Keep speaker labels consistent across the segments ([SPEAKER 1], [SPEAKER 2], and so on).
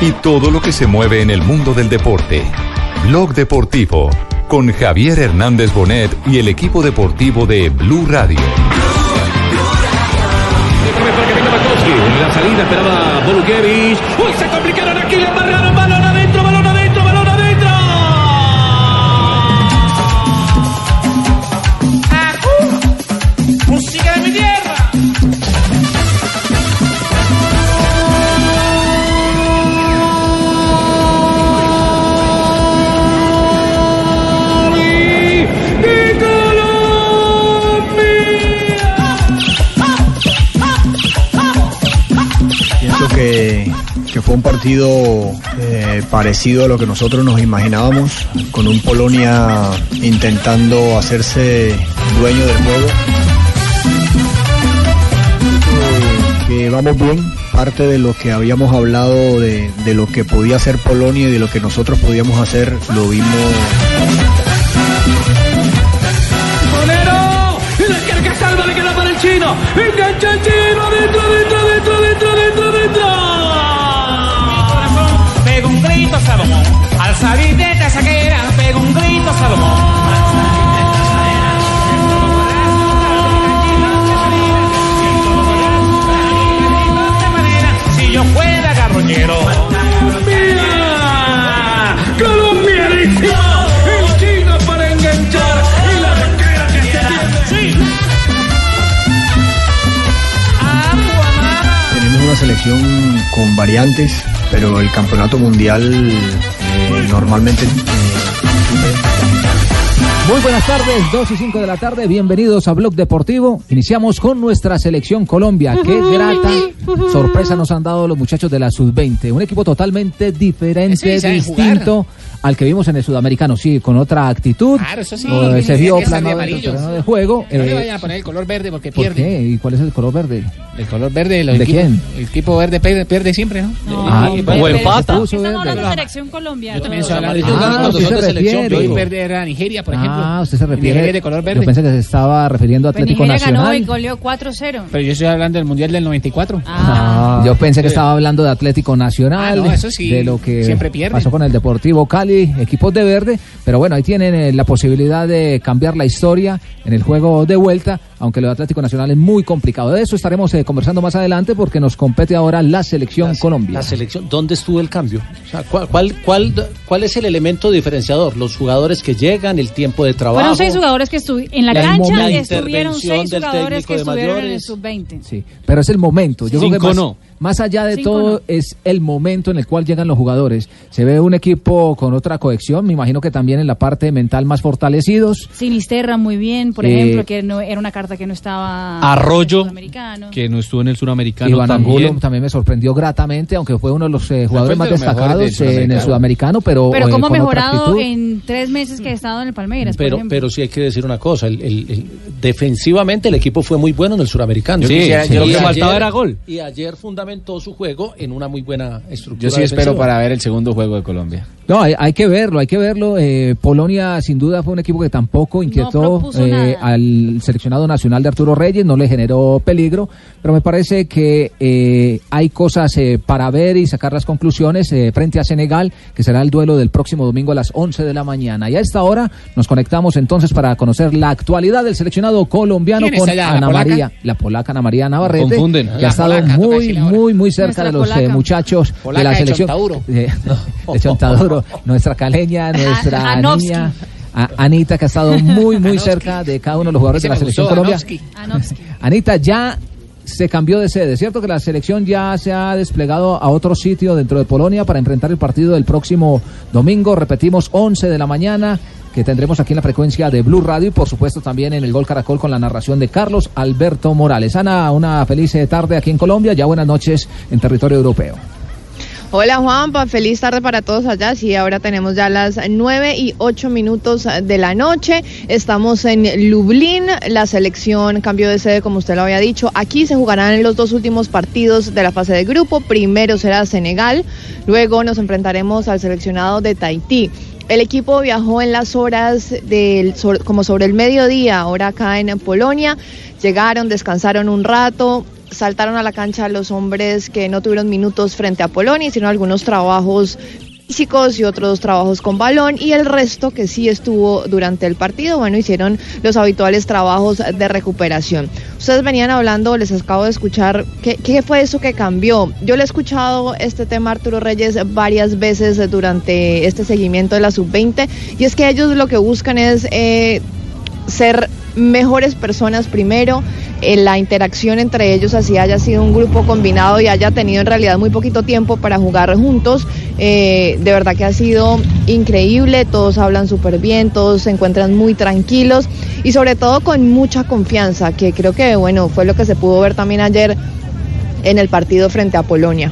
[SPEAKER 1] y todo lo que se mueve en el mundo del deporte. Blog Deportivo con Javier Hernández Bonet y el equipo deportivo de Blue Radio.
[SPEAKER 2] La salida esperaba. ¡Uy, se complicaron aquí! ¡Le!
[SPEAKER 3] Que, que fue un partido eh, parecido a lo que nosotros nos imaginábamos, con un Polonia intentando hacerse dueño del juego. Que vamos bien, parte de lo que habíamos hablado de, de lo que podía hacer Polonia y de lo que nosotros podíamos hacer, lo vimos
[SPEAKER 2] ¡Bolero! ¡La carga salva! ¡Le queda para el chino! ¡Engancha el chino! ¡Adentro, adentro,
[SPEAKER 4] Pego un grito Salomón Al salir de esta saquera Pego un grito Salomón Si yo fuera garroñero.
[SPEAKER 2] ¡El chino para enganchar! ¡Y la que.
[SPEAKER 3] Tenemos una selección con variantes, pero el campeonato mundial eh, normalmente eh,
[SPEAKER 5] Muy buenas tardes, 2 y 5 de la tarde, bienvenidos a Blog Deportivo. Iniciamos con nuestra selección Colombia. Qué grata sorpresa nos han dado los muchachos de la Sub-20. Un equipo totalmente diferente, distinto al que vimos en el sudamericano. Sí, con otra actitud.
[SPEAKER 6] Claro, eso sí,
[SPEAKER 5] Eh,
[SPEAKER 6] que
[SPEAKER 5] se
[SPEAKER 6] no
[SPEAKER 5] vio
[SPEAKER 6] de
[SPEAKER 5] plano
[SPEAKER 6] amarillos.
[SPEAKER 5] terreno de juego.
[SPEAKER 6] No le
[SPEAKER 5] Eh,
[SPEAKER 6] vayan a poner el color verde porque
[SPEAKER 5] ¿Por
[SPEAKER 6] pierde.
[SPEAKER 5] qué? ¿Y cuál es el color verde?
[SPEAKER 6] El color verde de los
[SPEAKER 5] ¿De
[SPEAKER 6] equipos.
[SPEAKER 5] quién?
[SPEAKER 6] El equipo verde pierde, pierde siempre, ¿no?
[SPEAKER 5] Ah,
[SPEAKER 6] El-
[SPEAKER 5] o
[SPEAKER 6] el-
[SPEAKER 5] empata.
[SPEAKER 6] el-
[SPEAKER 7] Estamos
[SPEAKER 5] verde.
[SPEAKER 7] hablando de selección colombiana.
[SPEAKER 6] Yo también estoy hablando
[SPEAKER 5] Ah,
[SPEAKER 6] de
[SPEAKER 5] se
[SPEAKER 6] selección. Yo hoy verde era Nigeria, por ejemplo.
[SPEAKER 5] Ah, usted se refiere.
[SPEAKER 6] de color
[SPEAKER 5] Yo
[SPEAKER 6] verde.
[SPEAKER 5] pensé que se estaba refiriendo a
[SPEAKER 7] Pues
[SPEAKER 5] Atlético
[SPEAKER 7] Nigeria ganó y
[SPEAKER 5] Nacional.
[SPEAKER 7] goleó 4-0.
[SPEAKER 6] Pero yo estoy hablando del Mundial del 94.
[SPEAKER 7] Ah,
[SPEAKER 5] Yo pensé que estaba hablando de Atlético Nacional,
[SPEAKER 6] Ah, no, eso sí,
[SPEAKER 5] de lo que
[SPEAKER 6] siempre pierde.
[SPEAKER 5] pasó con el Deportivo Cali, equipos de verde, pero bueno, ahí tienen eh, la posibilidad de cambiar la historia en el juego de vuelta, aunque lo de Atlético Nacional es muy complicado. De eso estaremos eh, conversando más adelante porque nos compete ahora la selección Colombia.
[SPEAKER 8] La selección, ¿dónde estuvo el cambio? O sea, ¿cuál, cuál, cuál, cuál es el elemento diferenciador? Los jugadores que llegan, el tiempo de trabajo.
[SPEAKER 7] fueron seis jugadores que estuvieron en la,
[SPEAKER 5] La
[SPEAKER 7] cancha,
[SPEAKER 5] momento.
[SPEAKER 7] estuvieron seis
[SPEAKER 8] del
[SPEAKER 7] jugadores que
[SPEAKER 8] técnico de
[SPEAKER 7] estuvieron en el
[SPEAKER 8] mayores.
[SPEAKER 7] sub-20.
[SPEAKER 5] Sí, pero es el momento. Yo creo que
[SPEAKER 8] Cinco
[SPEAKER 5] más,
[SPEAKER 8] no.
[SPEAKER 5] más allá de
[SPEAKER 7] Cinco
[SPEAKER 5] todo
[SPEAKER 7] no.
[SPEAKER 5] es el momento en el cual llegan los jugadores. Se ve un equipo con otra cohesión, me imagino que también en la parte mental más fortalecidos.
[SPEAKER 7] Sinisterra muy bien, por
[SPEAKER 5] Eh,
[SPEAKER 7] ejemplo, que no, era una carta que no estaba
[SPEAKER 8] Arroyo,
[SPEAKER 7] en el sudamericano.
[SPEAKER 8] que no estuvo en el suramericano
[SPEAKER 5] Iván Angulo
[SPEAKER 8] también.
[SPEAKER 5] también me sorprendió gratamente, aunque fue uno de los eh, jugadores
[SPEAKER 6] Fue
[SPEAKER 5] más
[SPEAKER 6] de los
[SPEAKER 5] destacados eh, en el
[SPEAKER 6] Sudamericano.
[SPEAKER 5] pero,
[SPEAKER 7] Pero
[SPEAKER 5] eh,
[SPEAKER 7] cómo ha mejorado en tres meses que ha estado en el Palmeiras,
[SPEAKER 8] Pero, pero sí hay que decir una cosa, el, el- el- defensivamente el equipo fue muy bueno en el suramericano. Y
[SPEAKER 6] lo que
[SPEAKER 8] ayer-
[SPEAKER 6] faltaba era gol.
[SPEAKER 8] Y ayer fundamentó su juego en una muy buena estructura.
[SPEAKER 6] Yo sí espero para ver el segundo juego de Colombia.
[SPEAKER 5] No, hay, hay que verlo, hay que verlo. Eh, Polonia sin duda fue un equipo que tampoco inquietó eh, al seleccionado nacional de Arturo Reyes, no le generó peligro, pero me parece que eh, hay cosas eh, para ver y sacar las conclusiones eh, frente a Senegal, que será el duelo del próximo domingo a las 11 de la mañana. Y a esta hora nos conectamos entonces para conocer la actualidad del seleccionado colombiano
[SPEAKER 6] ¿Quién
[SPEAKER 5] con
[SPEAKER 6] allá, la
[SPEAKER 5] Ana? María, la polaca Ana María Navarrete,
[SPEAKER 8] confunden.
[SPEAKER 5] que
[SPEAKER 6] La
[SPEAKER 5] ha estado
[SPEAKER 6] polaca,
[SPEAKER 5] muy, muy, muy cerca de los eh,
[SPEAKER 7] polaca.
[SPEAKER 5] muchachos de
[SPEAKER 6] Polaca
[SPEAKER 5] la
[SPEAKER 6] de
[SPEAKER 5] selección.
[SPEAKER 6] Chontaduro.
[SPEAKER 5] De, de Chontaduro, nuestra caleña, nuestra niña. A- Anita, que ha estado muy, muy cerca de cada uno de los jugadores de la selección
[SPEAKER 6] gustó,
[SPEAKER 5] Colombia. Anita, ya se cambió de sede, ¿cierto? Que la selección ya se ha desplegado a otro sitio dentro de Polonia para enfrentar el partido del próximo domingo. Repetimos, 11 de la mañana. que tendremos aquí en la frecuencia de Blue Radio y por supuesto también en el Gol Caracol con la narración de Carlos Alberto Morales. Ana, una feliz tarde aquí en Colombia, ya buenas noches en territorio europeo.
[SPEAKER 9] Hola Juanpa, feliz tarde para todos allá. Sí, ahora tenemos ya las 9 y 8 minutos de la noche. Estamos en Lublín. La selección cambió de sede, como usted lo había dicho. Aquí se jugarán los dos últimos partidos de la fase de grupo. Primero será Senegal. Luego nos enfrentaremos al seleccionado de Tahití. El equipo viajó en las horas del, como sobre el mediodía, ahora acá en Polonia. Llegaron, descansaron un rato, saltaron a la cancha los hombres que no tuvieron minutos frente a Polonia, sino algunos trabajos físicos y otros trabajos con balón y el resto que sí estuvo durante el partido, bueno, hicieron los habituales trabajos de recuperación. Ustedes venían hablando, les acabo de escuchar, ¿qué, qué fue eso que cambió? Yo le he escuchado este tema a Arturo Reyes varias veces durante este seguimiento de la sub-20 y es que ellos lo que buscan es eh, ser mejores personas primero, la interacción entre ellos así haya sido un grupo combinado y haya tenido en realidad muy poquito tiempo para jugar juntos. Eh, de verdad que ha sido increíble, todos hablan súper bien, todos se encuentran muy tranquilos y sobre todo con mucha confianza, que creo que bueno, fue lo que se pudo ver también ayer en el partido frente a Polonia.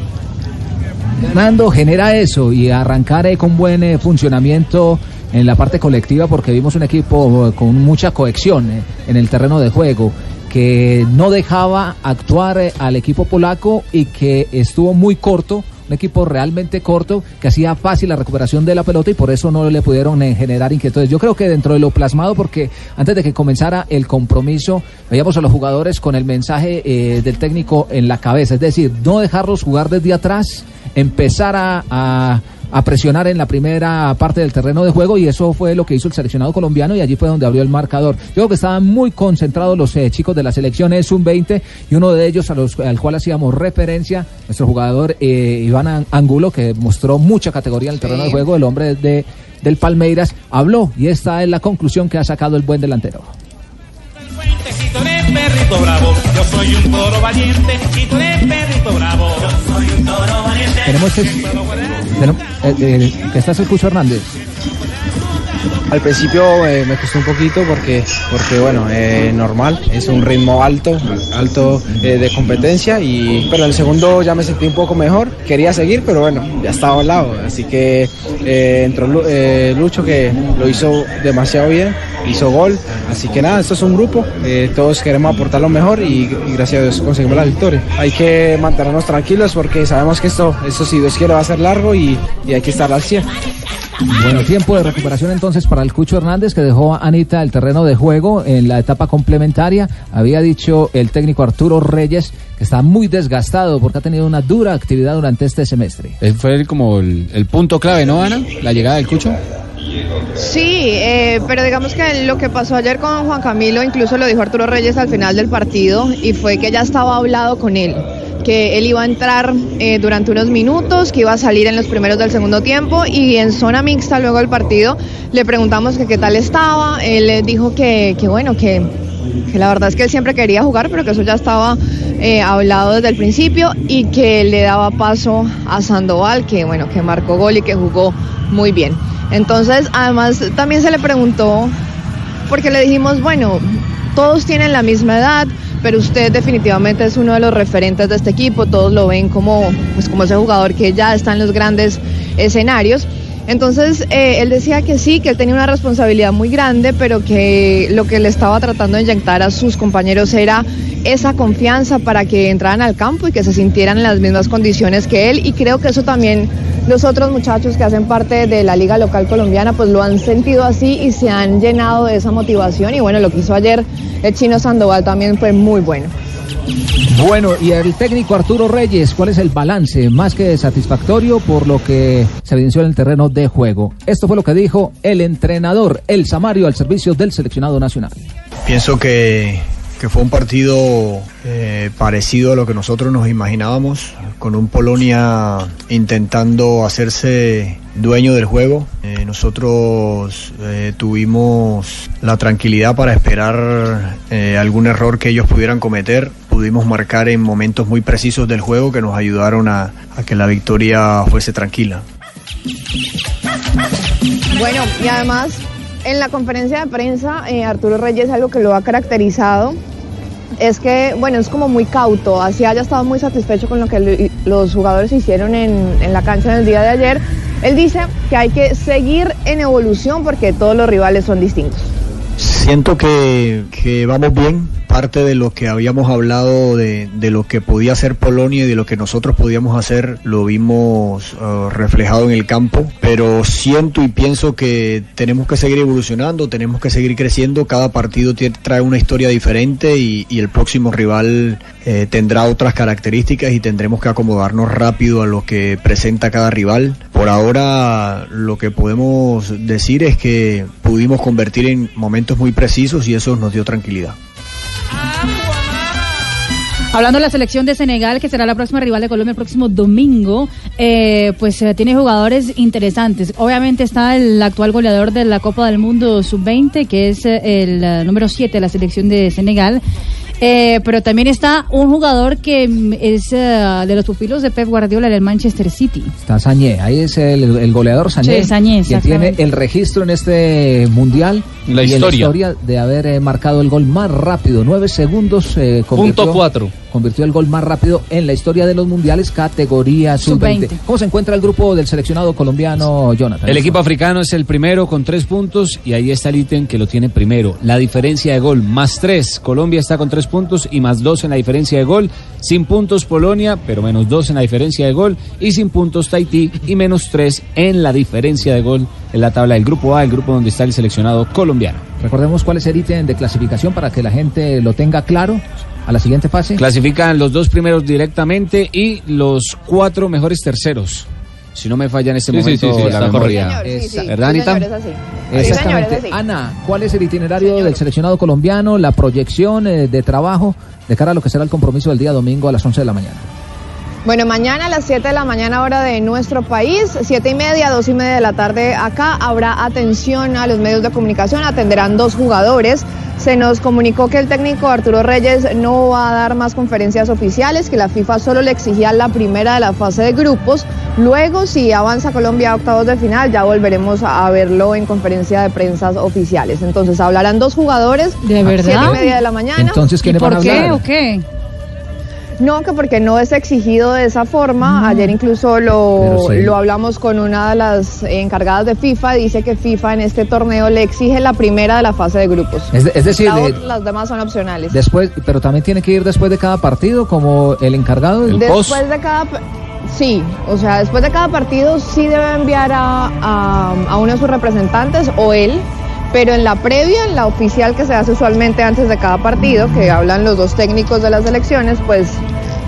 [SPEAKER 5] Ganando genera eso y arrancar eh, con buen eh, funcionamiento en la parte colectiva porque vimos un equipo eh, con mucha cohesión eh, en el terreno de juego que no dejaba actuar eh, al equipo polaco y que estuvo muy corto un equipo realmente corto que hacía fácil la recuperación de la pelota y por eso no le pudieron eh, generar inquietudes. Yo creo que dentro de lo plasmado, porque antes de que comenzara el compromiso, veíamos a los jugadores con el mensaje eh, del técnico en la cabeza, es decir, no dejarlos jugar desde atrás, empezar a, a a presionar en la primera parte del terreno de juego y eso fue lo que hizo el seleccionado colombiano y allí fue donde abrió el marcador. Yo creo que estaban muy concentrados los eh, chicos de la selección es un 20 y uno de ellos a los, al cual hacíamos referencia, nuestro jugador eh, Iván Angulo, que mostró mucha categoría en el terreno de juego, el hombre de, del Palmeiras, habló y esta es la conclusión que ha sacado el buen delantero.
[SPEAKER 4] Perrito bravo, yo soy un toro valiente. Tú eres perrito bravo, yo soy un toro valiente.
[SPEAKER 5] Tenemos, eh, eh, que estás el Cucho Hernández.
[SPEAKER 10] Al principio eh, me costó un poquito porque, porque bueno, eh, normal, es un ritmo alto, alto eh, de competencia, y, pero el segundo ya me sentí un poco mejor, quería seguir, pero bueno, ya estaba al lado, así que entró Lu- Lucho que lo hizo demasiado bien, hizo gol, así que nada, esto es un grupo, todos queremos aportar lo mejor y, y gracias a Dios conseguimos la victoria. Hay que mantenernos tranquilos porque sabemos que esto, esto si Dios quiere va a ser largo y, y hay que estar al 100.
[SPEAKER 5] Bueno, tiempo de recuperación entonces para el Cucho Hernández que dejó a Anita el terreno de juego en la etapa complementaria. Había dicho el técnico Arturo Reyes que está muy desgastado porque ha tenido una dura actividad durante este semestre.
[SPEAKER 6] Ese fue como el, el punto clave, ¿no, Ana? La llegada del Cucho.
[SPEAKER 9] Sí, eh, pero digamos que lo que pasó ayer con Juan Camilo, incluso lo dijo Arturo Reyes al final del partido, y fue que ya estaba hablado con él, que él iba a entrar eh, durante unos minutos, que iba a salir en los primeros del segundo tiempo, y en zona mixta luego del partido le preguntamos que qué tal estaba, él eh, dijo que, que bueno, que, la verdad es que él siempre quería jugar, pero que eso ya estaba eh, hablado desde el principio, y que le daba paso a Sandoval, que bueno, que marcó gol y que jugó muy bien. Entonces, además, también se le preguntó, porque le dijimos, bueno, todos tienen la misma edad, pero usted definitivamente es uno de los referentes de este equipo, todos lo ven como, pues, como ese jugador que ya está en los grandes escenarios. Entonces, eh, él decía que sí, que él tenía una responsabilidad muy grande, pero que lo que le estaba tratando de inyectar a sus compañeros era esa confianza para que entraran al campo y que se sintieran en las mismas condiciones que él. Y creo que eso también los otros muchachos que hacen parte de la liga local colombiana, pues lo han sentido así y se han llenado de esa motivación. Y bueno, lo que hizo ayer el chino Sandoval también fue muy bueno.
[SPEAKER 5] Bueno, y el técnico Arturo Reyes, ¿cuál es el balance? Más que satisfactorio por lo que se evidenció en el terreno de juego. Esto fue lo que dijo el entrenador, el Samario, al servicio del seleccionado nacional.
[SPEAKER 3] Pienso que, que fue un partido eh, parecido a lo que nosotros nos imaginábamos, con un Polonia intentando hacerse dueño del juego. Eh, nosotros eh, tuvimos la tranquilidad para esperar algún error que ellos pudieran cometer. Pudimos marcar en momentos muy precisos del juego que nos ayudaron a, a que la victoria fuese tranquila.
[SPEAKER 9] Bueno, y además en la conferencia de prensa, eh, Arturo Reyes algo que lo ha caracterizado es que, bueno, es como muy cauto, así haya estado muy satisfecho con lo que lo- los jugadores hicieron en, la cancha en el día de ayer. Él dice que hay que seguir en evolución porque todos los rivales son distintos.
[SPEAKER 3] Siento que vamos bien. Parte de lo que habíamos hablado de, lo que podía hacer Polonia y de lo que nosotros podíamos hacer lo vimos eh, reflejado en el campo. Pero siento y pienso que tenemos que seguir evolucionando, tenemos que seguir creciendo. Cada partido trae una historia diferente y, y el próximo rival eh, tendrá otras características y tendremos que acomodarnos rápido a lo que presenta cada rival. Por ahora lo que podemos decir es que pudimos convertir en momentos muy precisos y eso nos dio tranquilidad.
[SPEAKER 7] Hablando de la selección de Senegal, que será la próxima rival de Colombia el próximo domingo, eh, pues eh, tiene jugadores interesantes. Obviamente está el actual goleador de la Copa del Mundo Sub-20, que es eh, el eh, número 7 de la selección de Senegal. Eh, pero también está un jugador que mm, es eh, de los pupilos de Pep Guardiola del Manchester City.
[SPEAKER 5] Está Sañé, ahí es el, el goleador Sañé,
[SPEAKER 7] Sí, Sañé,
[SPEAKER 5] quien tiene el registro en este mundial
[SPEAKER 6] La
[SPEAKER 5] y en
[SPEAKER 6] historia.
[SPEAKER 5] historia de haber eh, marcado el gol más rápido, nueve segundos. eh,
[SPEAKER 6] Punto cuatro.
[SPEAKER 5] Convirtió el gol más rápido en la historia de los mundiales, categoría sub-20.
[SPEAKER 6] Sub-20.
[SPEAKER 5] ¿Cómo se encuentra el grupo del seleccionado colombiano, Jonathan?
[SPEAKER 6] El equipo africano es el primero con tres puntos y ahí está el ítem que lo tiene primero. La diferencia de gol, más tres. Colombia está con tres puntos y más dos en la diferencia de gol. Sin puntos Polonia, pero menos dos en la diferencia de gol. Y sin puntos Tahití y menos tres en la diferencia de gol en la tabla del grupo A, el grupo donde está el seleccionado colombiano.
[SPEAKER 5] Recordemos cuál es el ítem de clasificación para que la gente lo tenga claro a la siguiente fase.
[SPEAKER 6] Clasifican los dos primeros directamente y los cuatro mejores terceros. Si no me falla en este
[SPEAKER 5] Sí,
[SPEAKER 6] momento
[SPEAKER 5] sí, sí,
[SPEAKER 6] la memoria. ¿Verdad, Anita?
[SPEAKER 9] señor, es
[SPEAKER 5] Exactamente.
[SPEAKER 9] señor, es así.
[SPEAKER 5] Ana, ¿cuál es el itinerario del seleccionado colombiano, la proyección eh, de trabajo de cara a lo que será el compromiso del día domingo a las 11 de la mañana?
[SPEAKER 9] Bueno, mañana a las 7 de la mañana hora de nuestro país, 7 y media, 2 y media de la tarde acá, habrá atención a los medios de comunicación, atenderán dos jugadores. Se nos comunicó que el técnico Arturo Reyes no va a dar más conferencias oficiales, que la FIFA solo le exigía la primera de la fase de grupos. Luego, si avanza Colombia a octavos de final, ya volveremos a verlo en conferencia de prensa oficiales. Entonces hablarán dos jugadores,
[SPEAKER 7] ¿De verdad?
[SPEAKER 9] 7 y media de la mañana.
[SPEAKER 5] Entonces,
[SPEAKER 7] ¿Y
[SPEAKER 5] ¿quiénes van
[SPEAKER 7] por
[SPEAKER 5] a
[SPEAKER 7] qué
[SPEAKER 5] hablar?
[SPEAKER 7] o qué?
[SPEAKER 9] No, que porque no es exigido de esa forma. Ayer incluso lo,
[SPEAKER 5] sí.
[SPEAKER 9] lo hablamos con una de las encargadas de FIFA. Dice que FIFA en este torneo le exige la primera de la fase de grupos.
[SPEAKER 5] Es, de- es decir,
[SPEAKER 9] La
[SPEAKER 5] de-
[SPEAKER 9] otra- las demás son opcionales.
[SPEAKER 5] después, pero también tiene que ir después de cada partido como el encargado.
[SPEAKER 9] Después de cada... Sí, o sea, después de cada partido sí debe enviar a, a- a uno de sus representantes o él, pero en la previa, en la oficial que se hace usualmente antes de cada partido, que hablan los dos técnicos de las elecciones, pues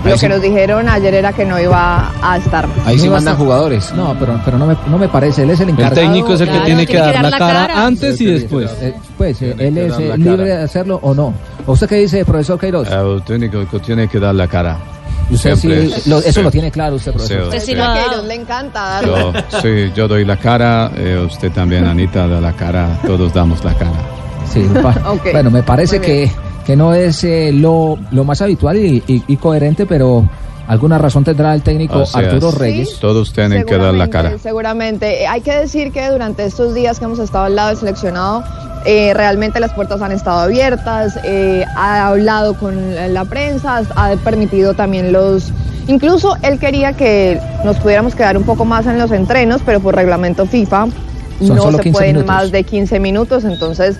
[SPEAKER 5] Ahí
[SPEAKER 9] lo
[SPEAKER 5] sí.
[SPEAKER 9] que nos dijeron ayer era que no iba a estar.
[SPEAKER 6] Ahí sí
[SPEAKER 5] No
[SPEAKER 6] mandan jugadores.
[SPEAKER 5] No, pero, pero no, me, no me parece, él es el encargado.
[SPEAKER 11] técnico es el que Claro, tiene que tiene que dar dar la la cara cara. antes y después.
[SPEAKER 5] Eh, pues eh, él es eh, libre
[SPEAKER 11] cara.
[SPEAKER 5] de hacerlo o no. ¿O ¿Usted qué dice, profesor Queiroz?
[SPEAKER 12] El técnico que tiene que dar la cara.
[SPEAKER 5] Usted sí, lo- eso
[SPEAKER 12] Sí.
[SPEAKER 5] lo tiene claro usted, profesor.
[SPEAKER 12] Sí,
[SPEAKER 9] Usted sí
[SPEAKER 12] sí.
[SPEAKER 9] lo ha dado. le encanta
[SPEAKER 12] Yo, sí, yo doy la cara, eh, usted también, Anita, da la cara, todos damos la cara.
[SPEAKER 5] Sí, pa-
[SPEAKER 9] Ok,
[SPEAKER 5] bueno, me parece que, que no es eh, lo, lo más habitual y, y- y coherente, pero alguna razón tendrá el técnico
[SPEAKER 12] O sea,
[SPEAKER 5] Arturo Reyes.
[SPEAKER 12] Todos tienen que dar la cara.
[SPEAKER 9] Seguramente. Eh, Hay que decir que durante estos días que hemos estado al lado del seleccionado, eh, realmente las puertas han estado abiertas, eh, ha hablado con la- prensa, ha permitido también los... Incluso él quería que nos pudiéramos quedar un poco más en los entrenos, pero por reglamento FIFA
[SPEAKER 5] Son
[SPEAKER 9] no
[SPEAKER 5] solo
[SPEAKER 9] se
[SPEAKER 5] 15
[SPEAKER 9] pueden
[SPEAKER 5] minutos.
[SPEAKER 9] más de 15 minutos, entonces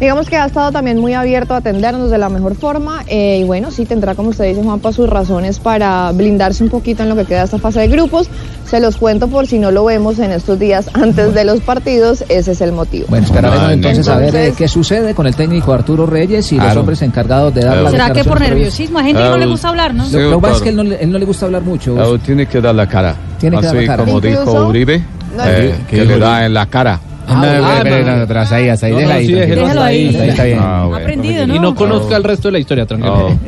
[SPEAKER 9] digamos que ha estado también muy abierto a atendernos de la mejor forma eh, y bueno, sí tendrá, como usted dice, Juanpa, sus razones para blindarse un poquito en lo que queda esta fase de grupos. Se los cuento por si no lo vemos en estos días antes de los partidos, ese es el motivo.
[SPEAKER 5] Bueno, esperaremos
[SPEAKER 12] No,
[SPEAKER 5] entonces a ver eh,
[SPEAKER 9] entonces-
[SPEAKER 5] qué sucede con el técnico Arturo Reyes y los
[SPEAKER 6] Claro.
[SPEAKER 5] hombres encargados de dar
[SPEAKER 12] Claro.
[SPEAKER 5] la
[SPEAKER 7] ¿Será que por nerviosismo? A gente no le gusta hablar, ¿no?
[SPEAKER 12] sí.
[SPEAKER 5] Lo, lo que pasa es
[SPEAKER 12] claro.
[SPEAKER 5] que él no, le- él no le gusta hablar mucho.
[SPEAKER 12] Tiene que dar la cara.
[SPEAKER 5] Tiene que
[SPEAKER 12] Así
[SPEAKER 5] dar la cara.
[SPEAKER 12] como
[SPEAKER 9] Incluso-
[SPEAKER 12] dijo Uribe,
[SPEAKER 9] No,
[SPEAKER 12] eh,
[SPEAKER 6] ¿Qué
[SPEAKER 12] que le da en la cara.
[SPEAKER 6] No,
[SPEAKER 11] Ah, no.
[SPEAKER 6] no, atrás, ahí, hasta ahí,
[SPEAKER 11] No, no,
[SPEAKER 6] déjala ahí.
[SPEAKER 7] Déjalo ahí.
[SPEAKER 6] Ahí está bien.
[SPEAKER 12] Ah, bueno.
[SPEAKER 7] Aprendido, ¿no?
[SPEAKER 11] Y no conozca el resto de la historia, tranquilo.
[SPEAKER 12] Oh.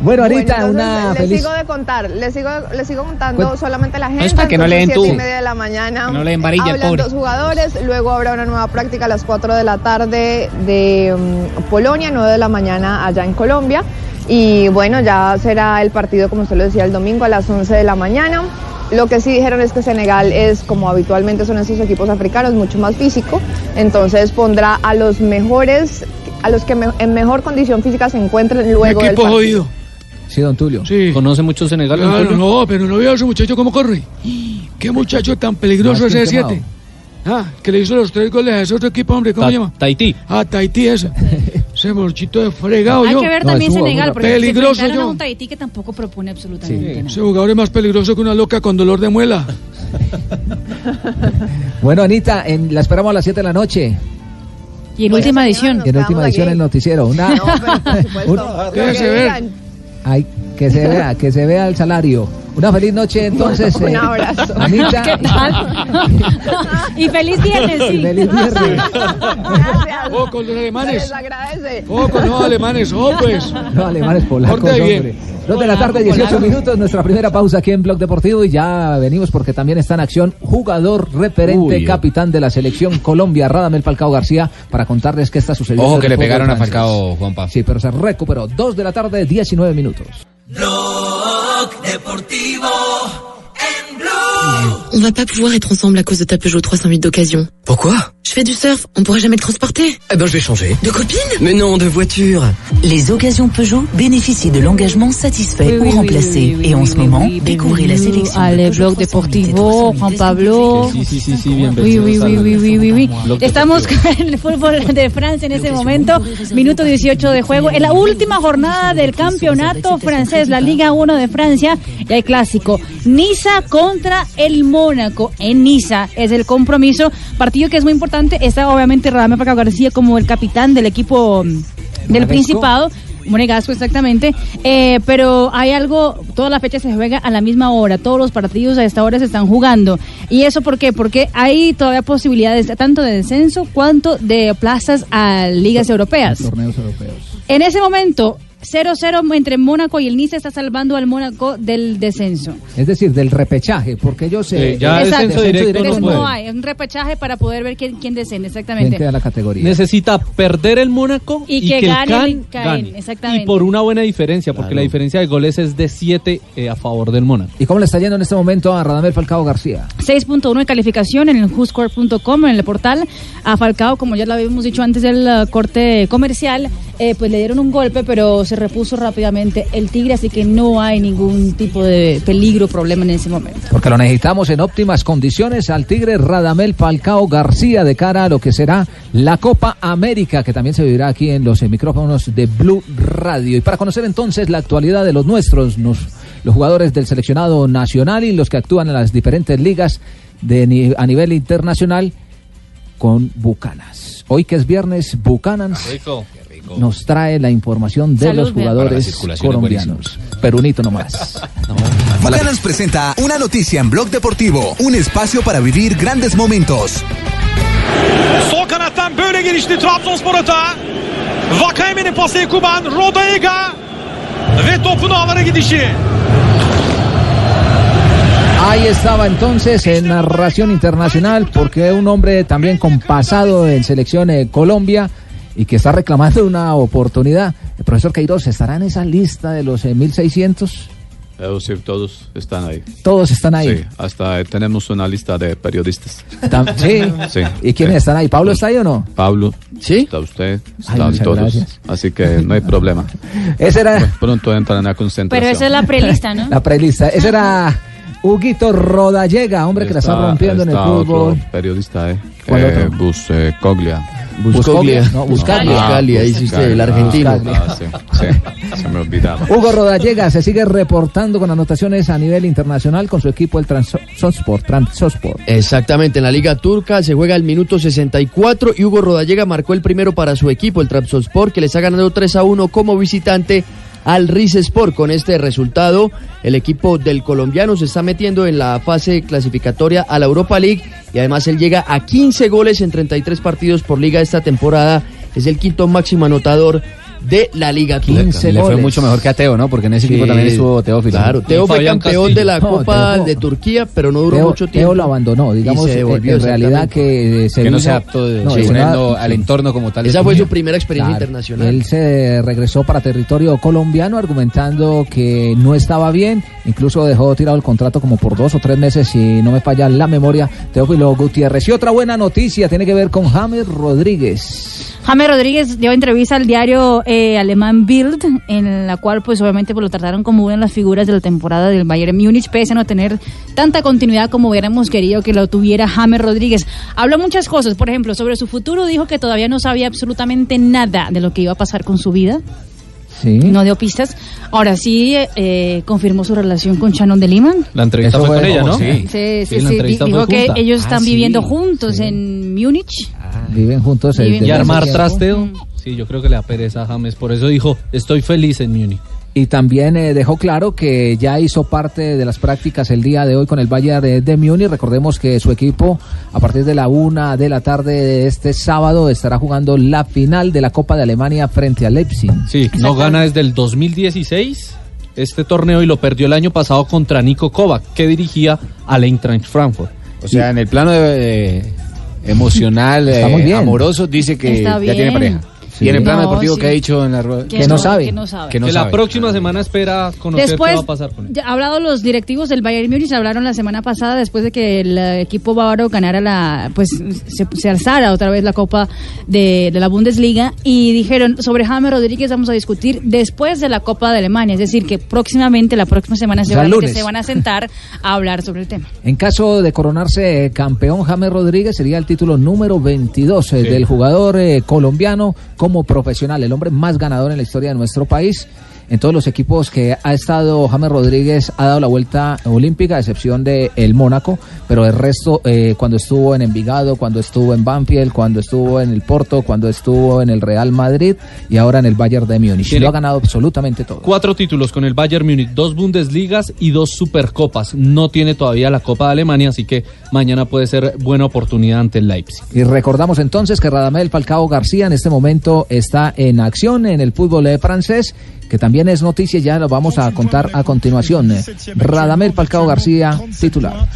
[SPEAKER 5] Bueno, ahorita una
[SPEAKER 9] les
[SPEAKER 5] feliz...
[SPEAKER 9] sigo de contar, les sigo, les sigo contando solamente la gente.
[SPEAKER 6] es para que no le den
[SPEAKER 9] entonces, siete
[SPEAKER 6] tubo.
[SPEAKER 9] y media de la mañana.
[SPEAKER 6] No le den varilla
[SPEAKER 9] hablan
[SPEAKER 6] pobre.
[SPEAKER 9] dos jugadores, luego habrá una nueva práctica a las 4 de la tarde de mm, Polonia, 9 de la mañana allá en Colombia. Y bueno, ya será el partido, como usted lo decía, el domingo a las 11 de la mañana. Lo que sí dijeron es que Senegal es, como habitualmente son estos equipos africanos, mucho más físico, entonces pondrá a los mejores, a los que me- en mejor condición física se encuentren luego del
[SPEAKER 13] equipo
[SPEAKER 9] partido.
[SPEAKER 13] jodido.
[SPEAKER 5] Sí, don Tulio.
[SPEAKER 11] ¿Conoce mucho Senegal? don
[SPEAKER 13] Claro,
[SPEAKER 11] Tulio?
[SPEAKER 13] no, pero no veo a ese muchacho cómo corre. Qué muchacho tan peligroso ese
[SPEAKER 11] quemado.
[SPEAKER 13] 7. Ah, que le hizo los tres goles a ese otro equipo, hombre, ¿cómo
[SPEAKER 11] Ta-
[SPEAKER 13] se llama?
[SPEAKER 11] Tahití.
[SPEAKER 13] Ah, Tahití ese. ese morchito de fregado
[SPEAKER 7] Hay
[SPEAKER 13] yo.
[SPEAKER 7] que ver también Senegal, porque se
[SPEAKER 13] peligroso
[SPEAKER 7] a
[SPEAKER 13] yo.
[SPEAKER 7] un Tahití que tampoco propone absolutamente nada.
[SPEAKER 13] Ese jugador es más peligroso que una loca con dolor de muela.
[SPEAKER 5] Bueno, Anita, en- la esperamos a las 7 de la noche.
[SPEAKER 7] Y en última edición.
[SPEAKER 5] En última edición el noticiero. Una, un-
[SPEAKER 13] Déjese ver.
[SPEAKER 5] Ay, que se vea, que se vea el salario. Una feliz noche entonces.
[SPEAKER 7] Un
[SPEAKER 5] eh,
[SPEAKER 7] abrazo.
[SPEAKER 5] Anita.
[SPEAKER 7] ¿Qué tal? y feliz viernes, sí.
[SPEAKER 5] Feliz viernes.
[SPEAKER 13] Oh, con los alemanes.
[SPEAKER 9] Les agradece.
[SPEAKER 13] Oh, con los alemanes. Oh, pues.
[SPEAKER 5] No, alemanes polacos, hombre. Dos de la tarde, 18 minutos, nuestra primera pausa aquí en Blog Deportivo y ya venimos porque también está en acción jugador referente,
[SPEAKER 12] Uy.
[SPEAKER 5] capitán de la selección Colombia, Radamel Falcao García, para contarles qué está sucediendo.
[SPEAKER 12] Ojo que le pegaron a. Falcao, Juanpa.
[SPEAKER 5] Sí, pero se recuperó. Dos de la tarde, 19 minutos.
[SPEAKER 14] Blog Deportivo en Blue.
[SPEAKER 15] On va pas pouvoir être ensemble à cause de ta Peugeot 308 d'occasion.
[SPEAKER 14] Pourquoi?
[SPEAKER 15] Je fais du surf, on pourra jamais te transporter.
[SPEAKER 14] Eh ben je vais changer.
[SPEAKER 15] De copine?
[SPEAKER 14] Mais non, de voiture.
[SPEAKER 16] Les occasions Peugeot bénéficient de l'engagement satisfait
[SPEAKER 7] Oui, oui,
[SPEAKER 16] ou remplacé.
[SPEAKER 7] oui, oui,
[SPEAKER 16] et en
[SPEAKER 7] oui,
[SPEAKER 16] ce
[SPEAKER 7] oui,
[SPEAKER 16] moment,
[SPEAKER 7] oui,
[SPEAKER 16] découvrez la sélection.
[SPEAKER 7] al
[SPEAKER 16] de Peugeot
[SPEAKER 7] blog
[SPEAKER 16] 308
[SPEAKER 7] deportivo, Juan Pablo.
[SPEAKER 11] Sí, sí, sí, sí,
[SPEAKER 7] Oui,
[SPEAKER 11] bienvenidos
[SPEAKER 7] oui, oui, oui, oui, oui, oui.
[SPEAKER 11] Blog
[SPEAKER 7] Estamos con el fútbol de Francia en ese momento, minuto 18 de juego. En la última jornada del campeonato francés, la Liga 1 de Francia, y hay clásico. Niza contra el Mónaco. En Niza es el compromiso. Partido que es muy importante. Está obviamente Radamel Falcao García como el capitán del equipo mm, del. Principado. Monegasco, exactamente. Eh, pero hay algo, toda la fecha se juega a la misma hora, todos los partidos a esta hora se están jugando. ¿Y eso por qué? Porque hay todavía posibilidades tanto de descenso cuanto de plazas a ligas europeas.
[SPEAKER 5] Torneos europeos.
[SPEAKER 7] En ese momento, 0-0 entre Mónaco y el Nice está salvando al Mónaco del descenso.
[SPEAKER 5] Es decir, del repechaje, porque ellos... eh,
[SPEAKER 11] Eh, ya
[SPEAKER 7] Exacto.
[SPEAKER 11] descenso directo
[SPEAKER 7] Entonces,
[SPEAKER 11] no puede.
[SPEAKER 7] no hay, es un repechaje para poder ver quién, quién desciende,
[SPEAKER 5] ¿Quién
[SPEAKER 7] exactamente.
[SPEAKER 5] queda la categoría?
[SPEAKER 11] Necesita perder el Mónaco
[SPEAKER 7] Y
[SPEAKER 11] y,
[SPEAKER 7] que
[SPEAKER 11] que,
[SPEAKER 7] gane
[SPEAKER 11] el
[SPEAKER 7] el
[SPEAKER 11] Can
[SPEAKER 7] Caen,
[SPEAKER 11] gane.
[SPEAKER 7] exactamente.
[SPEAKER 11] Y por una buena diferencia, porque
[SPEAKER 5] Claro.
[SPEAKER 11] la diferencia de goles es de 7 a favor del Mónaco.
[SPEAKER 5] ¿Y cómo le está yendo en este momento a Radamel Falcao García?
[SPEAKER 7] 6.1 de calificación en el whoscore.com, en el portal. A Falcao, como ya lo habíamos dicho antes del uh, corte comercial, eh, pues le dieron un golpe, pero se repuso rápidamente el Tigre, así que no hay ningún tipo de peligro, problema en ese momento.
[SPEAKER 5] Porque lo necesitamos en óptimas condiciones al Tigre Radamel Falcao García de cara a lo que será la Copa América, que también se vivirá aquí en los micrófonos de Blue Radio. Y para conocer entonces la actualidad de los nuestros, los jugadores del seleccionado nacional y los que actúan en las diferentes ligas a nivel internacional con Bucanas. Hoy que es viernes, Bucanas nos trae la información de
[SPEAKER 17] Salud,
[SPEAKER 5] los jugadores colombianos. Perunito nomás.
[SPEAKER 17] Bucanas presenta una noticia en Blog Deportivo, un espacio para vivir grandes momentos.
[SPEAKER 18] Sol kanattan böyle gelişti Trabzonspor atağı. Vakayeme'nin pası Kuban, Rodaiga ve topun ağlara gidişi.
[SPEAKER 5] Ahí estaba entonces en narración internacional, porque un hombre también con pasado en selección eh, Colombia y que está reclamando una oportunidad. El profesor Queiroz estará en esa lista de los eh, 1600.
[SPEAKER 12] Eh, sí, todos están ahí.
[SPEAKER 5] Todos están ahí.
[SPEAKER 12] Sí, hasta eh, tenemos una lista de periodistas.
[SPEAKER 5] Tam- sí.
[SPEAKER 12] Sí.
[SPEAKER 5] ¿Y quiénes
[SPEAKER 12] sí.
[SPEAKER 5] están ahí? ¿Pablo está ahí o no?
[SPEAKER 12] Pablo. ¿Sí? Está usted, están todos.
[SPEAKER 5] gracias.
[SPEAKER 12] Así que no hay problema.
[SPEAKER 5] Ese era
[SPEAKER 12] Pronto entran a concentración.
[SPEAKER 7] Pero esa es la prelista, ¿no?
[SPEAKER 5] la prelista. Ese era Huguito Rodallega, hombre que la está rompiendo en el
[SPEAKER 12] está
[SPEAKER 5] fútbol.
[SPEAKER 12] otro periodista, ¿eh?
[SPEAKER 5] ¿Cuál
[SPEAKER 12] Eh,
[SPEAKER 5] otro?
[SPEAKER 12] Bus eh, Coglia.
[SPEAKER 5] Buscoglia. No, Buscaglia.
[SPEAKER 12] Buscaglia,
[SPEAKER 5] ahí hiciste el argentino.
[SPEAKER 12] Ah, sí, sí, se me olvidaba.
[SPEAKER 5] Hugo Rodallega se sigue reportando con anotaciones a nivel internacional con su equipo el Transosport. Transosport.
[SPEAKER 19] Exactamente, en la Liga Turca se juega el minuto 64 y Hugo Rodallega marcó el primero para su equipo, el Trabzonspor, que les ha ganado 3 a 1 como visitante al Rizespor. Con este resultado, el equipo del colombiano se está metiendo en la fase clasificatoria a la Europa League y además él llega a 15 goles en 33 partidos por liga esta temporada. Es el quinto máximo anotador de la Liga Turca.
[SPEAKER 6] 15 Le fue mucho mejor que a Teo, ¿no? Porque en ese equipo también estuvo Teófilo.
[SPEAKER 19] Claro, Teo fue campeón de la Copa
[SPEAKER 5] Teo-
[SPEAKER 19] de Turquía, pero no duró
[SPEAKER 5] Teo-
[SPEAKER 19] mucho
[SPEAKER 5] Teo
[SPEAKER 19] tiempo.
[SPEAKER 5] lo abandonó, digamos,
[SPEAKER 19] se
[SPEAKER 5] en-
[SPEAKER 19] devolvió,
[SPEAKER 5] en realidad que se
[SPEAKER 6] Que no se adaptó de-
[SPEAKER 5] no,
[SPEAKER 6] sí, al entorno como tal.
[SPEAKER 19] Esa fue su primera experiencia internacional.
[SPEAKER 5] Él se regresó para territorio colombiano argumentando que no estaba bien, incluso dejó tirado el contrato como por dos o tres meses, si no me falla la memoria, Teófilo Gutiérrez. Y otra buena noticia tiene que ver con James Rodríguez.
[SPEAKER 7] Jaime Rodríguez dio entrevista al diario eh, alemán Bild, en la cual pues obviamente pues, lo trataron como una de las figuras de la temporada del Bayern Múnich, pese a no tener tanta continuidad como hubiéramos querido que lo tuviera James Rodríguez. Habló muchas cosas, por ejemplo, sobre su futuro, dijo que todavía no sabía absolutamente nada de lo que iba a pasar con su vida.
[SPEAKER 5] Sí.
[SPEAKER 7] No dio pistas. Ahora sí eh, confirmó su relación con Shannon de Lima.
[SPEAKER 11] La entrevista fue,
[SPEAKER 5] fue-
[SPEAKER 11] con ella, ¿no?
[SPEAKER 5] sí.
[SPEAKER 7] Sí, sí, dijo que
[SPEAKER 11] junta.
[SPEAKER 7] ellos
[SPEAKER 11] Ah,
[SPEAKER 7] están
[SPEAKER 11] sí,
[SPEAKER 7] viviendo juntos en Múnich.
[SPEAKER 5] Viven juntos.
[SPEAKER 7] Viven
[SPEAKER 11] armar
[SPEAKER 5] tiempo.
[SPEAKER 11] trasteo. Sí, yo creo que le da pereza a James. Por eso dijo, estoy feliz en Múnich.
[SPEAKER 5] Y también eh, dejó claro que ya hizo parte de las prácticas el día de hoy con el Bayern de, de Múnich. Recordemos que su equipo, a partir de la una de la tarde de este sábado, estará jugando la final de la Copa de Alemania frente a Leipzig.
[SPEAKER 11] Sí, no gana desde el 2016 este torneo y lo perdió el año pasado contra Nico Kovac, que dirigía al Eintracht Frankfurt.
[SPEAKER 6] O sea, en el plano de, de- emocional, eh, amoroso, dice que
[SPEAKER 7] Está
[SPEAKER 6] ya
[SPEAKER 7] bien.
[SPEAKER 6] tiene pareja.
[SPEAKER 5] Sí.
[SPEAKER 6] Y en el plano
[SPEAKER 7] No,
[SPEAKER 6] deportivo
[SPEAKER 7] sí.
[SPEAKER 6] que ha dicho en la rueda.
[SPEAKER 5] Que no sabe.
[SPEAKER 7] Que no sabe.
[SPEAKER 6] Que no
[SPEAKER 11] que la
[SPEAKER 6] sabe.
[SPEAKER 11] próxima semana espera conocer
[SPEAKER 7] Después,
[SPEAKER 11] qué va a pasar con él.
[SPEAKER 7] ya hablado los directivos del Bayern Múnich, hablaron la semana pasada después de que el eh, equipo bávaro ganara la, pues se, se alzara otra vez la Copa de, de la Bundesliga y dijeron sobre James Rodríguez vamos a discutir después de la Copa de Alemania, es decir que próximamente, la próxima semana
[SPEAKER 5] O sea,
[SPEAKER 7] seguramente
[SPEAKER 5] lunes.
[SPEAKER 7] se van a sentar a hablar sobre el tema.
[SPEAKER 5] En caso de coronarse campeón, James Rodríguez sería el título número 22 eh, del jugador eh, colombiano como profesional, el hombre más ganador en la historia de nuestro país. En todos los equipos que ha estado James Rodríguez ha dado la vuelta olímpica, a excepción de el Mónaco, pero el resto, eh, cuando estuvo en Envigado, cuando estuvo en Banfield, cuando estuvo en el Porto, cuando estuvo en el Real Madrid y ahora en el Bayern de Múnich.
[SPEAKER 11] Tiene-
[SPEAKER 5] Lo ha ganado absolutamente todo.
[SPEAKER 11] Cuatro títulos con el Bayern Múnich, dos Bundesligas y dos Supercopas. No tiene todavía la Copa de Alemania, así que mañana puede ser buena oportunidad ante el Leipzig.
[SPEAKER 5] Y recordamos entonces que Radamel Falcao García en este momento está en acción en el fútbol eh, francés, que también es noticia, ya lo vamos a contar a continuación. Eh, Radamel Falcao García, titular.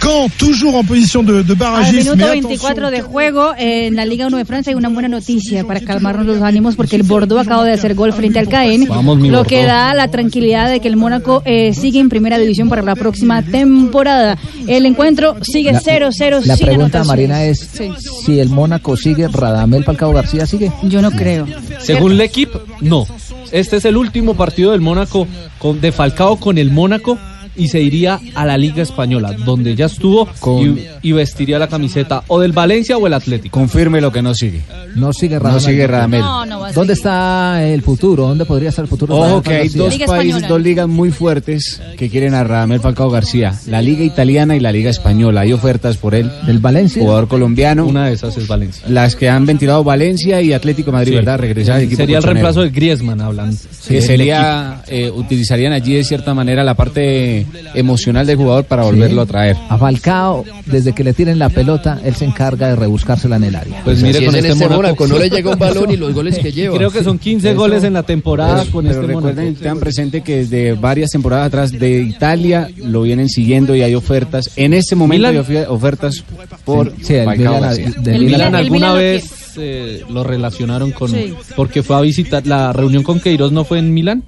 [SPEAKER 20] Caen, toujours en position de, barragiste,
[SPEAKER 7] minuto
[SPEAKER 20] mais
[SPEAKER 7] 24 de juego eh, en la Liga 1 de Francia hay una buena noticia para calmarnos los ánimos porque el Bordeaux acaba de hacer gol frente al Caen,
[SPEAKER 11] Vamos,
[SPEAKER 7] lo
[SPEAKER 11] Bordeaux.
[SPEAKER 7] que da la tranquilidad de que el Mónaco eh, sigue en primera división para la próxima temporada. El encuentro sigue 0-0
[SPEAKER 5] La
[SPEAKER 7] sin
[SPEAKER 5] pregunta. Marina, es
[SPEAKER 7] Sí.
[SPEAKER 5] si el Mónaco sigue, Radamel Falcao García sigue.
[SPEAKER 7] Yo no creo.
[SPEAKER 11] Según L'Equipe, no. Este es el último partido del Mónaco con, de Falcao con el Mónaco y se iría a la Liga Española, donde ya estuvo y, y vestiría la camiseta o del Valencia o el Atlético.
[SPEAKER 6] Confirme lo que no sigue.
[SPEAKER 5] No sigue
[SPEAKER 6] No
[SPEAKER 5] Radamel.
[SPEAKER 6] sigue Radamel.
[SPEAKER 7] No, no va a
[SPEAKER 5] ¿Dónde está el futuro? ¿Dónde podría estar el futuro?
[SPEAKER 6] Ojo
[SPEAKER 5] Radamel
[SPEAKER 6] que hay dos?
[SPEAKER 7] Liga
[SPEAKER 6] países,
[SPEAKER 7] Española.
[SPEAKER 6] dos ligas muy fuertes que quieren a Radamel Falcao García. La Liga Italiana y la Liga Española. Hay ofertas por él.
[SPEAKER 5] Del Valencia.
[SPEAKER 6] Jugador colombiano.
[SPEAKER 11] Una de esas es Valencia.
[SPEAKER 6] Las que han ventilado Valencia y Atlético Madrid,
[SPEAKER 11] Sí.
[SPEAKER 6] ¿verdad? Regresar al equipo
[SPEAKER 11] Sería el reemplazo de Griezmann hablando.
[SPEAKER 6] que sería eh, utilizarían allí de cierta manera la parte emocional del jugador para volverlo a traer.
[SPEAKER 5] A Falcao, desde que le tiren la pelota, él se encarga de rebuscársela en el área.
[SPEAKER 11] Pues mire
[SPEAKER 19] es
[SPEAKER 11] con
[SPEAKER 19] en
[SPEAKER 11] este
[SPEAKER 19] este
[SPEAKER 11] Mónaco.
[SPEAKER 19] Mónaco, no le llega un balón y los goles que lleva.
[SPEAKER 11] Creo que son 15
[SPEAKER 6] Eso-
[SPEAKER 11] goles en la temporada
[SPEAKER 6] Pero-
[SPEAKER 11] con
[SPEAKER 6] pero
[SPEAKER 11] este
[SPEAKER 6] recuerden,
[SPEAKER 11] Mónaco.
[SPEAKER 6] tengan presente que desde varias temporadas atrás de Italia lo vienen siguiendo y hay ofertas. En este momento
[SPEAKER 11] Milan-
[SPEAKER 6] hay ofi- ofertas por
[SPEAKER 5] Sí, el
[SPEAKER 6] Falcao
[SPEAKER 5] Milan-
[SPEAKER 7] El el
[SPEAKER 11] alguna vez eh, lo relacionaron con
[SPEAKER 7] Sí.
[SPEAKER 11] porque fue a visitar la reunión con Queiroz no fue en Milán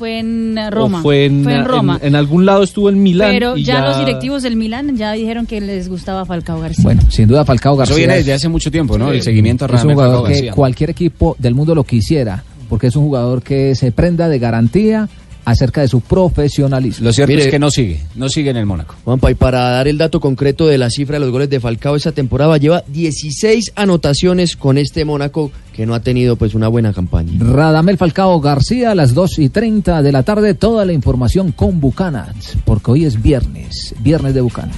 [SPEAKER 7] Fue en eh, Roma.
[SPEAKER 11] o fue en,
[SPEAKER 7] Roma.
[SPEAKER 11] en, en algún lado estuvo en Milán
[SPEAKER 7] Pero
[SPEAKER 11] y
[SPEAKER 7] ya, los directivos del Milán ya dijeron que les gustaba Falcao García.
[SPEAKER 5] Bueno, sin duda Falcao García.
[SPEAKER 6] Eso viene
[SPEAKER 5] es-
[SPEAKER 6] desde hace mucho tiempo, ¿no? El seguimiento a
[SPEAKER 5] es un jugador
[SPEAKER 6] Falcao
[SPEAKER 5] que
[SPEAKER 6] García.
[SPEAKER 5] cualquier equipo del mundo lo quisiera, porque es un jugador que se prenda de garantía acerca de su profesionalismo.
[SPEAKER 6] Lo cierto
[SPEAKER 19] Mire-
[SPEAKER 6] es que no sigue, no sigue en el Mónaco.
[SPEAKER 19] Juanpa, y para dar el dato concreto de la cifra de los goles de Falcao esta temporada, lleva 16 anotaciones con este Mónaco que no ha tenido pues una buena campaña.
[SPEAKER 5] Radamel Falcao García a las 2 y 30 de la tarde, toda la información con Bucanats, porque hoy es viernes, viernes de Bucanats.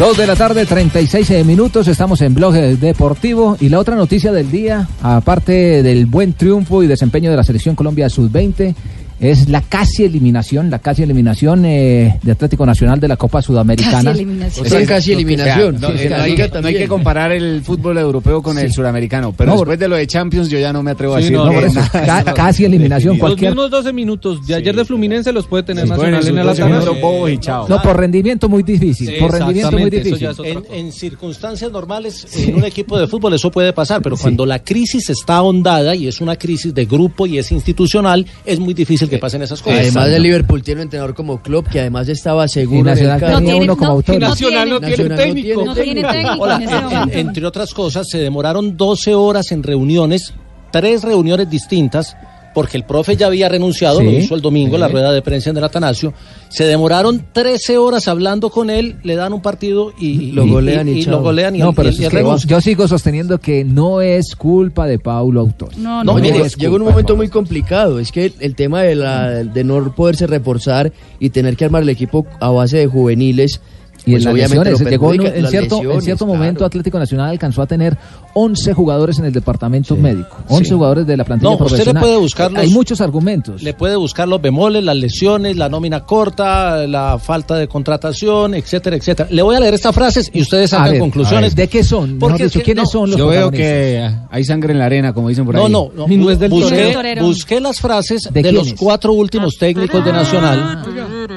[SPEAKER 5] Dos de la tarde, 36 minutos, estamos en Blog Deportivo. Y la otra noticia del día, aparte del buen triunfo y desempeño de la Selección Colombia Sub-20, es la casi eliminación, la casi eliminación eh, de Atlético Nacional de la Copa Sudamericana.
[SPEAKER 7] Casi eliminación.
[SPEAKER 19] Otra casi eliminación.
[SPEAKER 6] No,
[SPEAKER 19] Sí,
[SPEAKER 6] eh,
[SPEAKER 19] la
[SPEAKER 6] no hay que- no hay
[SPEAKER 19] también.
[SPEAKER 6] que comparar el fútbol europeo con el
[SPEAKER 5] Sí.
[SPEAKER 6] sudamericano, pero
[SPEAKER 5] No,
[SPEAKER 6] después de lo de Champions yo ya no me atrevo a decir
[SPEAKER 11] no,
[SPEAKER 6] no,
[SPEAKER 11] no,
[SPEAKER 6] por eso.
[SPEAKER 5] Ca- casi eliminación,
[SPEAKER 11] Los
[SPEAKER 5] cualquier.
[SPEAKER 11] mismos 12 minutos de ayer de Fluminense los puede tener Nacional
[SPEAKER 6] en
[SPEAKER 11] en el
[SPEAKER 6] sus 12
[SPEAKER 11] Atanasio.
[SPEAKER 6] minutos bobos y chao.
[SPEAKER 5] No, por rendimiento muy difícil. Por rendimiento muy difícil.
[SPEAKER 21] en circunstancias normales, en un equipo de fútbol eso puede pasar, pero cuando la crisis está ahondada y es una crisis de grupo y es institucional, es muy difícil que pasen esas cosas.
[SPEAKER 19] Además de Liverpool tiene un entrenador como Klopp que además estaba seguro
[SPEAKER 5] Y Nacional tenía uno como autor.
[SPEAKER 11] Nacional no tiene
[SPEAKER 19] Nacional no
[SPEAKER 11] técnico.
[SPEAKER 7] No tiene técnico
[SPEAKER 21] Hola,
[SPEAKER 7] en
[SPEAKER 21] entre otras cosas, se demoraron 12 horas en reuniones, tres reuniones distintas, porque el profe ya había renunciado,
[SPEAKER 5] Sí.
[SPEAKER 21] lo hizo el domingo en la rueda de prensa en el Atanasio. Se demoraron 13 horas hablando con él, le dan un partido y,
[SPEAKER 19] Lo golean y chao.
[SPEAKER 21] lo golean y
[SPEAKER 5] No, pero
[SPEAKER 21] y él- y él
[SPEAKER 5] yo sigo sosteniendo que no es culpa de Paulo Autor.
[SPEAKER 7] No,
[SPEAKER 21] No,
[SPEAKER 7] no,
[SPEAKER 21] mire,
[SPEAKER 7] no.
[SPEAKER 21] es
[SPEAKER 19] llegó un momento muy complicado. Es que el, el tema de, la, de no poderse reforzar y tener que armar el equipo a base de juveniles.
[SPEAKER 5] Y
[SPEAKER 19] pues
[SPEAKER 5] en las lesiones, llegó en,
[SPEAKER 19] perjudica.
[SPEAKER 5] en
[SPEAKER 19] Las
[SPEAKER 5] cierto, en cierto
[SPEAKER 19] claro.
[SPEAKER 5] momento Atlético Nacional alcanzó a tener 11 jugadores en el departamento médico, 11
[SPEAKER 21] Sí.
[SPEAKER 5] jugadores de la plantilla
[SPEAKER 21] No, usted le
[SPEAKER 5] profesional.
[SPEAKER 21] puede buscar
[SPEAKER 5] Hay
[SPEAKER 21] los-
[SPEAKER 5] muchos argumentos.
[SPEAKER 21] Le puede buscar los bemoles, las lesiones, la nómina corta, la falta de contratación, etcétera, etcétera. Le voy a leer estas frases y ustedes
[SPEAKER 5] A
[SPEAKER 21] sacan
[SPEAKER 5] ver,
[SPEAKER 21] conclusiones.
[SPEAKER 5] ver, ¿De qué son?
[SPEAKER 21] Porque
[SPEAKER 5] dicho, ¿quiénes
[SPEAKER 21] no,
[SPEAKER 5] son los
[SPEAKER 6] Yo veo que hay sangre en la arena, como dicen por ahí.
[SPEAKER 21] No, no, no.
[SPEAKER 11] No es del
[SPEAKER 21] busqué, las frases
[SPEAKER 5] ¿De
[SPEAKER 21] de, los cuatro últimos técnicos de Nacional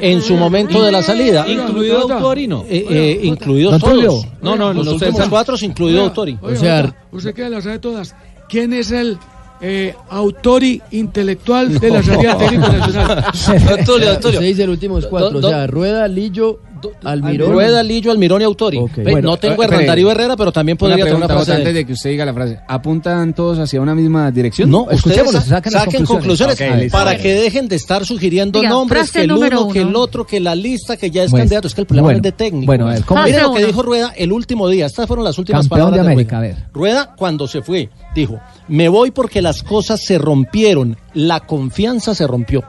[SPEAKER 21] en su momento de la salida.
[SPEAKER 11] Incluido Autorino.
[SPEAKER 21] Eh, eh, incluidos
[SPEAKER 5] ¿Don
[SPEAKER 21] todos.
[SPEAKER 11] No, no,
[SPEAKER 21] los
[SPEAKER 11] no,
[SPEAKER 21] últimos cuatro, incluido Autori.
[SPEAKER 19] O sea,
[SPEAKER 13] usted que las sabe todas. ¿Quién es el eh, autori intelectual de la salida técnica nacional?
[SPEAKER 21] Don Tulio.
[SPEAKER 19] Usted dice los últimos cuatro.
[SPEAKER 21] Do-
[SPEAKER 19] o sea, Rueda, Lillo, Almirón.
[SPEAKER 21] Rueda, Lillo, Almirón y Autori.
[SPEAKER 6] Bueno,
[SPEAKER 21] no tengo
[SPEAKER 6] eh,
[SPEAKER 21] a
[SPEAKER 6] espere.
[SPEAKER 21] Darío Herrera, pero también podría tener una frase de
[SPEAKER 6] antes de que usted diga la frase. ¿Apuntan todos hacia una misma dirección?
[SPEAKER 21] No, ustedes
[SPEAKER 5] saquen conclusiones.
[SPEAKER 21] para que dejen de estar sugiriendo
[SPEAKER 7] Diga,
[SPEAKER 21] nombres, que el uno, que el otro, que la lista, que ya es
[SPEAKER 5] Bueno,
[SPEAKER 21] candidato. Es que el problema
[SPEAKER 5] bueno,
[SPEAKER 21] es de técnico.
[SPEAKER 5] bueno, a ver, ¿cómo-
[SPEAKER 21] Mire
[SPEAKER 7] Frase
[SPEAKER 21] lo que dijo Rueda el último día. Estas fueron las últimas
[SPEAKER 5] Campeón
[SPEAKER 21] palabras
[SPEAKER 5] de
[SPEAKER 21] de
[SPEAKER 5] América,
[SPEAKER 21] Rueda.
[SPEAKER 5] a ver.
[SPEAKER 21] Rueda, cuando se fue, dijo, me voy porque las cosas se rompieron, la confianza se rompió.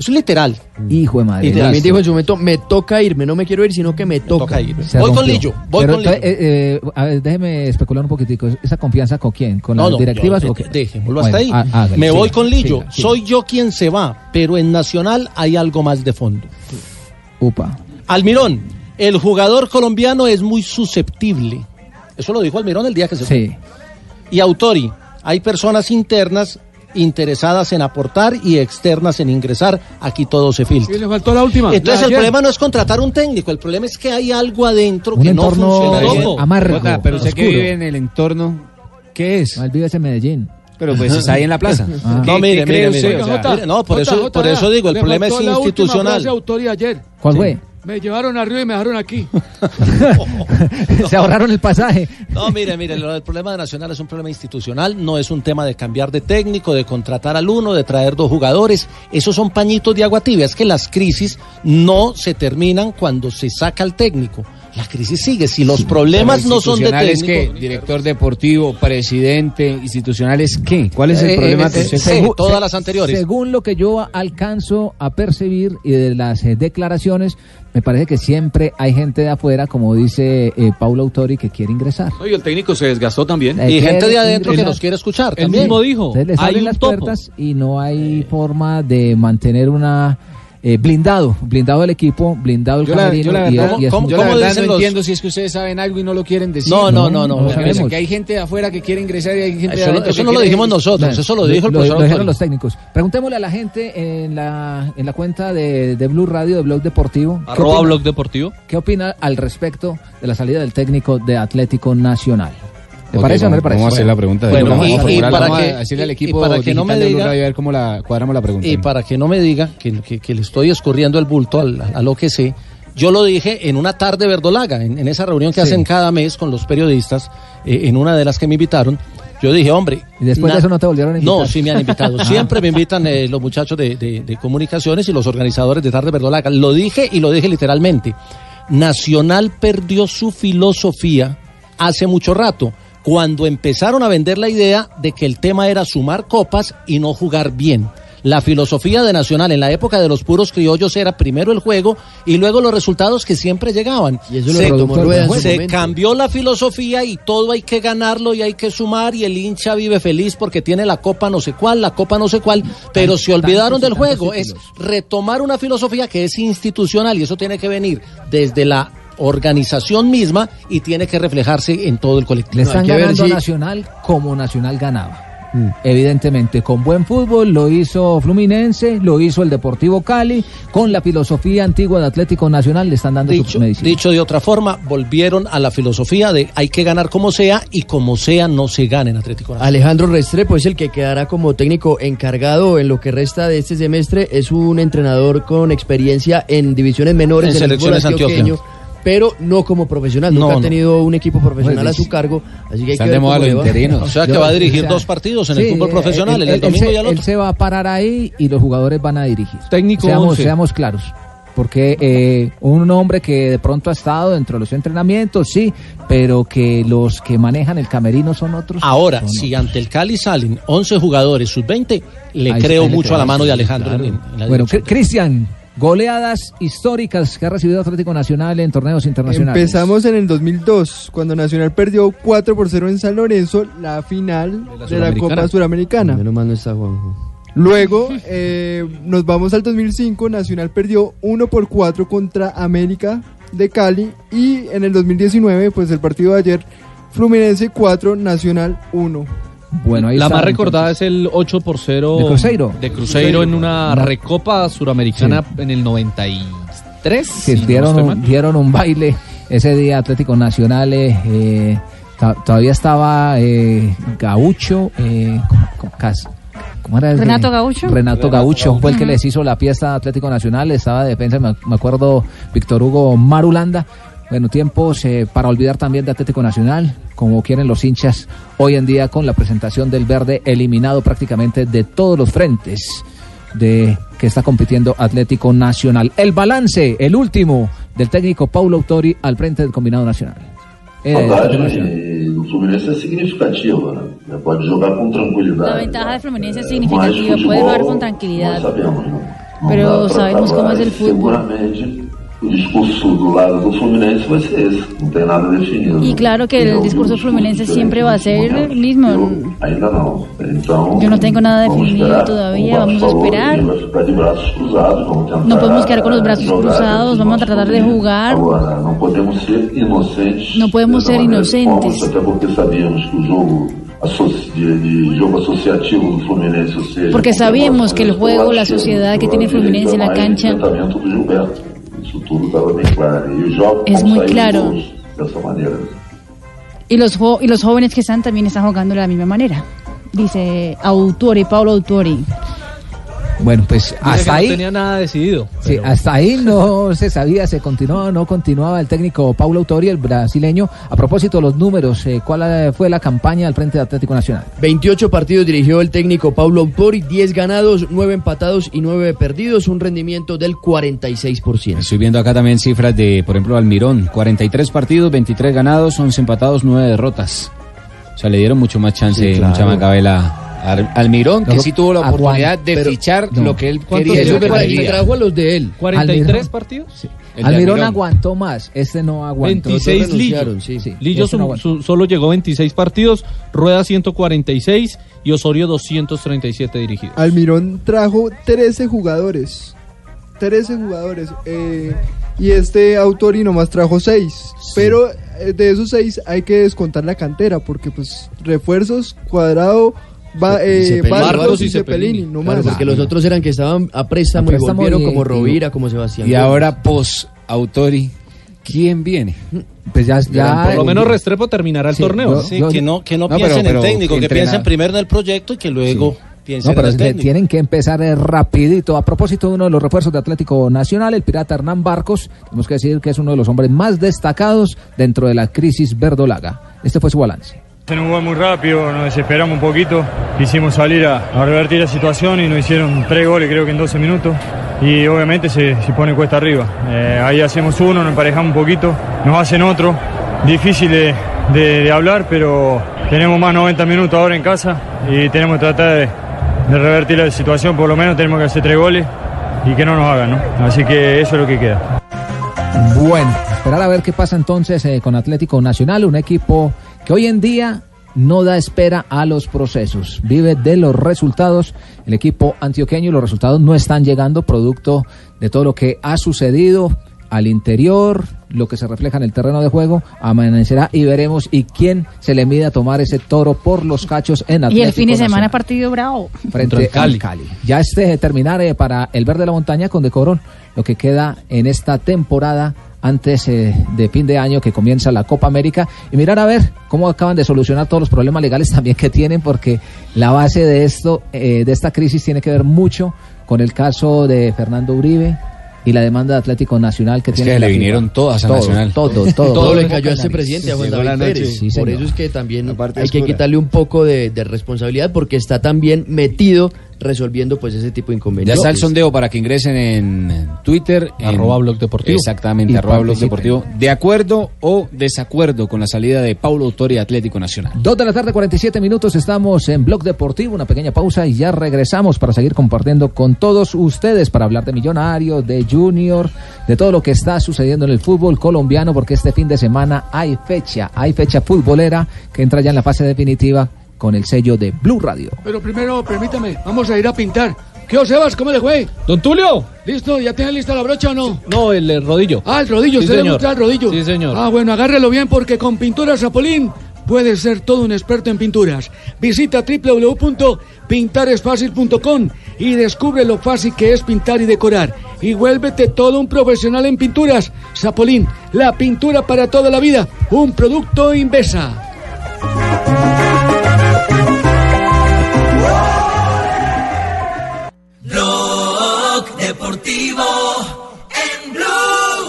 [SPEAKER 21] Es literal.
[SPEAKER 5] Hijo de madre.
[SPEAKER 19] Y también dijo en su momento, me toca irme, no me quiero ir, sino que me toca.
[SPEAKER 21] toca ir.
[SPEAKER 5] Se
[SPEAKER 21] Voy con. Lillo, voy
[SPEAKER 5] Pero
[SPEAKER 21] con Lillo.
[SPEAKER 5] eh, eh, a ver, déjeme especular un poquitico. ¿Esa confianza con quién? ¿Con
[SPEAKER 21] No,
[SPEAKER 5] las
[SPEAKER 21] no,
[SPEAKER 5] directivas
[SPEAKER 21] yo-
[SPEAKER 5] o qué?
[SPEAKER 21] Dejémoslo
[SPEAKER 5] Bueno,
[SPEAKER 21] hasta ahí.
[SPEAKER 5] hágale,
[SPEAKER 21] Me
[SPEAKER 5] siga,
[SPEAKER 21] voy con Lillo.
[SPEAKER 5] siga, siga.
[SPEAKER 21] Soy yo quien se va, pero en Nacional hay algo más de fondo.
[SPEAKER 5] Upa.
[SPEAKER 21] Almirón, el jugador colombiano es muy susceptible. Eso lo dijo Almirón el día que se fue.
[SPEAKER 5] Sí.
[SPEAKER 21] Y Autori, hay personas internas interesadas en aportar y externas en ingresar. Aquí todo se filtra.
[SPEAKER 13] Y le faltó la última.
[SPEAKER 21] Entonces
[SPEAKER 13] la
[SPEAKER 21] el
[SPEAKER 13] ayer.
[SPEAKER 21] problema no es contratar un técnico, el problema es que hay algo adentro
[SPEAKER 5] Un
[SPEAKER 21] que no funciona bien.
[SPEAKER 5] amargo,
[SPEAKER 6] Jota, pero usted que vive en el entorno, ¿qué es?
[SPEAKER 5] Mal vives en Medellín.
[SPEAKER 6] Pero pues está ahí en la plaza.
[SPEAKER 5] Ah.
[SPEAKER 6] ¿Qué-
[SPEAKER 21] No, mire,
[SPEAKER 6] qué
[SPEAKER 21] mire, mire,
[SPEAKER 6] O sea,
[SPEAKER 13] Jota,
[SPEAKER 21] mire, no, por
[SPEAKER 13] Jota,
[SPEAKER 21] eso- por eso digo, el
[SPEAKER 13] le
[SPEAKER 21] problema es institucional.
[SPEAKER 13] ayer.
[SPEAKER 5] ¿Cuál fue?
[SPEAKER 13] Me llevaron arriba y me dejaron aquí.
[SPEAKER 5] Se ahorraron el pasaje.
[SPEAKER 21] No, mire, mire, del problema de Nacional es un problema institucional, no es un tema de cambiar de técnico, de contratar al uno, de traer dos jugadores. Esos son pañitos de agua tibia. Es que las crisis no se terminan cuando se saca al técnico. La crisis sigue. Si los problemas no son de técnico.
[SPEAKER 6] que director deportivo, presidente, institucional es qué? ¿Cuál es el
[SPEAKER 21] Eh,
[SPEAKER 6] problema
[SPEAKER 21] eh,
[SPEAKER 6] que
[SPEAKER 21] eh,
[SPEAKER 6] segu-
[SPEAKER 21] todas las anteriores.
[SPEAKER 5] Según lo que yo alcanzo a percibir y de las eh, declaraciones, me parece que siempre hay gente de afuera, como dice eh, Paulo Autori, que quiere ingresar.
[SPEAKER 2] No, y el técnico se desgastó también.
[SPEAKER 5] Eh,
[SPEAKER 21] Y gente de adentro que
[SPEAKER 5] ingresar.
[SPEAKER 21] nos quiere escuchar
[SPEAKER 11] Él
[SPEAKER 21] también.
[SPEAKER 11] mismo dijo,
[SPEAKER 5] Entonces les
[SPEAKER 11] hay
[SPEAKER 5] abren las
[SPEAKER 11] topo.
[SPEAKER 5] puertas y no hay forma de mantener una eh, blindado, blindado el equipo, blindado el
[SPEAKER 6] Yo la,
[SPEAKER 5] camerino
[SPEAKER 6] yo la
[SPEAKER 5] y-
[SPEAKER 6] verdad,
[SPEAKER 5] y
[SPEAKER 6] yo la
[SPEAKER 21] cómo
[SPEAKER 6] verdad
[SPEAKER 21] dicen
[SPEAKER 6] no
[SPEAKER 21] los-
[SPEAKER 6] entiendo si es que ustedes saben algo y no lo quieren decir.
[SPEAKER 21] No, no, no, no.
[SPEAKER 6] que hay gente de afuera que quiere ingresar y hay gente de
[SPEAKER 21] Eso, no-
[SPEAKER 6] adentro
[SPEAKER 21] eso
[SPEAKER 6] que
[SPEAKER 21] no lo dijimos nosotros, eso lo dijo el profesor
[SPEAKER 5] lo dijeron los técnicos. Preguntémosle a la gente en la, en la cuenta de, de Blue Radio, de Blog Deportivo. ¿qué
[SPEAKER 11] Arroba Blog Deportivo.
[SPEAKER 5] ¿Qué opina al respecto de la salida del técnico de Atlético Nacional? ¿Le parece o no le parece?
[SPEAKER 6] Vamos a hacer la pregunta. de
[SPEAKER 21] Bueno, y-
[SPEAKER 6] a
[SPEAKER 21] y para
[SPEAKER 6] vamos a
[SPEAKER 21] que-
[SPEAKER 6] decirle al
[SPEAKER 21] y- y
[SPEAKER 6] equipo
[SPEAKER 21] para que no me diga-
[SPEAKER 6] a ver cómo la cuadramos la pregunta.
[SPEAKER 21] Y para que no me diga que, que- que le estoy escurriendo el bulto al- a, lo que sé, yo lo dije en una tarde verdolaga, en, en esa reunión que
[SPEAKER 5] Sí.
[SPEAKER 21] hacen cada mes con los periodistas, eh, en una de las que me invitaron. Yo dije, hombre.
[SPEAKER 5] ¿Y después de eso no te volvieron a invitar?
[SPEAKER 21] No, sí me han invitado.
[SPEAKER 5] Ah.
[SPEAKER 21] Siempre me invitan eh, los muchachos de, de- de comunicaciones y los organizadores de Tarde Verdolaga. Lo dije y lo dije literalmente. Nacional perdió su filosofía hace mucho rato, cuando empezaron a vender la idea de que el tema era sumar copas y no jugar bien. La filosofía de Nacional en la época de los puros criollos era primero el juego y luego los resultados que siempre llegaban.
[SPEAKER 19] Y eso lo
[SPEAKER 21] se,
[SPEAKER 19] su
[SPEAKER 21] se cambió la filosofía y todo hay que ganarlo y hay que sumar y el hincha vive feliz porque tiene la copa no sé cuál, la copa no sé cuál, pero se olvidaron del juego. Es retomar una filosofía que es institucional y eso tiene que venir desde la organización misma y tiene que reflejarse en todo el colectivo.
[SPEAKER 5] Le están ganando a Nacional como Nacional ganaba. Evidentemente, con buen fútbol lo hizo Fluminense, lo hizo el Deportivo Cali, con la filosofía antigua de Atlético Nacional le están dando
[SPEAKER 21] Dicho,
[SPEAKER 5] su medicina.
[SPEAKER 21] dicho de otra forma, volvieron a la filosofía de hay que ganar como sea y como sea no se gana en Atlético Nacional.
[SPEAKER 19] Alejandro Restrepo es el que quedará como técnico encargado en lo que resta de este semestre. Es un entrenador con experiencia en divisiones menores
[SPEAKER 21] En
[SPEAKER 19] del fútbol
[SPEAKER 21] selecciones
[SPEAKER 19] antioqueño,
[SPEAKER 21] Antioquia.
[SPEAKER 19] Pero no como profesional.
[SPEAKER 21] No,
[SPEAKER 19] Nunca ha
[SPEAKER 21] no.
[SPEAKER 19] tenido un equipo profesional a su cargo, así que hay que ver cómo le va.
[SPEAKER 21] O sea que va a dirigir dos partidos en el
[SPEAKER 5] Sí,
[SPEAKER 21] fútbol
[SPEAKER 5] eh,
[SPEAKER 21] profesional,
[SPEAKER 5] él-
[SPEAKER 21] el
[SPEAKER 5] él-
[SPEAKER 21] domingo
[SPEAKER 5] él
[SPEAKER 21] y
[SPEAKER 5] se-
[SPEAKER 21] el
[SPEAKER 5] Él
[SPEAKER 21] otro.
[SPEAKER 5] se va a parar ahí y los jugadores van a dirigir.
[SPEAKER 11] Técnico
[SPEAKER 5] seamos,
[SPEAKER 11] 11.
[SPEAKER 5] seamos claros. Porque eh, un hombre que de pronto ha estado dentro de los entrenamientos, sí, pero que los que manejan el camerino son otros.
[SPEAKER 21] Ahora,
[SPEAKER 5] son
[SPEAKER 21] si ante el Cali salen 11 jugadores sub-20, le
[SPEAKER 5] Ahí-
[SPEAKER 21] creo mucho a la mano de Alejandro.
[SPEAKER 5] claro.
[SPEAKER 21] en- en la
[SPEAKER 5] Bueno, Cristian, goleadas históricas que ha recibido Atlético Nacional en torneos internacionales.
[SPEAKER 22] Empezamos en el 2002, cuando Nacional perdió 4 por 0 en San Lorenzo, la final de la,
[SPEAKER 19] Suramericana.
[SPEAKER 22] Copa Suramericana.
[SPEAKER 19] Menos mal no está Juanjo.
[SPEAKER 22] Luego eh, nos vamos al 2005, Nacional perdió 1 por 4 contra América de Cali y en el 2019, pues el partido de ayer, Fluminense 4, Nacional 1.
[SPEAKER 5] Bueno, ahí
[SPEAKER 11] la
[SPEAKER 5] está,
[SPEAKER 11] más recordada es el 8 por 0
[SPEAKER 5] ¿De Cruzeiro?
[SPEAKER 11] de Cruzeiro en una
[SPEAKER 5] No.
[SPEAKER 11] recopa suramericana en el 93.
[SPEAKER 5] que
[SPEAKER 11] si no
[SPEAKER 5] dieron,
[SPEAKER 11] estoy
[SPEAKER 5] un, dieron un baile ese día Atlético Nacional. eh, eh, todavía estaba eh, Gaucho. Eh, ¿cómo, cómo era?
[SPEAKER 7] ¿Renato Gaucho?
[SPEAKER 5] Renato
[SPEAKER 7] Renato
[SPEAKER 5] Gaucho fue el que les hizo la fiesta a Atlético Nacional. Estaba de defensa, me, me acuerdo, Víctor Hugo Marulanda. Bueno, tiempos eh, para olvidar también de Atlético Nacional, como quieren los hinchas hoy en día con la presentación del verde eliminado prácticamente de todos los frentes de que está compitiendo Atlético Nacional. El balance, el último del técnico Paulo Autori al frente del combinado nacional. Eh,
[SPEAKER 23] do Fluminense é significativa, né? Pode jogar com
[SPEAKER 7] La
[SPEAKER 23] tranquilidade.
[SPEAKER 7] ventaja de Fluminense es
[SPEAKER 23] Mas
[SPEAKER 7] significativa,
[SPEAKER 23] futebol,
[SPEAKER 7] puede jugar con
[SPEAKER 23] nós
[SPEAKER 7] tranquilidad.
[SPEAKER 23] sabemos? Não
[SPEAKER 7] Pero sabemos cómo
[SPEAKER 23] acabar.
[SPEAKER 7] es el fútbol.
[SPEAKER 23] Seguramente o discurso do lado do Fluminense vai ser esse. Não tem nada definido.
[SPEAKER 7] Y claro que el discurso fluminense siempre va a ser el mismo.
[SPEAKER 23] Ainda não. Então,
[SPEAKER 7] Yo no tengo nada definido todavía,
[SPEAKER 23] o
[SPEAKER 7] vamos esperar.
[SPEAKER 23] ninguém vai ficar de braços cruzados, vamos tentar
[SPEAKER 7] No podemos con los brazos
[SPEAKER 23] jogar
[SPEAKER 7] cruzados, vamos tratar de jugar.
[SPEAKER 23] Agora, não podemos ser inocentes.
[SPEAKER 7] No podemos ser inocentes.
[SPEAKER 23] como, Até porque sabíamos que o jogo de, de jogo associativo do Fluminense, ou seja,
[SPEAKER 7] Porque
[SPEAKER 23] com
[SPEAKER 7] sabíamos que el
[SPEAKER 23] eu
[SPEAKER 7] juego, la sociedad que
[SPEAKER 23] eu
[SPEAKER 7] tiene Fluminense en la cancha Es muy claro.
[SPEAKER 23] todos dessa maneira.
[SPEAKER 7] y los, y los jóvenes que están también están jugando de la misma manera. Dice Autori, Paulo Autori.
[SPEAKER 5] Bueno, pues
[SPEAKER 11] Dice
[SPEAKER 5] hasta ahí.
[SPEAKER 11] no tenía nada decidido.
[SPEAKER 5] Sí, hasta ahí no se sabía, se continuaba o no continuaba el técnico Paulo Autori, el brasileño. A propósito de los números, eh, ¿cuál eh, fue la campaña al frente de Atlético Nacional?
[SPEAKER 19] 28 partidos dirigió el técnico Paulo Autori, 10 ganados, 9 empatados y 9 perdidos, un rendimiento del 46%.
[SPEAKER 6] Estoy viendo acá también cifras de, por ejemplo, Almirón. 43 partidos, 23 ganados, 11 empatados, 9 derrotas. O sea, le dieron mucho más chance,
[SPEAKER 19] Sí, claro.
[SPEAKER 6] mucha más Al- Almirón, que
[SPEAKER 19] No,
[SPEAKER 6] sí tuvo la oportunidad de
[SPEAKER 19] pero-
[SPEAKER 6] fichar
[SPEAKER 19] no.
[SPEAKER 6] lo que él
[SPEAKER 19] ¿Cuántos
[SPEAKER 6] quería. quería.
[SPEAKER 19] trajo a los de él.
[SPEAKER 11] 43
[SPEAKER 5] Almirón.
[SPEAKER 11] partidos.
[SPEAKER 6] De
[SPEAKER 5] Almirón
[SPEAKER 6] Almirón.
[SPEAKER 5] aguantó más, este no aguantó.
[SPEAKER 11] 26
[SPEAKER 19] Todos
[SPEAKER 11] Lillo.
[SPEAKER 19] sí, sí.
[SPEAKER 11] Lillo
[SPEAKER 5] Este no
[SPEAKER 11] su- solo llegó 26 partidos, Rueda 146 y Osorio 237 dirigidos.
[SPEAKER 22] Almirón trajo 13 jugadores. 13 jugadores. eh, y este Autori nomás trajo 6. Pero eh, de esos 6 hay que descontar la cantera. Porque pues refuerzos, cuadrado, va, eh, Barcos y Cepelini. No
[SPEAKER 19] Claro,
[SPEAKER 22] más.
[SPEAKER 19] porque los otros eran que estaban a préstamo,
[SPEAKER 5] A préstamo
[SPEAKER 19] y volvieron como Rovira, como Sebastián.
[SPEAKER 6] Y
[SPEAKER 19] Gómez.
[SPEAKER 6] ahora, post Autori, ¿quién viene?
[SPEAKER 5] Pues ya, ya
[SPEAKER 11] Por lo menos Restrepo terminará el
[SPEAKER 5] Sí,
[SPEAKER 11] torneo. ¿no?
[SPEAKER 21] Sí, que no, que no,
[SPEAKER 6] No,
[SPEAKER 21] piensen
[SPEAKER 6] pero-
[SPEAKER 21] en el técnico, que
[SPEAKER 6] entrenar.
[SPEAKER 21] piensen primero en el proyecto y que luego piensen
[SPEAKER 5] No, pero
[SPEAKER 21] en el
[SPEAKER 5] le
[SPEAKER 21] técnico.
[SPEAKER 5] tienen que empezar eh, rapidito. A propósito de uno de los refuerzos de Atlético Nacional, el pirata Hernán Barcos, tenemos que decir que es uno de los hombres más destacados dentro de la crisis verdolaga. Este fue su balance.
[SPEAKER 24] Se nos jugó muy rápido, nos desesperamos un poquito, quisimos salir a, revertir la situación y nos hicieron tres goles creo que en 12 minutos y obviamente se, pone cuesta arriba. Eh, ahí hacemos uno, nos emparejamos un poquito, nos hacen otro, difícil de, hablar pero tenemos más 90 minutos ahora en casa y tenemos que tratar de, de revertir la situación, por lo menos tenemos que hacer tres goles y que no nos hagan, ¿no? Así que eso es lo que queda.
[SPEAKER 5] Bueno, esperar a ver qué pasa entonces eh, con Atlético Nacional, un equipo que hoy en día no da espera a los procesos, vive de los resultados. El equipo antioqueño y los resultados no están llegando producto de todo lo que ha sucedido al interior, lo que se refleja en el terreno de juego, amanecerá y veremos y quién se le mide a tomar ese toro por los cachos en Atlético
[SPEAKER 7] Y el fin de semana
[SPEAKER 5] Nacional
[SPEAKER 7] partido bravo.
[SPEAKER 5] frente al Cali. Ya este terminar eh, para el verde de la montaña con Decorón, lo que queda en esta temporada antes eh, de fin de año que comienza la Copa América y mirar a ver cómo acaban de solucionar todos los problemas legales también que tienen porque la base de esto eh, de esta crisis tiene que ver mucho con el caso de Fernando Uribe y la demanda de Atlético Nacional que
[SPEAKER 6] Es
[SPEAKER 5] tiene
[SPEAKER 6] que
[SPEAKER 5] la
[SPEAKER 6] le
[SPEAKER 5] FIFA.
[SPEAKER 6] vinieron todas a
[SPEAKER 5] Todo,
[SPEAKER 6] Nacional.
[SPEAKER 5] todo, todo,
[SPEAKER 19] Todo le
[SPEAKER 5] Todo
[SPEAKER 19] cayó a ese
[SPEAKER 5] Canales.
[SPEAKER 19] presidente, a Juan David. Pérez.
[SPEAKER 5] Sí,
[SPEAKER 19] Por eso es que también hay que quitarle un poco de, de responsabilidad porque está también metido resolviendo pues ese tipo de
[SPEAKER 6] Ya
[SPEAKER 19] inconvenientes.
[SPEAKER 6] está el sondeo para que ingresen en Twitter. en-
[SPEAKER 11] Arroba Blog Deportivo.
[SPEAKER 6] Exactamente,
[SPEAKER 11] Y
[SPEAKER 6] arroba Blog. Deportivo. ¿De acuerdo o desacuerdo con la salida de Paulo Autori Atlético Nacional?
[SPEAKER 5] Dos de la tarde, 47 minutos, estamos en Blog Deportivo, una pequeña pausa y ya regresamos para seguir compartiendo con todos ustedes para hablar de Millonarios, de Junior, de todo lo que está sucediendo en el fútbol colombiano, porque este fin de semana hay fecha, hay fecha futbolera que entra ya en la fase definitiva con el sello de Blue Radio.
[SPEAKER 13] Pero primero, permítame, vamos a ir a pintar. ¿Qué os Sebas? ¿Cómo le fue?
[SPEAKER 11] Don Tulio.
[SPEAKER 13] ¿Listo? ¿Ya tiene lista la brocha o no?
[SPEAKER 11] No, el, rodillo.
[SPEAKER 13] Ah, el rodillo,
[SPEAKER 11] Sí,
[SPEAKER 13] usted le
[SPEAKER 11] señor.
[SPEAKER 13] gusta el rodillo.
[SPEAKER 11] Sí, señor.
[SPEAKER 13] Ah, bueno, agárrelo bien porque con Pinturas Zapolín puede ser todo un experto en pinturas. Visita www.pintaresfacil.com y descubre lo fácil que es pintar y decorar. Y vuélvete todo un profesional en pinturas. Zapolín, la pintura para toda la vida. Un producto Invesa.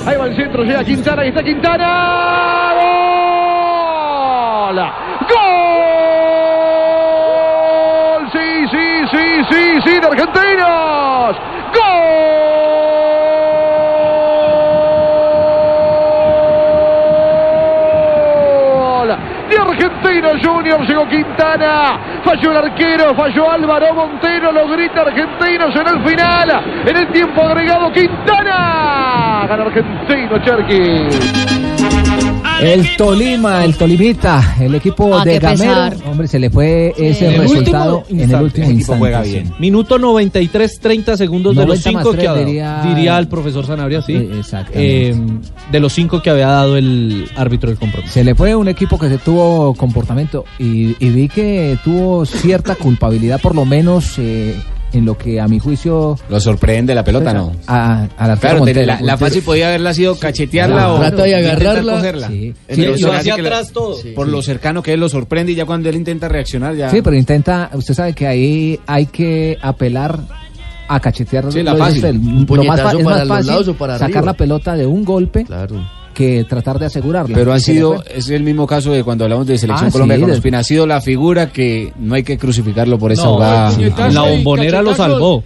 [SPEAKER 18] Ahí va el centro, llega Quintana, y está Quintana. ¡Gol! ¡Gol! Sí, sí, sí, sí, sí, de Argentinos. ¡Gol! De Argentinos Junior llegó Quintana, falló el arquero, falló Álvaro Montero, lo grita Argentinos en el final, en el tiempo agregado Quintana, gana Argentino Cherky.
[SPEAKER 5] El Tolima, el Tolimita, el equipo
[SPEAKER 7] Ah,
[SPEAKER 5] de Gamero,
[SPEAKER 7] pesar.
[SPEAKER 5] hombre, se le fue ese
[SPEAKER 11] En el
[SPEAKER 5] resultado
[SPEAKER 11] último
[SPEAKER 5] en el último
[SPEAKER 11] equipo
[SPEAKER 5] instante.
[SPEAKER 11] juega
[SPEAKER 5] sí.
[SPEAKER 11] bien. Minuto 93, 30 segundos de los
[SPEAKER 5] 90 más
[SPEAKER 11] 5 que
[SPEAKER 5] tres,
[SPEAKER 11] ha dado.
[SPEAKER 5] diría-
[SPEAKER 11] Diría, el profesor Sanabria, sí.
[SPEAKER 5] Eh, exactamente.
[SPEAKER 11] Eh, de los 5 que había dado el árbitro del compromiso.
[SPEAKER 5] Se le fue un equipo que se tuvo comportamiento y, y vi que tuvo cierta culpabilidad, por lo menos eh, en lo que a mi juicio.
[SPEAKER 6] Lo sorprende la pelota, ¿no?
[SPEAKER 5] A, a la
[SPEAKER 6] Claro, te- la, la fácil podía haberla sido cachetearla
[SPEAKER 5] Claro.
[SPEAKER 6] o
[SPEAKER 5] Trata de agarrarla.
[SPEAKER 6] cogerla.
[SPEAKER 5] Sí.
[SPEAKER 6] Pero
[SPEAKER 5] Sí, lo
[SPEAKER 6] la-
[SPEAKER 5] atrás todo.
[SPEAKER 6] Por lo cercano que él lo sorprende y ya cuando él intenta reaccionar ya.
[SPEAKER 5] Sí, pero intenta, usted sabe que ahí hay que apelar a cachetear.
[SPEAKER 6] Sí, la fácil.
[SPEAKER 5] dice usted,
[SPEAKER 6] Un
[SPEAKER 5] lo más es
[SPEAKER 19] para
[SPEAKER 5] más
[SPEAKER 19] los
[SPEAKER 5] fácil
[SPEAKER 19] lados o para
[SPEAKER 5] sacar
[SPEAKER 19] arriba.
[SPEAKER 5] la pelota de un golpe que tratar de asegurarla.
[SPEAKER 6] Pero ha
[SPEAKER 5] le
[SPEAKER 6] sido, es el mismo caso de cuando hablamos de Selección
[SPEAKER 5] Ah,
[SPEAKER 6] Colombia
[SPEAKER 5] sí,
[SPEAKER 6] con Ospina. Ha sido la figura que no hay que crucificarlo por esa
[SPEAKER 11] No,
[SPEAKER 6] jugada.
[SPEAKER 11] La bombonera lo salvó.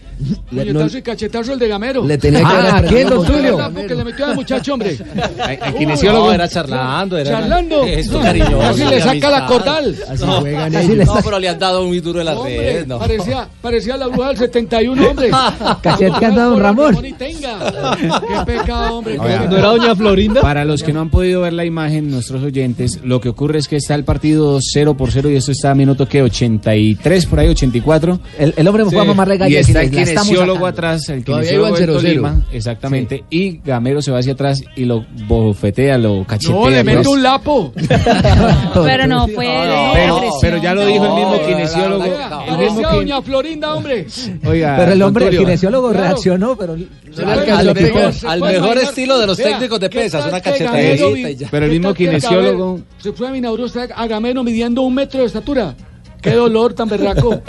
[SPEAKER 13] Puñetazo y cachetazo el de Gamero.
[SPEAKER 19] Le tenía que
[SPEAKER 5] Ah, ¿a quién, don Tulio?
[SPEAKER 19] a
[SPEAKER 13] Tapo que le metió al muchacho, hombre.
[SPEAKER 6] El
[SPEAKER 11] kinesiólogo. No, era charlando, era-
[SPEAKER 13] Charlando. No,
[SPEAKER 21] cariñoso,
[SPEAKER 13] Casi
[SPEAKER 21] de
[SPEAKER 13] le saca
[SPEAKER 21] amistad.
[SPEAKER 13] la cordal.
[SPEAKER 19] Así
[SPEAKER 21] No,
[SPEAKER 19] juegan
[SPEAKER 5] así
[SPEAKER 19] ellos.
[SPEAKER 5] le
[SPEAKER 21] No, pero le han dado muy duro en las
[SPEAKER 13] Hombre,
[SPEAKER 21] redes. No.
[SPEAKER 13] parecía, parecía la bruja del 71, hombre.
[SPEAKER 5] Cacheteando a don Ramón.
[SPEAKER 13] Qué pecado, hombre.
[SPEAKER 11] ¿No era doña Florinda?
[SPEAKER 6] Para los que no han podido ver la imagen, nuestros oyentes, lo que ocurre es que está el partido 0 por 0 y esto está a minuto que 83, por ahí 84.
[SPEAKER 5] El, el hombre fue a mamarle
[SPEAKER 6] Y
[SPEAKER 5] gallo.
[SPEAKER 6] está el
[SPEAKER 5] la estamos
[SPEAKER 6] kinesiólogo atrás, el kinesiólogo
[SPEAKER 19] 0-0.
[SPEAKER 6] Tolima, exactamente, y Gamero se va hacia atrás y lo bofetea, lo cachetea.
[SPEAKER 13] No, le mete un lapo.
[SPEAKER 7] Pero no fue. de
[SPEAKER 6] pero, ya lo dijo el mismo kinesiólogo. el mismo kin-
[SPEAKER 13] doña Florinda, hombre.
[SPEAKER 6] Oiga,
[SPEAKER 5] Pero el hombre, el
[SPEAKER 6] Tulio,
[SPEAKER 5] kinesiólogo
[SPEAKER 13] Claro.
[SPEAKER 5] reaccionó, pero
[SPEAKER 21] Al, mejor, al
[SPEAKER 13] puede
[SPEAKER 21] estilo de los técnicos de
[SPEAKER 13] ¿qué
[SPEAKER 21] pesas, una
[SPEAKER 13] que
[SPEAKER 21] cachetadita.
[SPEAKER 6] Pero el mismo kinesiólogo-
[SPEAKER 13] Se fue a inauguró usted a Gamero midiendo un metro de estatura. Qué dolor tan berraco.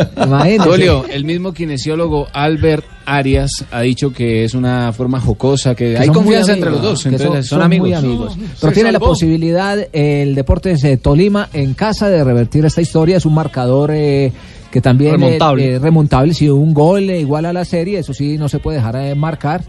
[SPEAKER 6] Tulio, el mismo kinesiólogo Albert Arias ha dicho que es una forma jocosa, que,
[SPEAKER 5] que
[SPEAKER 6] hay confianza entre los dos,
[SPEAKER 5] que
[SPEAKER 6] entonces son,
[SPEAKER 5] son
[SPEAKER 6] amigos.
[SPEAKER 5] muy amigos.
[SPEAKER 13] No,
[SPEAKER 5] Pero tiene la posibilidad el Deportes de Tolima en casa de revertir esta historia. Es un marcador eh, que también eh,
[SPEAKER 11] Remontable.
[SPEAKER 5] eh, remontable. Si un gol eh, igual a la serie, eso sí no se puede dejar de marcar.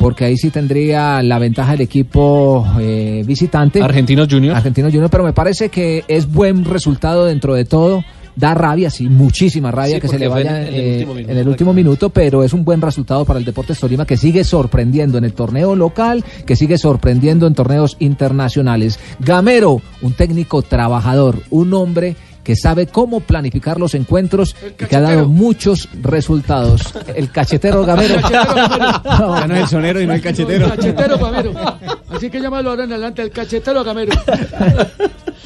[SPEAKER 5] Porque ahí sí tendría la ventaja el equipo eh, visitante.
[SPEAKER 11] Argentinos Junior.
[SPEAKER 5] Argentinos Junior, pero me parece que es buen resultado dentro de todo Da rabia, sí, muchísima rabia
[SPEAKER 21] Sí,
[SPEAKER 5] que se le vaya
[SPEAKER 21] en el
[SPEAKER 5] eh,
[SPEAKER 21] último minuto,
[SPEAKER 5] en el último minuto, pero es un buen resultado para el Deportes Tolima que sigue sorprendiendo en el torneo local, que sigue sorprendiendo en torneos internacionales. Gamero, un técnico trabajador, un hombre que sabe cómo planificar los encuentros y que ha dado muchos resultados. El cachetero Gamero.
[SPEAKER 6] Ya no es el sonero y no el cachetero.
[SPEAKER 13] El cachetero Gamero. Así que llámalo ahora en adelante, el cachetero Gamero.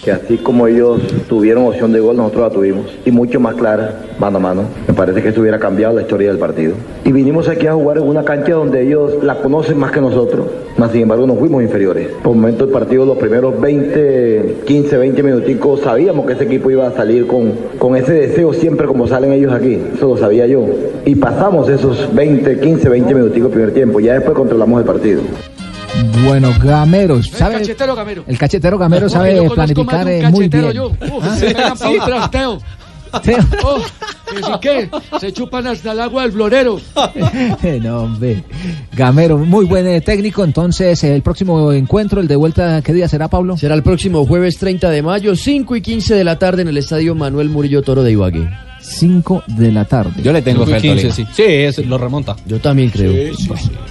[SPEAKER 25] que así como ellos tuvieron opción de gol, nosotros la tuvimos. Y mucho más clara, mano a mano. Me parece que esto hubiera cambiado la historia del partido. Y vinimos aquí a jugar en una cancha donde ellos la conocen más que nosotros. Mas sin embargo nos fuimos inferiores. Por momento del partido, los primeros 20, 15, 20 minuticos, sabíamos que ese equipo iba a salir con, con ese deseo siempre como salen ellos aquí. Eso lo sabía yo. Y pasamos esos 20, 15, 20 minuticos primer tiempo. Ya después controlamos el partido.
[SPEAKER 5] Bueno, Gamero, ¿sabe?
[SPEAKER 13] El cachetero Gamero.
[SPEAKER 5] El cachetero Gamero sabe planificar eh, muy bien.
[SPEAKER 13] yo. Uf,
[SPEAKER 5] ¿Ah?
[SPEAKER 13] se Oh, que se chupan hasta el agua del florero.
[SPEAKER 5] no, hombre. Gamero, muy buen eh, técnico. Entonces, el próximo encuentro, el de vuelta, ¿qué día será, Pablo?
[SPEAKER 19] Será el próximo jueves 30 de mayo, 5 y 15 de la tarde en el estadio Manuel Murillo Toro de Ibagué.
[SPEAKER 5] 5 de la tarde.
[SPEAKER 6] Yo le tengo fe al
[SPEAKER 11] 15,
[SPEAKER 6] Tolima.
[SPEAKER 11] sí. Sí, es- lo remonta.
[SPEAKER 19] Yo también creo.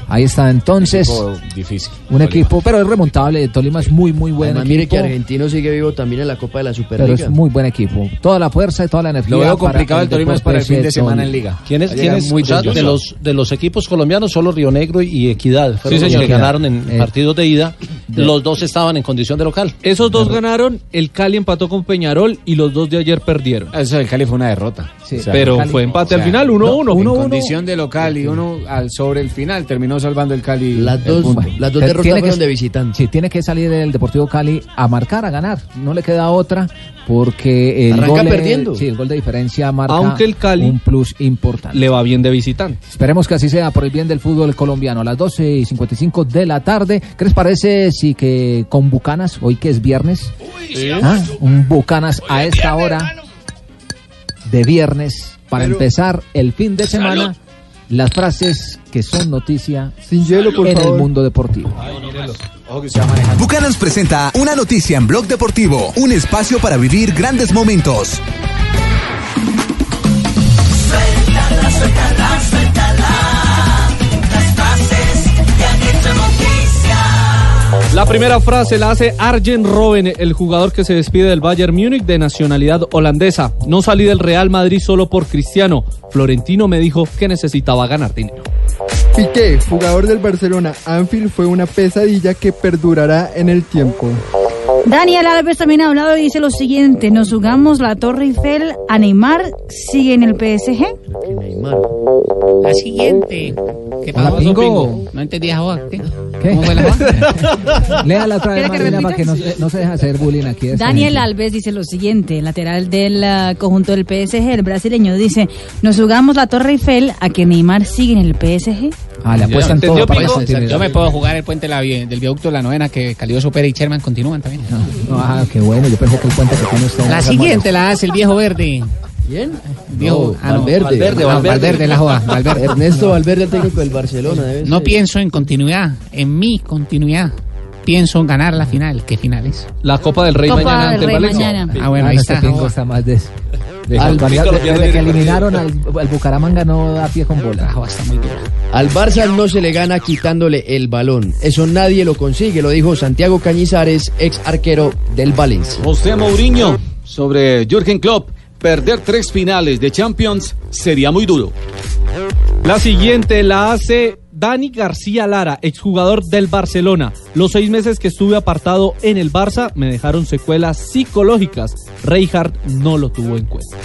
[SPEAKER 5] Ahí está entonces.
[SPEAKER 6] Equipo difícil.
[SPEAKER 5] Un equipo, pero es remontable. Tolima es muy, muy buen
[SPEAKER 19] Además,
[SPEAKER 5] equipo.
[SPEAKER 19] mire que Argentino sigue vivo también en la Copa de la
[SPEAKER 5] pero
[SPEAKER 19] Superliga.
[SPEAKER 5] es muy buen equipo. Toda la fuerza y toda la energía.
[SPEAKER 6] Lo veo complicado el Tolima es para el fin de semana en. Liga.
[SPEAKER 21] ¿Quiénes,
[SPEAKER 6] Va a llegar
[SPEAKER 21] quiénes
[SPEAKER 6] muy
[SPEAKER 21] o sea, de los de los equipos colombianos solo Río Negro y Equidad fueron
[SPEAKER 11] Sí,
[SPEAKER 21] los
[SPEAKER 11] señor.
[SPEAKER 21] que ganaron en
[SPEAKER 11] Eh,
[SPEAKER 21] partidos de ida. Los dos estaban en condición de local.
[SPEAKER 11] Esos dos ganaron, el Cali empató con Peñarol y los dos de ayer perdieron.
[SPEAKER 6] Eso del Cali fue una derrota.
[SPEAKER 11] Sí, pero fue empate al final, 1-1.
[SPEAKER 6] En
[SPEAKER 11] 1-1.
[SPEAKER 6] condición de local y uno al sobre el final terminó salvando el Cali.
[SPEAKER 19] Las dos, las dos derrotas
[SPEAKER 5] tiene que-
[SPEAKER 19] fueron de visitante.
[SPEAKER 5] Sí, tiene que salir el Deportivo Cali a marcar, a ganar. No le queda otra porque el
[SPEAKER 19] Arranca
[SPEAKER 5] gol, de-
[SPEAKER 19] perdiendo.
[SPEAKER 5] sí, el gol de diferencia marca
[SPEAKER 11] Aunque el Cali
[SPEAKER 5] un plus importante.
[SPEAKER 11] Le va bien de visitante.
[SPEAKER 5] Esperemos que así sea por el bien del fútbol colombiano. A las 12 y 55 de la tarde. ¿Qué les parece si que con Bucanas, hoy que es viernes? Ah, Un Bucanas a esta hora de viernes para empezar el fin de semana. Las frases que son noticia
[SPEAKER 22] Sin hielo, por
[SPEAKER 5] en el mundo deportivo.
[SPEAKER 17] Bucanans presenta una noticia en Blog Deportivo, un espacio para vivir grandes momentos.
[SPEAKER 14] Suéltala, suéltala, suéltala.
[SPEAKER 11] La primera frase la hace Arjen Robben, el jugador que se despide del Bayern Múnich de nacionalidad holandesa. No salí del Real Madrid solo por Cristiano. Florentino me dijo que necesitaba ganar dinero.
[SPEAKER 22] Piqué, jugador del Barcelona, Anfield fue una pesadilla que perdurará en el tiempo.
[SPEAKER 7] Daniel Alves también ha hablado y dice lo siguiente, nos jugamos la Torre Eiffel a Neymar, sigue en el PSG.
[SPEAKER 26] La siguiente. ¿Qué
[SPEAKER 5] Hola,
[SPEAKER 26] pasó,
[SPEAKER 5] Pingo.
[SPEAKER 26] Pingo? No entendí a Joa. ¿Qué?
[SPEAKER 5] ¿Qué?
[SPEAKER 26] ¿Cómo fue la Joa?
[SPEAKER 5] Léala otra vez,
[SPEAKER 7] ¿Quiere que
[SPEAKER 5] Marina, para que no, se- no se deje hacer bullying aquí. esta
[SPEAKER 7] Daniel
[SPEAKER 5] gente.
[SPEAKER 7] Alves dice lo siguiente, lateral del ah, conjunto del PSG, el brasileño dice, nos jugamos la Torre Eiffel a que Neymar sigue en el PSG.
[SPEAKER 5] Ah, le apuestan
[SPEAKER 26] ¿Entendió,
[SPEAKER 5] todo para continuidad.
[SPEAKER 26] Yo me puedo jugar el puente de la vi- del viaducto de la novena que Calioso Pérez y Sherman continúan también.
[SPEAKER 5] No, ah, qué bueno, yo pensé que el puente que tiene usted.
[SPEAKER 26] La siguiente la hace el viejo verde.
[SPEAKER 19] ¿Quién?
[SPEAKER 26] Viejo,
[SPEAKER 19] No,
[SPEAKER 26] ah, no.
[SPEAKER 19] Valverde.
[SPEAKER 26] Valverde,
[SPEAKER 19] Ah,
[SPEAKER 26] Valverde, la joda. Valverde.
[SPEAKER 19] Ernesto Valverde, el técnico del Barcelona. debe
[SPEAKER 26] No
[SPEAKER 19] ser.
[SPEAKER 26] pienso en continuidad, en mi continuidad. Pienso en ganar la final. ¿Qué final es?
[SPEAKER 11] La Copa del Rey
[SPEAKER 7] Copa
[SPEAKER 11] mañana
[SPEAKER 7] del
[SPEAKER 11] ante el
[SPEAKER 7] Rey
[SPEAKER 11] Valencia.
[SPEAKER 7] mañana.
[SPEAKER 26] Ah, bueno,
[SPEAKER 5] Ah,
[SPEAKER 26] ahí está.
[SPEAKER 5] está más de... de-
[SPEAKER 19] Al- lo
[SPEAKER 5] desde que
[SPEAKER 19] el
[SPEAKER 5] eliminaron al, al Bucaramanga no da pie con bola.
[SPEAKER 26] Dura.
[SPEAKER 19] Al Barça no se le gana quitándole el balón. Eso nadie lo consigue, lo dijo Santiago Cañizares, ex arquero del Valencia.
[SPEAKER 27] José Mourinho sobre Jürgen Klopp. Perder tres finales de Champions sería muy duro.
[SPEAKER 11] La siguiente la hace Dani García Lara, exjugador del Barcelona. Los seis meses que estuve apartado en el Barça me dejaron secuelas psicológicas. Reinhardt no lo tuvo en cuenta.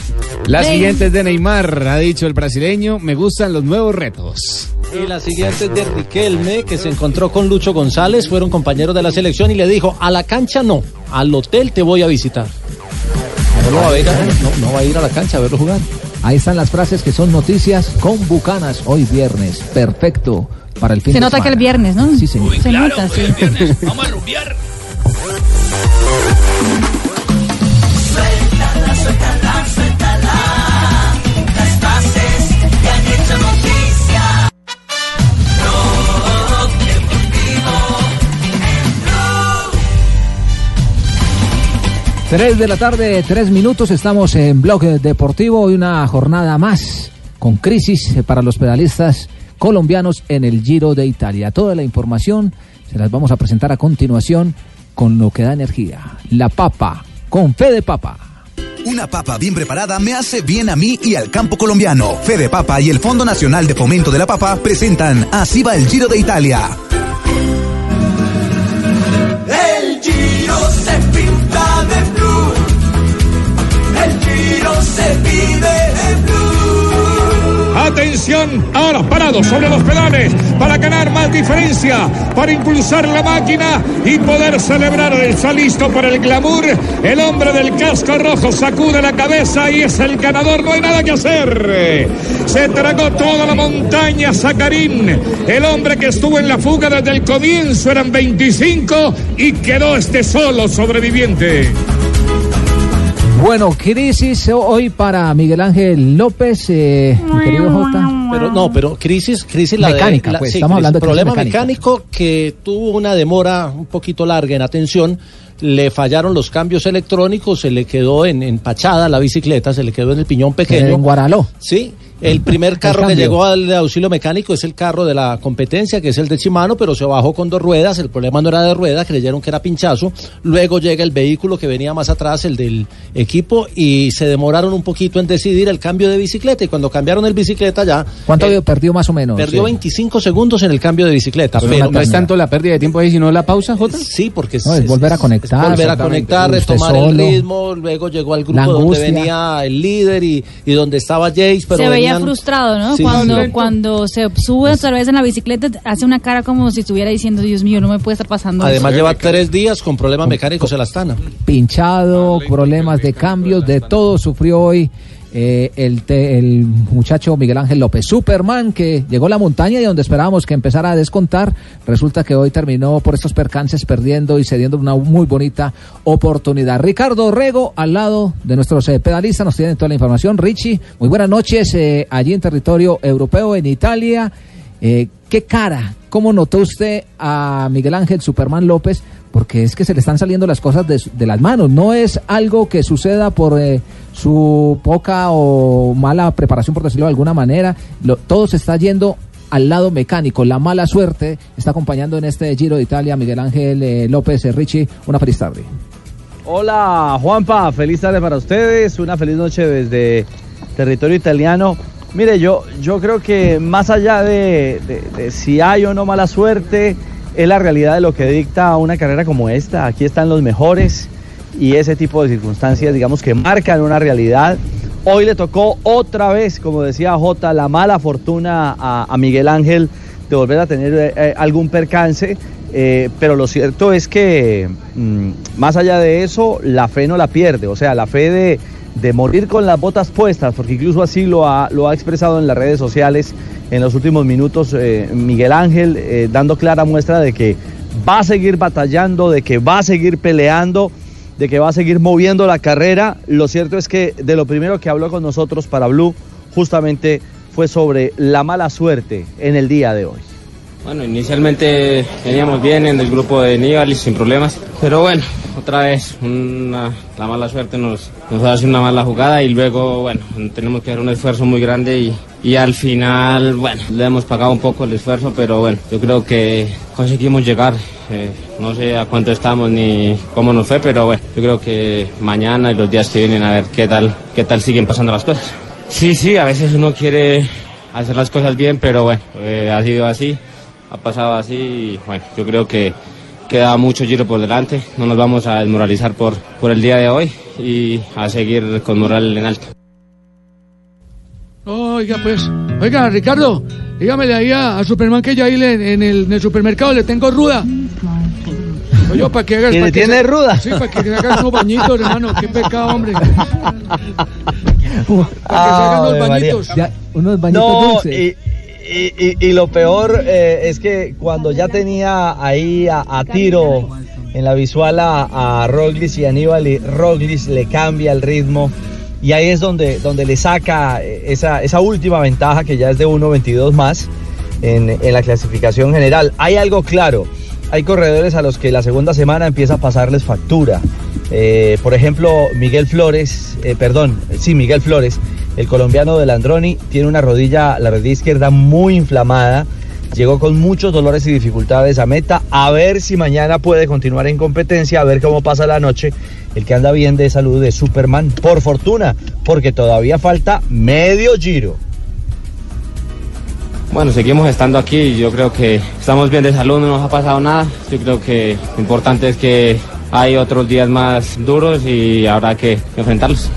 [SPEAKER 6] La siguiente es de Neymar, ha dicho el brasileño, me gustan los nuevos retos.
[SPEAKER 21] Y la siguiente es de Riquelme, que se encontró con Lucho González, fueron compañeros de la selección y le dijo, a la cancha no, al hotel te voy a visitar. No, lo va a ver, no, no va a ir a la cancha a verlo jugar.
[SPEAKER 5] Ahí están las frases que son noticias con Bucanas hoy viernes. Perfecto para el fin
[SPEAKER 7] Se
[SPEAKER 5] de
[SPEAKER 7] nota que el viernes, ¿no?
[SPEAKER 5] Sí, señor.
[SPEAKER 7] Se nota, sí.
[SPEAKER 14] Vamos a rumbear.
[SPEAKER 5] 3 de la tarde, 3 minutos, estamos en Blog Deportivo, hoy una jornada más con crisis para los pedalistas colombianos en el Giro de Italia. Toda la información se las vamos a presentar a continuación con lo que da energía. La papa, con fe de papa.
[SPEAKER 17] Una papa bien preparada me hace bien a mí y al campo colombiano. Fede Papa y el Fondo Nacional de Fomento de la Papa presentan Así va el Giro de Italia.
[SPEAKER 14] El Giro se pinta de blue. El Giro se vive.
[SPEAKER 2] Atención, ahora parado sobre los pedales para ganar más diferencia, para impulsar la máquina y poder celebrar. Está listo para el glamour. El hombre del casco rojo sacude la cabeza y es el ganador. No hay nada que hacer. Se tragó toda la montaña Zacarín. El hombre que estuvo en la fuga desde el comienzo eran 25 y quedó este solo sobreviviente.
[SPEAKER 5] Bueno, crisis hoy para Miguel Ángel López, eh, mi querido Jota.
[SPEAKER 21] Pero no, pero crisis, crisis la de-
[SPEAKER 5] Mecánica,
[SPEAKER 21] la-
[SPEAKER 5] pues,
[SPEAKER 21] sí,
[SPEAKER 5] estamos
[SPEAKER 21] crisis,
[SPEAKER 5] hablando de crisis
[SPEAKER 21] problema
[SPEAKER 5] mecánica.
[SPEAKER 21] mecánico que tuvo una demora un poquito larga en atención. Le fallaron los cambios electrónicos, se le quedó en, empachada la bicicleta, se le quedó en el piñón pequeño.
[SPEAKER 5] En Guaraló.
[SPEAKER 21] Sí, el primer carro que llegó al auxilio mecánico es el carro de la competencia, que es el de Shimano, pero se bajó con dos ruedas. El problema no era de rueda, creyeron que era pinchazo. Luego llega el vehículo que venía más atrás, el del equipo, y se demoraron un poquito en decidir el cambio de bicicleta. Y cuando cambiaron el bicicleta ya
[SPEAKER 5] ¿Cuánto
[SPEAKER 21] eh,
[SPEAKER 5] perdió más o menos?
[SPEAKER 21] perdió
[SPEAKER 5] Sí.
[SPEAKER 21] 25 segundos en el cambio de bicicleta.
[SPEAKER 5] Pero
[SPEAKER 21] pero
[SPEAKER 5] no- es tanto
[SPEAKER 21] la pérdida de tiempo ahí, sino la pausa, Jota. Sí, porque
[SPEAKER 5] No, es volver a conectar,
[SPEAKER 21] volver a conectar, retomar el ritmo. Luego llegó al grupo donde venía el líder y, y donde estaba Jace. Pero
[SPEAKER 7] se veía frustrado, ¿no?
[SPEAKER 21] Sí,
[SPEAKER 7] cuando,
[SPEAKER 21] sí.
[SPEAKER 7] cuando se sube otra vez en la bicicleta, hace una cara como si estuviera diciendo, Dios mío, no me puede estar pasando
[SPEAKER 21] Además
[SPEAKER 7] eso".
[SPEAKER 21] lleva tres días con problemas mecánicos en la Astana.
[SPEAKER 5] pinchado, problemas de cambios, de todo sufrió hoy eh, el, te- el muchacho Miguel Ángel López. Superman que llegó a la montaña y donde esperábamos que empezara a descontar, resulta que hoy terminó por estos percances perdiendo y cediendo una muy bonita oportunidad. Ricardo Rego al lado de nuestros eh, pedalistas nos tienen toda la información. Richie, muy buenas noches eh, allí en territorio europeo, en Italia. Eh, ¿Qué cara? ¿Cómo notó usted a Miguel Ángel Superman López? Porque es que se le están saliendo las cosas de, las manos. No es algo que suceda por eh, su poca o mala preparación, por decirlo de alguna manera. Todo se está yendo al lado mecánico. La mala suerte está acompañando en este Giro de Italia Miguel Ángel eh, López Richie. Una feliz tarde.
[SPEAKER 28] Hola Juanpa, feliz tarde para ustedes, una feliz noche desde territorio italiano. Mire, yo, yo creo que más allá de, si hay o no mala suerte, es la realidad de lo que dicta una carrera como esta. Aquí están los mejores y ese tipo de circunstancias, digamos que marcan una realidad. Hoy le tocó otra vez, como decía Jota, la mala fortuna a, a Miguel Ángel de volver a tener eh, eh, algún percance. eh, pero lo cierto es que mm, más allá de eso, la fe no la pierde. O sea, la fe de, de morir con las botas puestas, porque incluso así lo ha, lo ha expresado en las redes sociales en los últimos minutos eh, Miguel Ángel, eh, dando clara muestra de que va a seguir batallando, de que va a seguir peleando de que va a seguir moviendo la carrera. Lo cierto es que de lo primero que habló con nosotros para Blue justamente fue sobre la mala suerte en el día de hoy.
[SPEAKER 29] Bueno, inicialmente veníamos bien en el grupo de Nibali sin problemas, pero bueno, otra vez una, la mala suerte nos, nos hace una mala jugada y luego, bueno, tenemos que hacer un esfuerzo muy grande y, y al final, bueno, le hemos pagado un poco el esfuerzo, pero bueno, yo creo que conseguimos llegar. eh, no sé a cuánto estamos ni cómo nos fue, pero bueno, yo creo que mañana y los días que vienen a ver qué tal, qué tal siguen pasando las cosas. Sí, sí, a veces uno quiere hacer las cosas bien, pero bueno, eh, ha sido así ha pasado así y bueno, yo creo que queda mucho giro por delante, no nos vamos a desmoralizar por, por el día de hoy y a seguir con moral en alto.
[SPEAKER 13] Oiga, pues, oiga, Ricardo, dígamele ahí a, a Superman que ya ahí le- en, el, en el supermercado le tengo ruda. Oye, para que hagas.
[SPEAKER 28] ¿Que
[SPEAKER 13] pa'
[SPEAKER 28] le
[SPEAKER 13] que
[SPEAKER 28] tiene
[SPEAKER 13] se-
[SPEAKER 28] ruda?
[SPEAKER 13] Sí, para que te hagas unos bañitos, hermano. Qué pecado, hombre. Para que se hagan unos
[SPEAKER 28] María.
[SPEAKER 13] bañitos.
[SPEAKER 5] unos
[SPEAKER 28] No, y, y- lo peor eh, es que cuando ya tenía ahí a, tiro en la visual a, a y Aníbal, y le cambia el ritmo y ahí es donde, donde le saca eh, esa, esa última ventaja que ya es de 1.22 más en, en la clasificación general. Hay algo claro, hay corredores a los que la segunda semana empieza a pasarles factura Eh, por ejemplo, Miguel Flores, perdón, sí, Miguel Flores, el colombiano del Androni, tiene una rodilla, la rodilla izquierda muy inflamada. Llegó con muchos dolores y dificultades a meta. A ver si mañana puede continuar en competencia, a ver cómo pasa la noche. El que anda bien de salud es Superman, por fortuna, porque todavía falta medio giro.
[SPEAKER 29] Bueno, seguimos estando aquí yo creo que estamos bien de salud, no nos ha pasado nada. Yo creo que lo importante es que hay otros días más duros y habrá que enfrentarlos.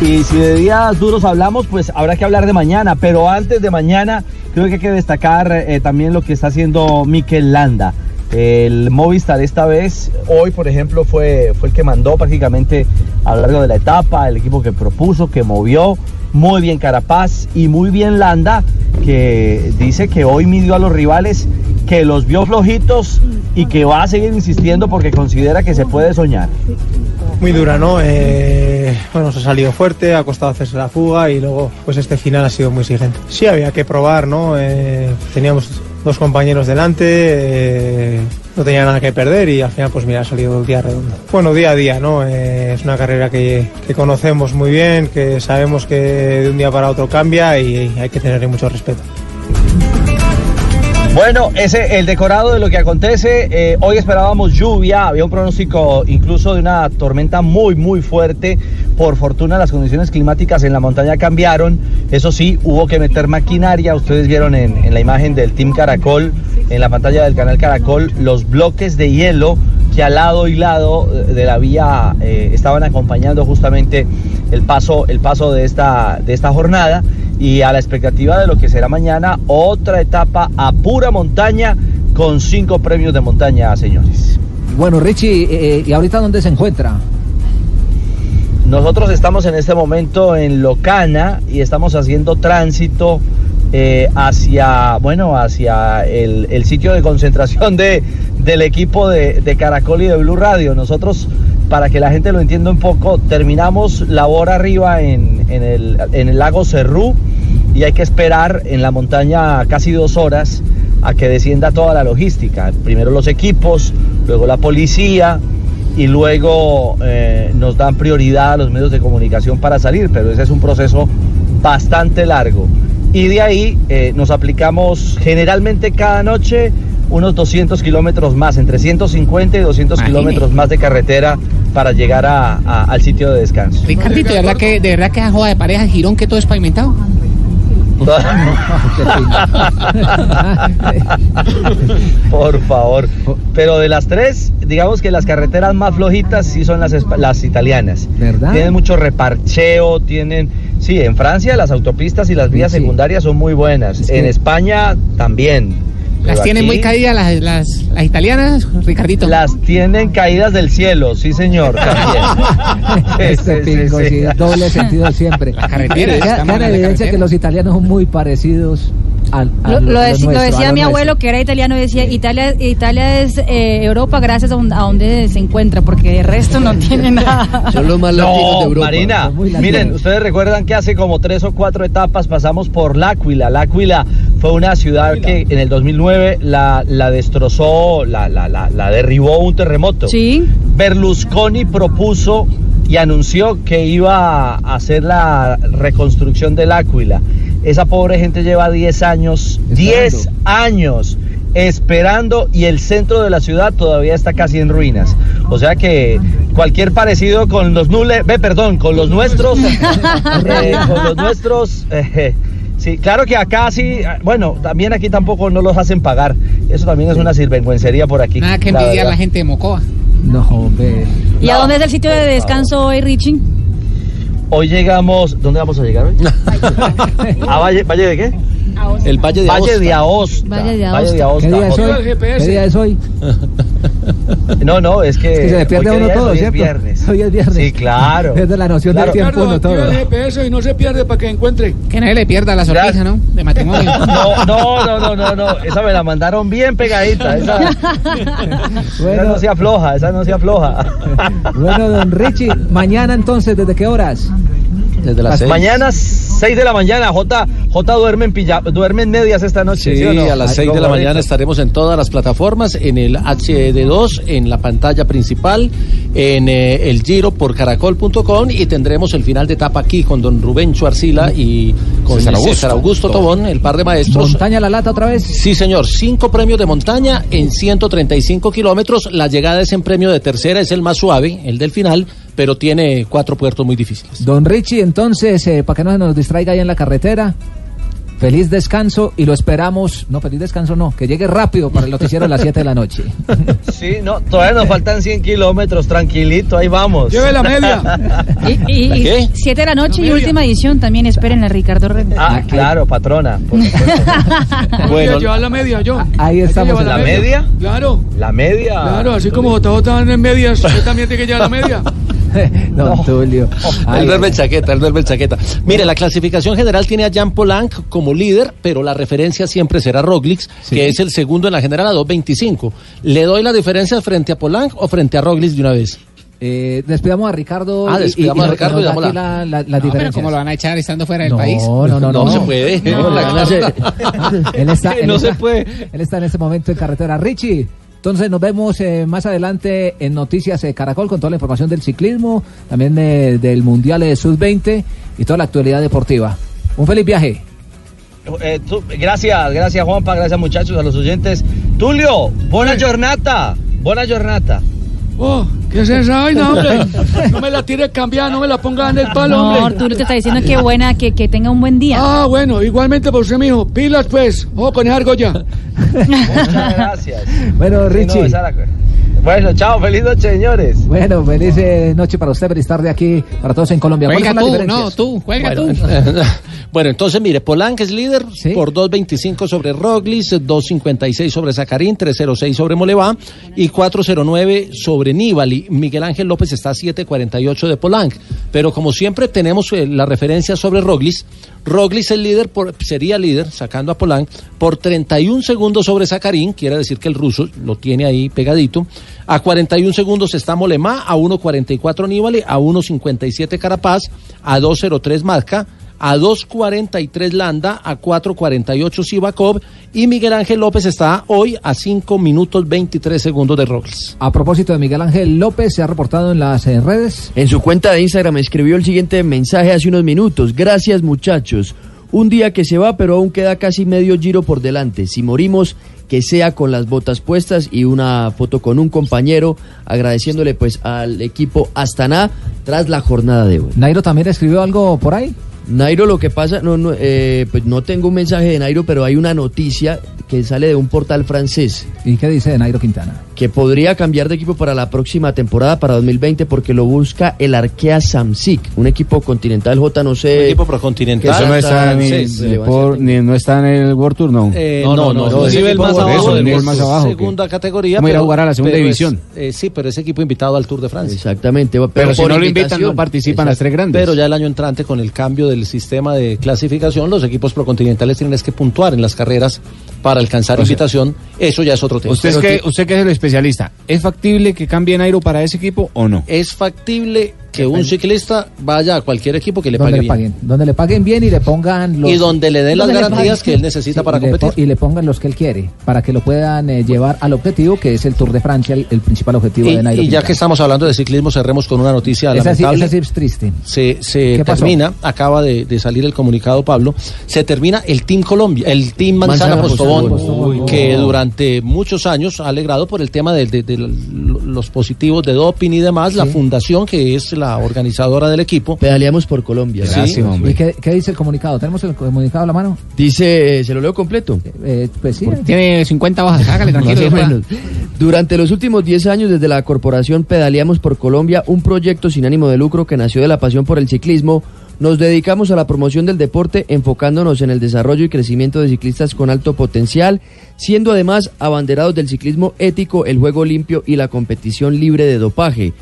[SPEAKER 28] Y si de días duros hablamos, pues habrá que hablar de mañana. Pero antes de mañana, creo que hay que destacar eh, también lo que está haciendo Mikel Landa. El Movistar esta vez, hoy por ejemplo, fue, fue el que mandó prácticamente a lo largo de la etapa, el equipo que propuso, que movió. Muy bien Carapaz y muy bien Landa, que dice que hoy midió a los rivales, que los vio flojitos y que va a seguir insistiendo porque considera que se puede soñar.
[SPEAKER 30] muy dura, ¿no? Eh, bueno, se ha salido fuerte, ha costado hacerse la fuga y luego pues este final ha sido muy exigente. Sí, había que probar, ¿no? Eh, teníamos dos compañeros delante, eh, no tenía nada que perder y al final pues mira, ha salido el día redondo. Bueno, día a día, ¿no? Es una carrera que, que conocemos muy bien, que sabemos que de un día para otro cambia y hay que tenerle mucho respeto.
[SPEAKER 28] Bueno, ese el decorado de lo que acontece. eh, hoy esperábamos lluvia, había un pronóstico incluso de una tormenta muy, muy fuerte. Por fortuna las condiciones climáticas en la montaña cambiaron. Eso sí, hubo que meter maquinaria. Ustedes vieron en, en la imagen del Team Caracol, en la pantalla del canal Caracol, los bloques de hielo que al lado y lado de la vía eh, estaban acompañando justamente el paso, el paso de, esta, de esta jornada y a la expectativa de lo que será mañana otra etapa a pura montaña con cinco premios de montaña, señores.
[SPEAKER 5] Bueno, Richie, eh, ¿y ahorita dónde se encuentra?
[SPEAKER 28] Nosotros estamos en este momento en Locana y estamos haciendo tránsito eh, hacia, bueno, hacia el, el sitio de concentración de, del equipo de, de Caracol y de Blue Radio. Nosotros, para que la gente lo entienda un poco, terminamos labor arriba en, en el, en el lago Cerrú y hay que esperar en la montaña casi dos horas a que descienda toda la logística. Primero los equipos, luego la policía y luego eh, nos dan prioridad a los medios de comunicación para salir, pero ese es un proceso bastante largo. Y de ahí eh, nos aplicamos generalmente cada noche unos 200 kilómetros más, entre 150 y 200
[SPEAKER 26] Imagine.
[SPEAKER 28] kilómetros más de carretera para llegar a- a- al sitio de descanso.
[SPEAKER 26] Ricardito, ¿de verdad que, de verdad que esa joda de pareja Girón que todo es pavimentado?
[SPEAKER 28] Por favor. Pero de las tres, digamos que las carreteras más flojitas sí son las, las italianas.
[SPEAKER 5] ¿Verdad?
[SPEAKER 28] Tienen mucho reparcheo, tienen... Sí, en Francia las autopistas y las vías secundarias son muy buenas. En España también.
[SPEAKER 26] Las tienen muy caídas las, las, las italianas, Ricardito.
[SPEAKER 28] Las tienen caídas del cielo, sí señor, también.
[SPEAKER 5] Este
[SPEAKER 28] sí,
[SPEAKER 5] pingo,
[SPEAKER 28] sí.
[SPEAKER 5] sí, doble sentido siempre.
[SPEAKER 26] carretera,
[SPEAKER 5] queda
[SPEAKER 26] en la
[SPEAKER 5] evidencia
[SPEAKER 26] carretera.
[SPEAKER 5] que los italianos son muy parecidos al, a
[SPEAKER 7] Lo, decía
[SPEAKER 5] lo
[SPEAKER 7] mi
[SPEAKER 5] nuestro.
[SPEAKER 7] abuelo que era italiano y decía Italia Italia es eh, Europa gracias a, un- a donde se encuentra porque el resto no tiene nada.
[SPEAKER 28] no, Marina, miren, ustedes recuerdan que hace como tres o cuatro etapas pasamos por L'Aquila. L'Aquila fue una ciudad que en el 2009 la, la destrozó, la, la, la, derribó un terremoto.
[SPEAKER 7] Sí.
[SPEAKER 28] Berlusconi propuso y anunció que iba a hacer la reconstrucción del Áquila. Esa pobre gente lleva 10 años, 10 años esperando y el centro de la ciudad todavía está casi en ruinas. O sea que cualquier parecido con los nules, ve, perdón, con los nuestros, eh, con los nuestros, eh, sí, claro que acá sí, eh, bueno, también aquí tampoco no los hacen pagar. Eso también es una sirvenguencería por aquí.
[SPEAKER 26] Nada que
[SPEAKER 28] la
[SPEAKER 26] envidiar a la gente de Mocoa.
[SPEAKER 5] No, hombre.
[SPEAKER 7] ¿Y a dónde es el sitio de descanso hoy, Richie?
[SPEAKER 28] Hoy llegamos, ¿dónde vamos a llegar hoy? ¿A Valle, Valle de qué?
[SPEAKER 21] El Valle de
[SPEAKER 28] Valle
[SPEAKER 21] Aosta.
[SPEAKER 28] de Aosta.
[SPEAKER 7] Valle de
[SPEAKER 28] Valle de
[SPEAKER 7] Aosta.
[SPEAKER 5] ¿Qué día es hoy? ¿Qué día es hoy?
[SPEAKER 28] No, no, es que.
[SPEAKER 5] Es que se le pierde
[SPEAKER 28] hoy
[SPEAKER 5] a
[SPEAKER 28] qué
[SPEAKER 5] uno
[SPEAKER 28] es,
[SPEAKER 5] todo,
[SPEAKER 28] hoy es
[SPEAKER 5] ¿cierto?
[SPEAKER 28] viernes.
[SPEAKER 5] Hoy es viernes.
[SPEAKER 28] Sí, claro.
[SPEAKER 5] Pierde la noción
[SPEAKER 28] Claro.
[SPEAKER 5] del tiempo, uno todo.
[SPEAKER 13] El GPS y no se pierde para que encuentre.
[SPEAKER 26] Que nadie le pierda la sorpresa, ¿no? De matrimonio.
[SPEAKER 28] No, no, no, no, no, no. Esa me la mandaron bien pegadita. Esa, esa no se afloja, esa no se afloja.
[SPEAKER 5] Bueno, don Richie, mañana entonces, ¿desde qué horas?
[SPEAKER 21] Desde las seis.
[SPEAKER 28] Mañana 6 de la mañana, J, J duerme en pijama, duerme en medias esta noche.
[SPEAKER 21] Sí,
[SPEAKER 28] ¿sí o no?
[SPEAKER 21] a las 6 de la mañana estaremos en todas las plataformas, en el HD2, en la pantalla principal, en eh, el Giro por caracol.com y tendremos el final de etapa aquí con don Rubén Chuarcila y con
[SPEAKER 5] César
[SPEAKER 21] César
[SPEAKER 5] Augusto.
[SPEAKER 21] Augusto, Tobón, el par de maestros.
[SPEAKER 5] ¿Montaña la lata otra vez?
[SPEAKER 21] Sí, señor. Cinco premios de montaña en 135 kilómetros. La llegada es en premio de tercera, es el más suave, el del final, pero tiene cuatro puertos muy difíciles.
[SPEAKER 5] Don Richie, entonces, eh, para que no se nos distraiga ahí en la carretera, feliz descanso y lo esperamos. No, feliz descanso no, que llegue rápido para el noticiero a las 7 de la noche.
[SPEAKER 28] Sí, no, todavía nos faltan 100 kilómetros, tranquilito, ahí vamos.
[SPEAKER 13] Lleve la media.
[SPEAKER 7] Y, y- y
[SPEAKER 28] ¿Qué?
[SPEAKER 7] siete de la noche y última edición también esperen a Ricardo Rego.
[SPEAKER 28] Ah, claro, patrona. por supuesto.
[SPEAKER 13] Voy a
[SPEAKER 28] bueno,
[SPEAKER 13] llevar la media yo.
[SPEAKER 5] Ahí
[SPEAKER 13] Hay que
[SPEAKER 5] estamos
[SPEAKER 28] ¿la media?
[SPEAKER 13] Claro.
[SPEAKER 28] La media.
[SPEAKER 13] Claro, así como JJ van en medias, usted también tiene que llevar la media.
[SPEAKER 5] Don Tulio. Ay,
[SPEAKER 21] el duerme en chaqueta, el duerme en chaqueta. Mire, la clasificación general tiene a Jan Polanc como líder, pero la referencia siempre será Roglic, que es el segundo en la general a 2.25. ¿Le doy la diferencia frente a Polanc o frente a Roglic de una vez?
[SPEAKER 5] Eh, despidamos a Ricardo.
[SPEAKER 21] Ah, despidamos
[SPEAKER 5] y- y
[SPEAKER 21] a Ricardo y damos la-
[SPEAKER 5] la, la, las
[SPEAKER 26] No, pero
[SPEAKER 5] diferencias.
[SPEAKER 26] como lo van a echar estando fuera del
[SPEAKER 5] No,
[SPEAKER 26] país.
[SPEAKER 5] no, no, no.
[SPEAKER 21] No se puede.
[SPEAKER 5] No,
[SPEAKER 21] La
[SPEAKER 5] no se-
[SPEAKER 21] carta.
[SPEAKER 5] él está, él
[SPEAKER 28] No
[SPEAKER 5] está-
[SPEAKER 28] se puede.
[SPEAKER 5] Él está en este momento en carretera. Richie, entonces nos vemos eh, más adelante en Noticias eh, Caracol con toda la información del ciclismo, también eh, del Mundial de Sub-20 y toda la actualidad deportiva. Un feliz viaje.
[SPEAKER 28] Eh, tú- gracias, gracias Juanpa, gracias muchachos, a los oyentes. Tulio, buena jornada, buena jornada.
[SPEAKER 13] Oh, ¿qué es esa vaina, hombre? No me la tire cambiada, no me la ponga en el palo,
[SPEAKER 7] No,
[SPEAKER 13] hombre.
[SPEAKER 7] Arturo te está diciendo que buena, que, que tenga un buen día.
[SPEAKER 13] Ah, bueno, igualmente por usted, mijo. Pilas, pues. Ojo con esa argolla.
[SPEAKER 28] Muchas gracias.
[SPEAKER 5] Bueno,
[SPEAKER 28] Sí, no,
[SPEAKER 5] Richie.
[SPEAKER 28] esa la- Bueno, chao, feliz noche, señores.
[SPEAKER 5] Bueno, feliz eh, noche para usted, feliz tarde aquí para todos en Colombia. ¿Cuáles
[SPEAKER 26] Juega tú, no, tú, juega
[SPEAKER 21] Bueno,
[SPEAKER 26] tú.
[SPEAKER 21] bueno, entonces mire, Polanc es líder por 2.25 sobre Roglic, 2.56 sobre Zacarín, 3.06 sobre Molevá y 4.09 sobre Nibali. Miguel Ángel López está a 7.48 de Polanc. Pero como siempre tenemos eh, la referencia sobre Roglic. Roglic es líder por, sería líder, sacando a Polanc, por 31 segundos sobre Zacarín, quiere decir que el ruso lo tiene ahí pegadito. A 41 segundos está Molemá, a 1.44 Nibali, a 1.57 Carapaz, a 2.03 Mazca, a 2.43 Landa, a 4.48 Sivakov y Miguel Ángel López está hoy a 5 minutos 23 segundos de Roglic.
[SPEAKER 5] A propósito de Miguel Ángel López, se ha reportado en las eh, redes.
[SPEAKER 19] En su cuenta de Instagram escribió el siguiente mensaje hace unos minutos. Gracias muchachos. Un día que se va, pero aún queda casi medio giro por delante. Si morimos, que sea con las botas puestas y una foto con un compañero, agradeciéndole pues al equipo Astana tras la jornada de hoy.
[SPEAKER 5] Nairo también escribió algo por ahí.
[SPEAKER 19] Nairo, lo que pasa, no, no, eh, pues no tengo un mensaje de Nairo, pero hay una noticia que sale de un portal francés.
[SPEAKER 5] ¿Y qué dice de Nairo Quintana?
[SPEAKER 19] Que podría cambiar de equipo para la próxima temporada, para 2020, porque lo busca el Arkea Samsic, un equipo continental J, no sé.
[SPEAKER 21] Un equipo procontinental.
[SPEAKER 27] Eso no está, ni,
[SPEAKER 21] francés.
[SPEAKER 27] ni por- ni- no está en el World Tour, no.
[SPEAKER 21] Eh, no, no, no,
[SPEAKER 27] es
[SPEAKER 21] es nivel más abajo,
[SPEAKER 27] eso,
[SPEAKER 21] del
[SPEAKER 27] nivel
[SPEAKER 21] World
[SPEAKER 27] más abajo.
[SPEAKER 21] segunda categoría.
[SPEAKER 27] Vamos a ir a
[SPEAKER 21] pero-
[SPEAKER 27] jugar a la segunda
[SPEAKER 21] pero es-
[SPEAKER 27] división.
[SPEAKER 21] eh, sí, pero ese equipo invitado al Tour de Francia.
[SPEAKER 19] Exactamente.
[SPEAKER 27] Pero si no lo invitan, no participan las tres grandes.
[SPEAKER 21] Pero ya el año entrante, con el cambio del sistema de clasificación, los equipos procontinentales tienen es que puntuar en las carreras para alcanzar
[SPEAKER 27] O sea,
[SPEAKER 21] invitación. Eso ya es otro tema.
[SPEAKER 27] Usted, es que, usted que es el especialista, ¿es factible que cambie Nairo para ese equipo o no?
[SPEAKER 21] Es factible que un ciclista vaya a cualquier equipo que le pague
[SPEAKER 5] le
[SPEAKER 21] bien.
[SPEAKER 5] paguen, donde le paguen bien y le pongan los
[SPEAKER 21] Y donde le den las garantías que él necesita
[SPEAKER 5] Sí,
[SPEAKER 21] para
[SPEAKER 5] le
[SPEAKER 21] competir.
[SPEAKER 5] y le pongan los que él quiere para que lo puedan eh, llevar al objetivo que es el Tour de Francia, el, el principal objetivo
[SPEAKER 21] Y,
[SPEAKER 5] de Nairo.
[SPEAKER 21] y ya que estamos hablando de ciclismo, cerremos con una noticia
[SPEAKER 5] esa sí,
[SPEAKER 21] lamentable.
[SPEAKER 5] esa sí es triste.
[SPEAKER 21] se, se termina, acaba de, de salir el comunicado, Pablo, se termina el Team Colombia, el Team Manzana,
[SPEAKER 19] Manzana
[SPEAKER 21] Postobón,
[SPEAKER 19] Postobón.
[SPEAKER 21] que durante muchos años ha alegrado por el tema de, de- de los positivos de doping y demás, la fundación que es la organizadora del equipo.
[SPEAKER 19] Pedaleamos por Colombia.
[SPEAKER 21] Sí.
[SPEAKER 5] ¿Y qué, qué dice el comunicado? ¿Tenemos el comunicado a la mano?
[SPEAKER 19] Dice, eh, se lo leo completo.
[SPEAKER 5] Eh, pues sí.
[SPEAKER 26] Tiene 50 hojas, hágale tranquilo.
[SPEAKER 19] Menos. Durante los últimos 10 años desde la corporación Pedaleamos por Colombia, un proyecto sin ánimo de lucro que nació de la pasión por el ciclismo, nos dedicamos a la promoción del deporte enfocándonos en el desarrollo y crecimiento de ciclistas con alto potencial, siendo además abanderados del ciclismo ético, el juego limpio y la competición libre de dopaje.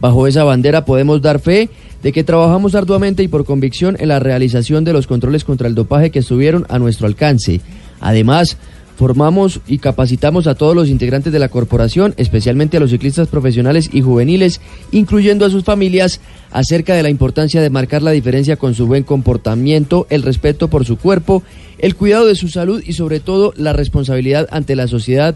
[SPEAKER 19] Bajo esa bandera podemos dar fe de que trabajamos arduamente y por convicción en la realización de los controles contra el dopaje que estuvieron a nuestro alcance. Además, Formamos y capacitamos a todos los integrantes de la corporación, especialmente a los ciclistas profesionales y juveniles, incluyendo a sus familias, acerca de la importancia de marcar la diferencia con su buen comportamiento, el respeto por su cuerpo, el cuidado de su salud y sobre todo la responsabilidad ante la sociedad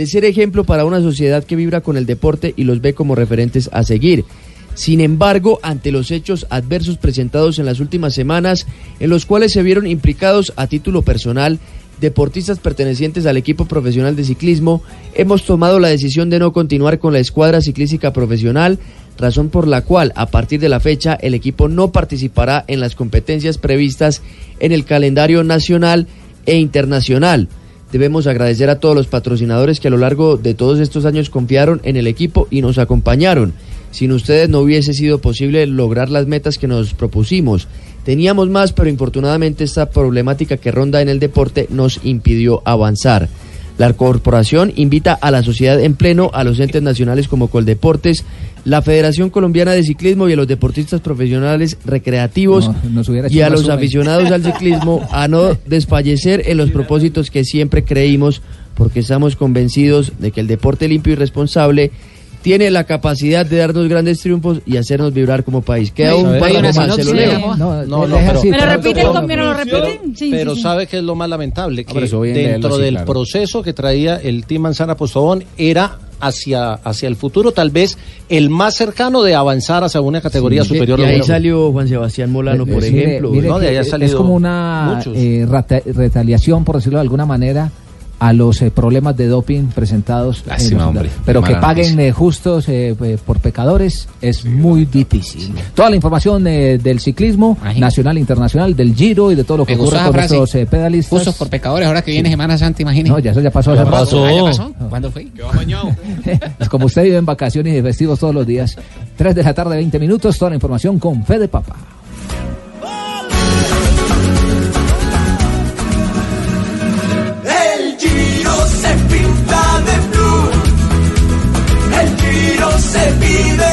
[SPEAKER 19] de ser ejemplo para una sociedad que vibra con el deporte y los ve como referentes a seguir. Sin embargo, ante los hechos adversos presentados en las últimas semanas, en los cuales se vieron implicados a título personal deportistas pertenecientes al equipo profesional de ciclismo, hemos tomado la decisión de no continuar con la escuadra ciclística profesional, razón por la cual a partir de la fecha el equipo no participará en las competencias previstas en el calendario nacional e internacional. Debemos agradecer a todos los patrocinadores que a lo largo de todos estos años confiaron en el equipo y nos acompañaron. Sin ustedes no hubiese sido posible lograr las metas que nos propusimos. Teníamos más, pero infortunadamente esta problemática que ronda en el deporte nos impidió avanzar. La corporación invita a la sociedad en pleno, a los entes nacionales como Coldeportes, la Federación Colombiana de Ciclismo y a los deportistas profesionales recreativos
[SPEAKER 5] No,
[SPEAKER 19] y a los aficionados al ciclismo a no desfallecer en los propósitos que siempre creímos, porque estamos convencidos de que el deporte limpio y responsable tiene la capacidad de darnos grandes triunfos y hacernos vibrar como país. Queda un párrafo más, se lo leo.
[SPEAKER 21] digamos.
[SPEAKER 5] No,
[SPEAKER 21] No, no,
[SPEAKER 5] deja
[SPEAKER 21] pero-
[SPEAKER 5] así,
[SPEAKER 7] ¿Me lo
[SPEAKER 5] pero-
[SPEAKER 7] repiten? ¿Me lo repiten? Sí,
[SPEAKER 21] Pero
[SPEAKER 7] sí, sí.
[SPEAKER 21] sabe que es lo más lamentable, que dentro
[SPEAKER 6] leerlo, sí,
[SPEAKER 21] del
[SPEAKER 6] claro.
[SPEAKER 21] proceso que traía el Team Manzana Postobón era hacia, hacia el futuro, tal vez el más cercano de avanzar hacia una categoría
[SPEAKER 19] Sí,
[SPEAKER 21] superior.
[SPEAKER 19] y
[SPEAKER 21] a
[SPEAKER 19] ahí salió Juan Sebastián Molano, por
[SPEAKER 5] Eh, Mire,
[SPEAKER 19] ejemplo.
[SPEAKER 5] mire
[SPEAKER 21] ¿no? De
[SPEAKER 5] que
[SPEAKER 21] ahí ha
[SPEAKER 5] es- como una eh, retaliación, por decirlo de alguna manera, a los eh, problemas de doping presentados. en
[SPEAKER 6] Lástima,
[SPEAKER 5] los-
[SPEAKER 6] hombre.
[SPEAKER 5] Pero que paguen eh, justos eh, eh, por pecadores es muy difícil. Toda la información eh, del ciclismo
[SPEAKER 26] Imagínate.
[SPEAKER 5] nacional, internacional, del Giro y de todo lo que ocurre con
[SPEAKER 26] frase.
[SPEAKER 5] nuestros eh, pedalistas.
[SPEAKER 26] Justos por pecadores, ahora que viene Semana Santa, imagínese.
[SPEAKER 5] No, ya eso ya pasó
[SPEAKER 26] ¿Ya pasó? Ah, ¿ya pasó? ¿Cuándo fue?
[SPEAKER 5] Es como usted vive en vacaciones y festivos todos los días. 3 de la tarde, 20 minutos. Toda la información con Fede Papa.
[SPEAKER 14] El se vive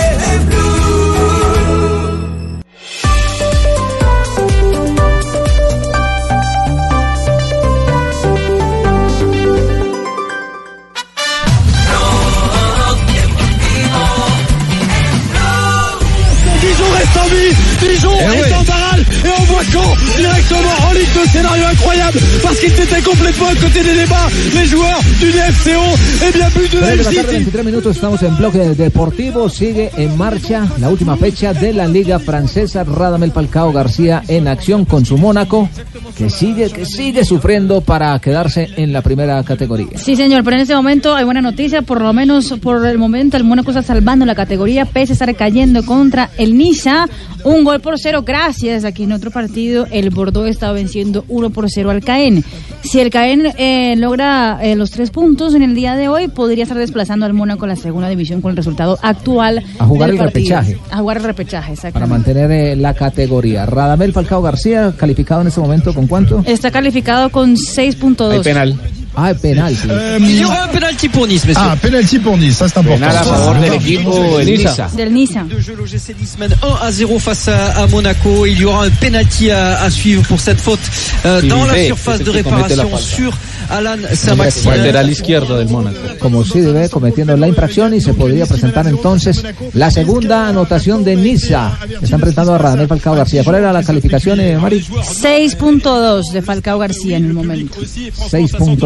[SPEAKER 18] incroyable parce qu'ils étaient complètement à côté des débats les joueurs du DFCO et bien but de
[SPEAKER 5] 3
[SPEAKER 19] Eh,
[SPEAKER 5] de la tarde,
[SPEAKER 18] LGT
[SPEAKER 5] 23 minutos, estamos en bloque deportivo. Sigue en marcha la última fecha de la Liga Francesa. Radamel Falcao García en acción con su Mónaco, que sigue, que sigue sufriendo para quedarse en la primera categoría.
[SPEAKER 7] Sí, señor, pero en este momento hay buena noticia, por lo menos por el momento el Mónaco está salvando la categoría, pese a estar cayendo contra el Niza, un gol por cero, gracias a que en otro partido el Bordeaux estaba venciendo uno por cero al Caen. Si el Caen eh, logra eh, los tres puntos en el día de hoy, podría estar desplazando al Mónaco a la segunda división con el resultado actual.
[SPEAKER 5] A jugar
[SPEAKER 7] del
[SPEAKER 5] el
[SPEAKER 7] partido.
[SPEAKER 5] repechaje.
[SPEAKER 7] A jugar el repechaje,
[SPEAKER 5] Para
[SPEAKER 7] exactamente.
[SPEAKER 5] mantener eh, la categoría. Radamel Falcao García, calificado en este momento con cuánto?
[SPEAKER 7] Está calificado con 6.2.
[SPEAKER 5] Hay penal. Ah, penal. sí.
[SPEAKER 31] Il y aura un penalty pour Nice, messieurs.
[SPEAKER 32] Ah, penalty pour Nice, ça c'est important.
[SPEAKER 31] Penal a favor del equipo
[SPEAKER 32] Nice.
[SPEAKER 31] Niza.
[SPEAKER 7] Del Niza.
[SPEAKER 31] De jeu l'OGC Nice mène 1 à 0 face à, à Monaco. Il y aura un penalty à, à suivre pour cette faute euh, dans la surface de réparation sur Alan Saint-Maximin.
[SPEAKER 11] Lateral izquierdo del Mónaco.
[SPEAKER 5] Como si debe cometiendo la infracción y se podría presentar entonces la segunda anotación de Niza. Está enfrentando a Radamel Falcao García. ¿Cuál era la calificación, eh, Mari?
[SPEAKER 7] 6.2 de Falcao García en el momento.
[SPEAKER 5] 6.2.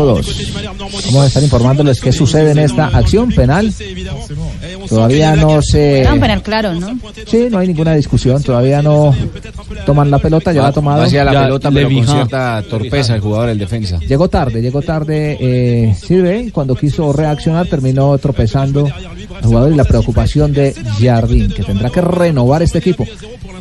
[SPEAKER 5] Vamos a estar informándoles qué sucede en esta acción penal. Todavía no se...
[SPEAKER 7] Era un penal claro, ¿no?
[SPEAKER 5] Sí, no hay ninguna discusión. Todavía no toman la pelota, ya la ha tomado.
[SPEAKER 6] Hacia la
[SPEAKER 5] Ya,
[SPEAKER 6] pelota, pero con cierta torpeza el jugador del defensa.
[SPEAKER 5] Llegó tarde, llegó tarde eh, Sirve, cuando quiso reaccionar terminó tropezando el jugador y la preocupación de Jardín, que tendrá que renovar este equipo.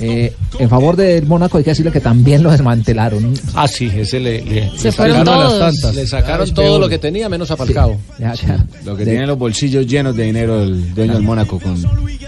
[SPEAKER 5] Eh, en favor del Mónaco hay que decirle que también lo desmantelaron.
[SPEAKER 21] Ah, sí, ese le, le-
[SPEAKER 5] Se
[SPEAKER 21] le
[SPEAKER 5] fueron
[SPEAKER 21] sacaron
[SPEAKER 5] todos.
[SPEAKER 21] las tantas. Le sacaron
[SPEAKER 5] Es
[SPEAKER 21] todo lo que tenía, menos a Falcao.
[SPEAKER 5] Ya, ya.
[SPEAKER 6] Lo que
[SPEAKER 5] De-
[SPEAKER 6] tiene los bolsillos llenos de dinero el dueño del Mónaco. Con,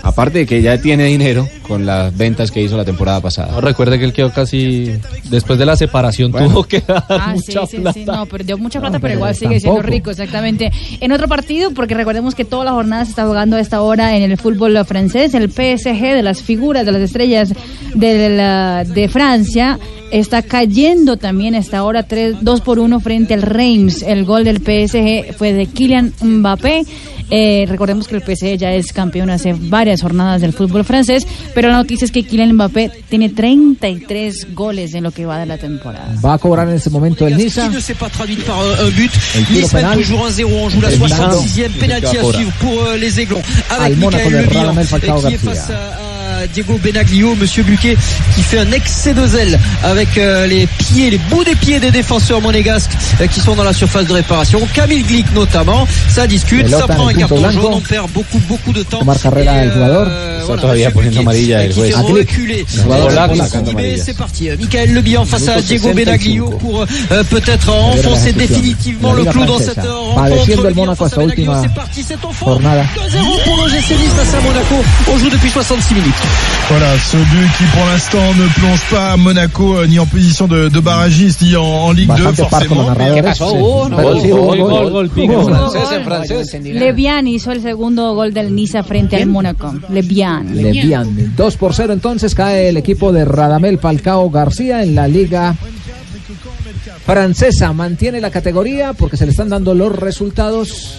[SPEAKER 6] aparte de que ya tiene dinero, con las ventas que hizo la temporada pasada.
[SPEAKER 11] No, recuerde que él quedó casi después de la separación
[SPEAKER 6] Bueno.
[SPEAKER 11] tuvo que dar
[SPEAKER 7] Ah, sí,
[SPEAKER 11] mucha
[SPEAKER 7] sí,
[SPEAKER 11] plata.
[SPEAKER 7] sí, no, perdió mucha plata, pero,
[SPEAKER 11] pero
[SPEAKER 7] igual sigue siendo rico, exactamente. En otro partido, porque recordemos que toda la jornada se está jugando a esta hora en el fútbol francés, el PSG de las figuras, de las estrellas de, la- de Francia, está cayendo también a esta hora 3, 2 por 1 frente al Reims. El gol del PSG fue de Kylian Mbappé. Eh, recordemos que el PSG ya es campeón hace varias jornadas del fútbol francés, pero la noticia es que Kylian Mbappé tiene 33 goles en lo que va de la temporada.
[SPEAKER 5] Va a cobrar en este momento el Niza.
[SPEAKER 31] Euh.
[SPEAKER 5] El tiro
[SPEAKER 31] Nice mène
[SPEAKER 5] penal.
[SPEAKER 31] toujours 1-0. On joue la
[SPEAKER 5] El
[SPEAKER 31] 66e
[SPEAKER 5] Milano.
[SPEAKER 31] penalty à
[SPEAKER 5] Ahora.
[SPEAKER 31] suivre pour les Aiglons.
[SPEAKER 5] Al
[SPEAKER 31] Avec
[SPEAKER 5] Mónaco
[SPEAKER 31] Michael
[SPEAKER 5] de
[SPEAKER 31] Le Bihan,
[SPEAKER 5] Radamel Falcao
[SPEAKER 31] qui est
[SPEAKER 5] García.
[SPEAKER 31] À, Diego Benaglio, Monsieur Buquet, qui fait un excès de zèle avec euh, les pieds, les bouts des pieds des défenseurs monégasques euh, qui sont dans la surface de réparation. Camille Glick notamment, ça discute, ça
[SPEAKER 5] en
[SPEAKER 31] prend un carton
[SPEAKER 5] blanco.
[SPEAKER 31] jaune, on perd beaucoup, beaucoup de temps.
[SPEAKER 5] Carrera
[SPEAKER 31] qui fait reculer euh,
[SPEAKER 6] amarillas.
[SPEAKER 31] C'est parti. Euh, Michael Le Bihan face à Diego
[SPEAKER 6] 65.
[SPEAKER 31] Benaglio pour euh, peut-être enfoncer définitivement le clou dans cette euh, rencontre. C'est parti, c'est au fond.
[SPEAKER 5] jornada.
[SPEAKER 31] 2-0 pour l'OGC Nice face à Monaco. On joue depuis 66 minutes.
[SPEAKER 32] Voilà, ce but qui pour l'instant ne plonge pas Monaco euh, ni en position de, de barragiste ni en, en Ligue 2
[SPEAKER 5] Bastante par con los
[SPEAKER 32] forcément.
[SPEAKER 5] narradores.
[SPEAKER 32] ¿Qué pasó?
[SPEAKER 5] Sí.
[SPEAKER 32] Hubo, no,
[SPEAKER 5] Pero
[SPEAKER 32] gol,
[SPEAKER 5] sí, hubo
[SPEAKER 32] gol,
[SPEAKER 5] gol.
[SPEAKER 32] gol, gol, pique,
[SPEAKER 5] Hubo.
[SPEAKER 32] francés
[SPEAKER 6] en francés.
[SPEAKER 7] Levian hizo el segundo gol del Niza frente al Mónaco. Levian.
[SPEAKER 5] Le Bihan. 2 por 0 entonces cae el equipo de Radamel Falcao García en la liga francesa. Mantiene la categoría porque se le están dando los resultados.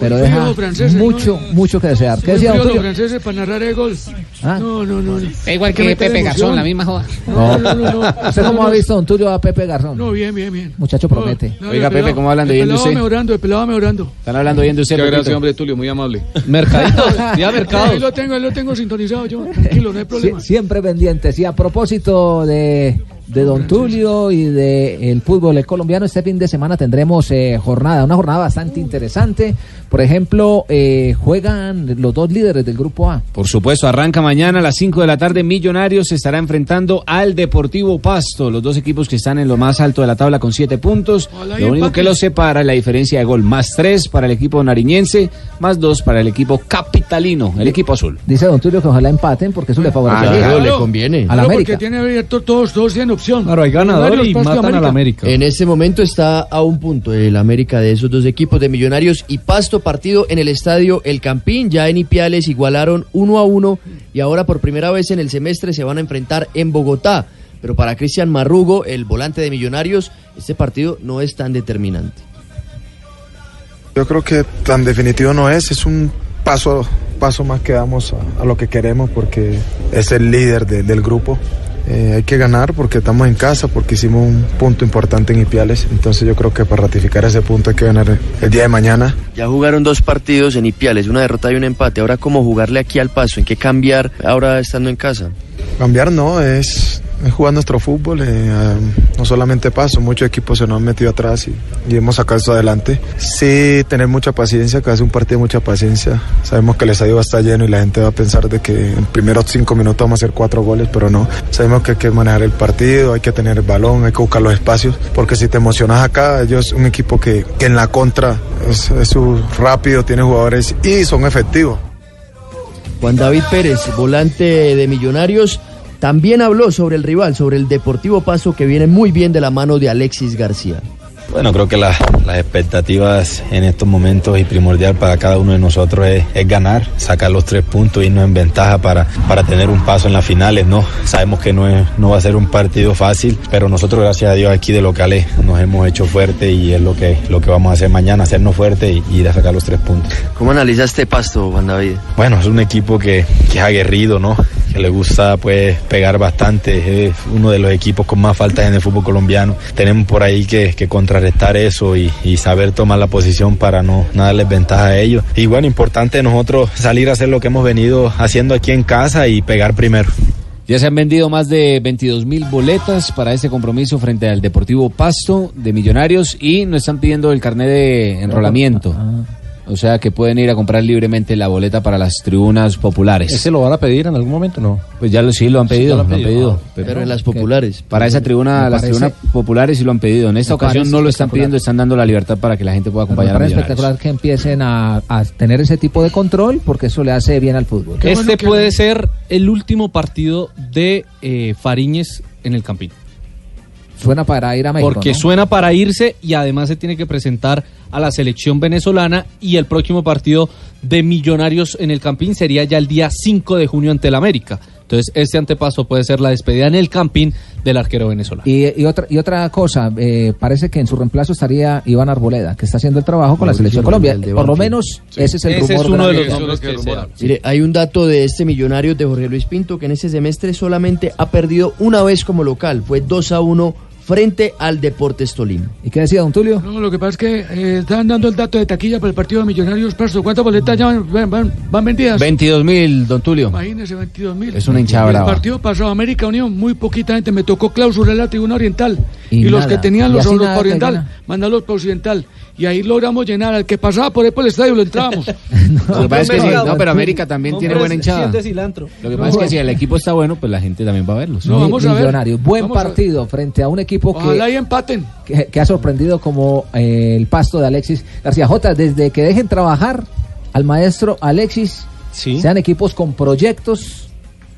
[SPEAKER 5] Pero deja mucho, mucho que desear. ¿Qué decía
[SPEAKER 13] los franceses para narrar el gol.
[SPEAKER 5] Ah.
[SPEAKER 13] No, no, no. no.
[SPEAKER 26] Es igual que Pepe. Garzón, la misma joda.
[SPEAKER 13] No, no, no, no.
[SPEAKER 5] ¿Usted cómo ha visto, don Tulio, a Pepe Garzón?
[SPEAKER 13] No, bien, bien, bien.
[SPEAKER 5] Muchacho promete.
[SPEAKER 13] No,
[SPEAKER 6] Oiga, Pepe, ¿cómo hablan de
[SPEAKER 13] el
[SPEAKER 6] bien de
[SPEAKER 13] pelado
[SPEAKER 6] usted?
[SPEAKER 13] mejorando, el pelado mejorando.
[SPEAKER 6] Están hablando bien de usted,
[SPEAKER 27] gracias, hombre Tulio, muy amable.
[SPEAKER 11] Mercadito,
[SPEAKER 13] Ahí
[SPEAKER 11] mercado.
[SPEAKER 13] lo tengo, ahí lo tengo sintonizado yo. Tranquilo, no hay problema.
[SPEAKER 5] Sie- siempre pendientes. Y a propósito de, de Don Tulio y de el fútbol colombiano, este fin de semana tendremos eh, jornada, una jornada bastante interesante. Por ejemplo, eh, juegan los dos líderes del grupo A.
[SPEAKER 6] Por supuesto, arranca mañana a las 5 de la tarde. Millonarios se estará enfrentando al Deportivo Pasto. Los dos equipos que están en lo más alto de la tabla con 7 puntos. Lo único
[SPEAKER 13] empate.
[SPEAKER 6] que los separa es la diferencia de gol. Más 3 para el equipo nariñense, más 2 para el equipo capitalino, el equipo azul.
[SPEAKER 5] Dice Don Tulio que ojalá empaten porque eso le favorece
[SPEAKER 19] Ah,
[SPEAKER 5] a la
[SPEAKER 19] claro, le conviene.
[SPEAKER 5] A la América.
[SPEAKER 13] porque tiene abierto todos, todos tienen opción.
[SPEAKER 11] Claro, hay ganador y matan a la América.
[SPEAKER 19] En este momento está a un punto el América de esos dos equipos de Millonarios y Pasto partido en el estadio El Campín. Ya en Ipiales igualaron uno a uno y ahora por primera vez en el semestre se van a enfrentar en Bogotá. Pero para Cristian Marrugo, el volante de Millonarios, este partido no es tan determinante.
[SPEAKER 33] Yo creo que tan definitivo no es, es un paso, paso más que damos a, a lo que queremos porque es el líder de- del grupo. Eh, hay que ganar porque estamos en casa, porque hicimos un punto importante en Ipiales. Entonces yo creo que para ratificar ese punto hay que ganar el, el día de mañana.
[SPEAKER 19] Ya jugaron dos partidos en Ipiales, una derrota y un empate. Ahora, ¿cómo jugarle aquí al paso? ¿En qué cambiar ahora estando en casa?
[SPEAKER 33] Cambiar no, es, es jugar nuestro fútbol, eh, no solamente paso, muchos equipos se nos han metido atrás y, hemos sacado esto adelante. Sí, tener mucha paciencia, que hace un partido de mucha paciencia. Sabemos que el estadio va a estar lleno y la gente va a pensar de que en primeros cinco minutos vamos a hacer cuatro goles, pero no. Sabemos que hay que manejar el partido, hay que tener el balón, hay que buscar los espacios, porque si te emocionas acá, ellos un equipo que, en la contra es, es rápido, tiene jugadores y son efectivos.
[SPEAKER 19] Juan David Pérez, volante de Millonarios, también habló sobre el rival, sobre el Deportivo Paso que viene muy bien de la mano de Alexis García.
[SPEAKER 34] Bueno, creo que la- las expectativas en estos momentos y primordial para cada uno de nosotros es, es ganar, sacar los tres puntos, irnos en ventaja para, para tener un paso en las finales, ¿no? Sabemos que no, es, no va a ser un partido fácil, pero nosotros, gracias a Dios, aquí de locales nos hemos hecho fuerte y es lo que, lo que vamos a hacer mañana, hacernos fuerte y, y ir a sacar los tres puntos.
[SPEAKER 19] ¿Cómo analiza este Pasto, Juan David?
[SPEAKER 34] Bueno, es un equipo que, que es aguerrido, ¿no? Que le gusta pues pegar bastante, es uno de los equipos con más faltas en el fútbol colombiano. Tenemos por ahí que, que contrarrestar eso y, y saber tomar la posición para no, no darles ventaja a ellos. Y bueno, importante nosotros salir a hacer lo que hemos venido haciendo aquí en casa y pegar primero.
[SPEAKER 6] Ya se han vendido más de 22 mil boletas para este compromiso frente al Deportivo Pasto de Millonarios y nos están pidiendo el carnet de enrolamiento. O sea que pueden ir a comprar libremente la boleta para las tribunas populares.
[SPEAKER 21] ¿Ese lo van a pedir en algún momento no?
[SPEAKER 6] Pues ya lo sí lo han
[SPEAKER 21] Sí,
[SPEAKER 6] pedido,
[SPEAKER 21] ya
[SPEAKER 6] lo han pedido.
[SPEAKER 19] Pero en las populares.
[SPEAKER 6] Para esa tribuna,
[SPEAKER 5] Me
[SPEAKER 6] las tribunas populares sí lo han pedido. En esta
[SPEAKER 5] Me
[SPEAKER 6] ocasión no lo están pidiendo, están dando la libertad para que la gente pueda
[SPEAKER 5] Me
[SPEAKER 6] acompañar a
[SPEAKER 5] parece
[SPEAKER 6] Millonarios.
[SPEAKER 5] espectacular que empiecen a, a tener ese tipo de control porque eso le hace bien al fútbol.
[SPEAKER 11] Este puede ser el último partido de eh, Fariñez en el Campín.
[SPEAKER 5] Suena para ir a México.
[SPEAKER 11] Porque
[SPEAKER 5] ¿no?
[SPEAKER 11] suena para irse y además se tiene que presentar a la selección venezolana y el próximo partido de Millonarios en el Campín sería ya el día 5 de junio ante el América. Entonces, este antepaso puede ser la despedida en el Campín del arquero venezolano.
[SPEAKER 5] Y, y otra y otra cosa, eh, parece que en su reemplazo estaría Iván Arboleda, que está haciendo el trabajo con la selección Colombia. Por lo menos ese es el
[SPEAKER 19] Ese es uno de los nombres que se hablan. Mire, hay un dato de este millonario de Jorge Luis Pinto que en ese semestre solamente ha perdido una vez como local. Fue 2 a 1 frente al Deportes Tolima.
[SPEAKER 5] ¿Y qué decía don Tulio?
[SPEAKER 13] No, lo que pasa es que eh, están dando el dato de taquilla para el partido de Millonarios Pasto. ¿Cuántas boletas ya van, van- van- vendidas?
[SPEAKER 6] 22 mil, don Tulio.
[SPEAKER 13] Imagínese, 22 mil.
[SPEAKER 6] Es una hinchada
[SPEAKER 13] El
[SPEAKER 6] brava.
[SPEAKER 13] partido pasó América Unión, muy poquita gente. Me tocó clausura la tribuna oriental.
[SPEAKER 5] Y
[SPEAKER 13] Y, los que tenían los
[SPEAKER 5] nada
[SPEAKER 13] para oriental, mandarlos para occidental. Y ahí logramos llenar. Al que pasaba por ahí por el estadio lo entrábamos.
[SPEAKER 6] Lo que pasa es que sí, no, pero América también tiene buena hinchada.
[SPEAKER 11] cilantro.
[SPEAKER 6] Lo que pasa es que si el equipo está bueno, pues la gente también va a verlos.
[SPEAKER 13] No, vamos a ver.
[SPEAKER 5] Millonarios. Buen
[SPEAKER 13] Vamos a ver.
[SPEAKER 5] partido frente a un equipo que,
[SPEAKER 13] Ojalá y empaten.
[SPEAKER 5] que, que ha sorprendido como eh, el pasto de Alexis García J. Desde que dejen trabajar al maestro Alexis, sean equipos con proyectos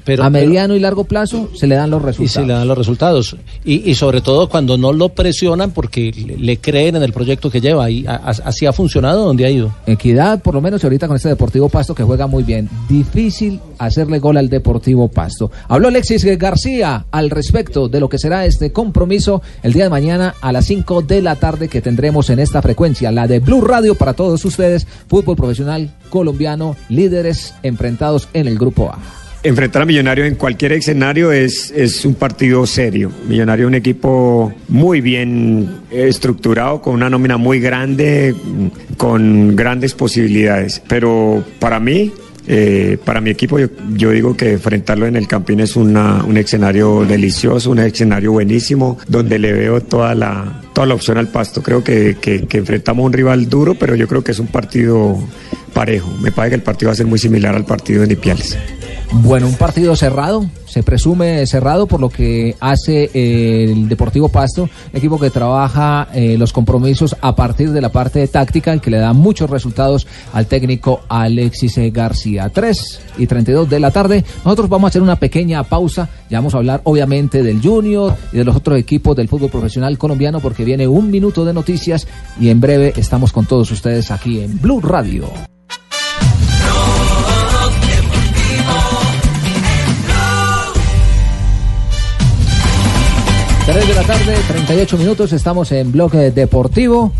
[SPEAKER 21] Pero-
[SPEAKER 5] a mediano y largo plazo, se le dan los
[SPEAKER 21] y
[SPEAKER 5] resultados.
[SPEAKER 21] se le dan los resultados. Y, y sobre todo cuando no lo presionan porque le, le creen en el proyecto que lleva. Y a- a- así ha funcionado donde ha ido.
[SPEAKER 5] Equidad, por lo menos y ahorita con este Deportivo Pasto que juega muy bien. Difícil hacerle gol al Deportivo Pasto. Habló Alexis García al respecto de lo que será este compromiso el día de mañana a las 5 de la tarde que tendremos en esta frecuencia, la de Blue Radio para todos ustedes, fútbol profesional colombiano, líderes enfrentados en el grupo A.
[SPEAKER 35] Enfrentar a Millonario en cualquier escenario es, es un partido serio. Millonario es un equipo muy bien estructurado, con una nómina muy grande, con grandes posibilidades. Pero para mí, eh, para mi equipo, yo, digo que enfrentarlo en el Campín es una- un escenario delicioso, un escenario buenísimo, donde le veo toda la, toda la opción al pasto. Creo que, que- que enfrentamos a un rival duro, pero yo creo que es un partido parejo. Me parece que el partido va a ser muy similar al partido de Nipiales.
[SPEAKER 5] Bueno, un partido cerrado, se presume cerrado por lo que hace eh, el Deportivo Pasto, equipo que trabaja eh, los compromisos a partir de la parte táctica y que le da muchos resultados al técnico Alexis García. 3 y 32 de la tarde, nosotros vamos a hacer una pequeña pausa, ya vamos a hablar obviamente del Junior y de los otros equipos del fútbol profesional colombiano porque viene un minuto de noticias y en breve estamos con todos ustedes aquí en Blue Radio. 3 de la tarde, 38 minutos, estamos en Bloque Deportivo.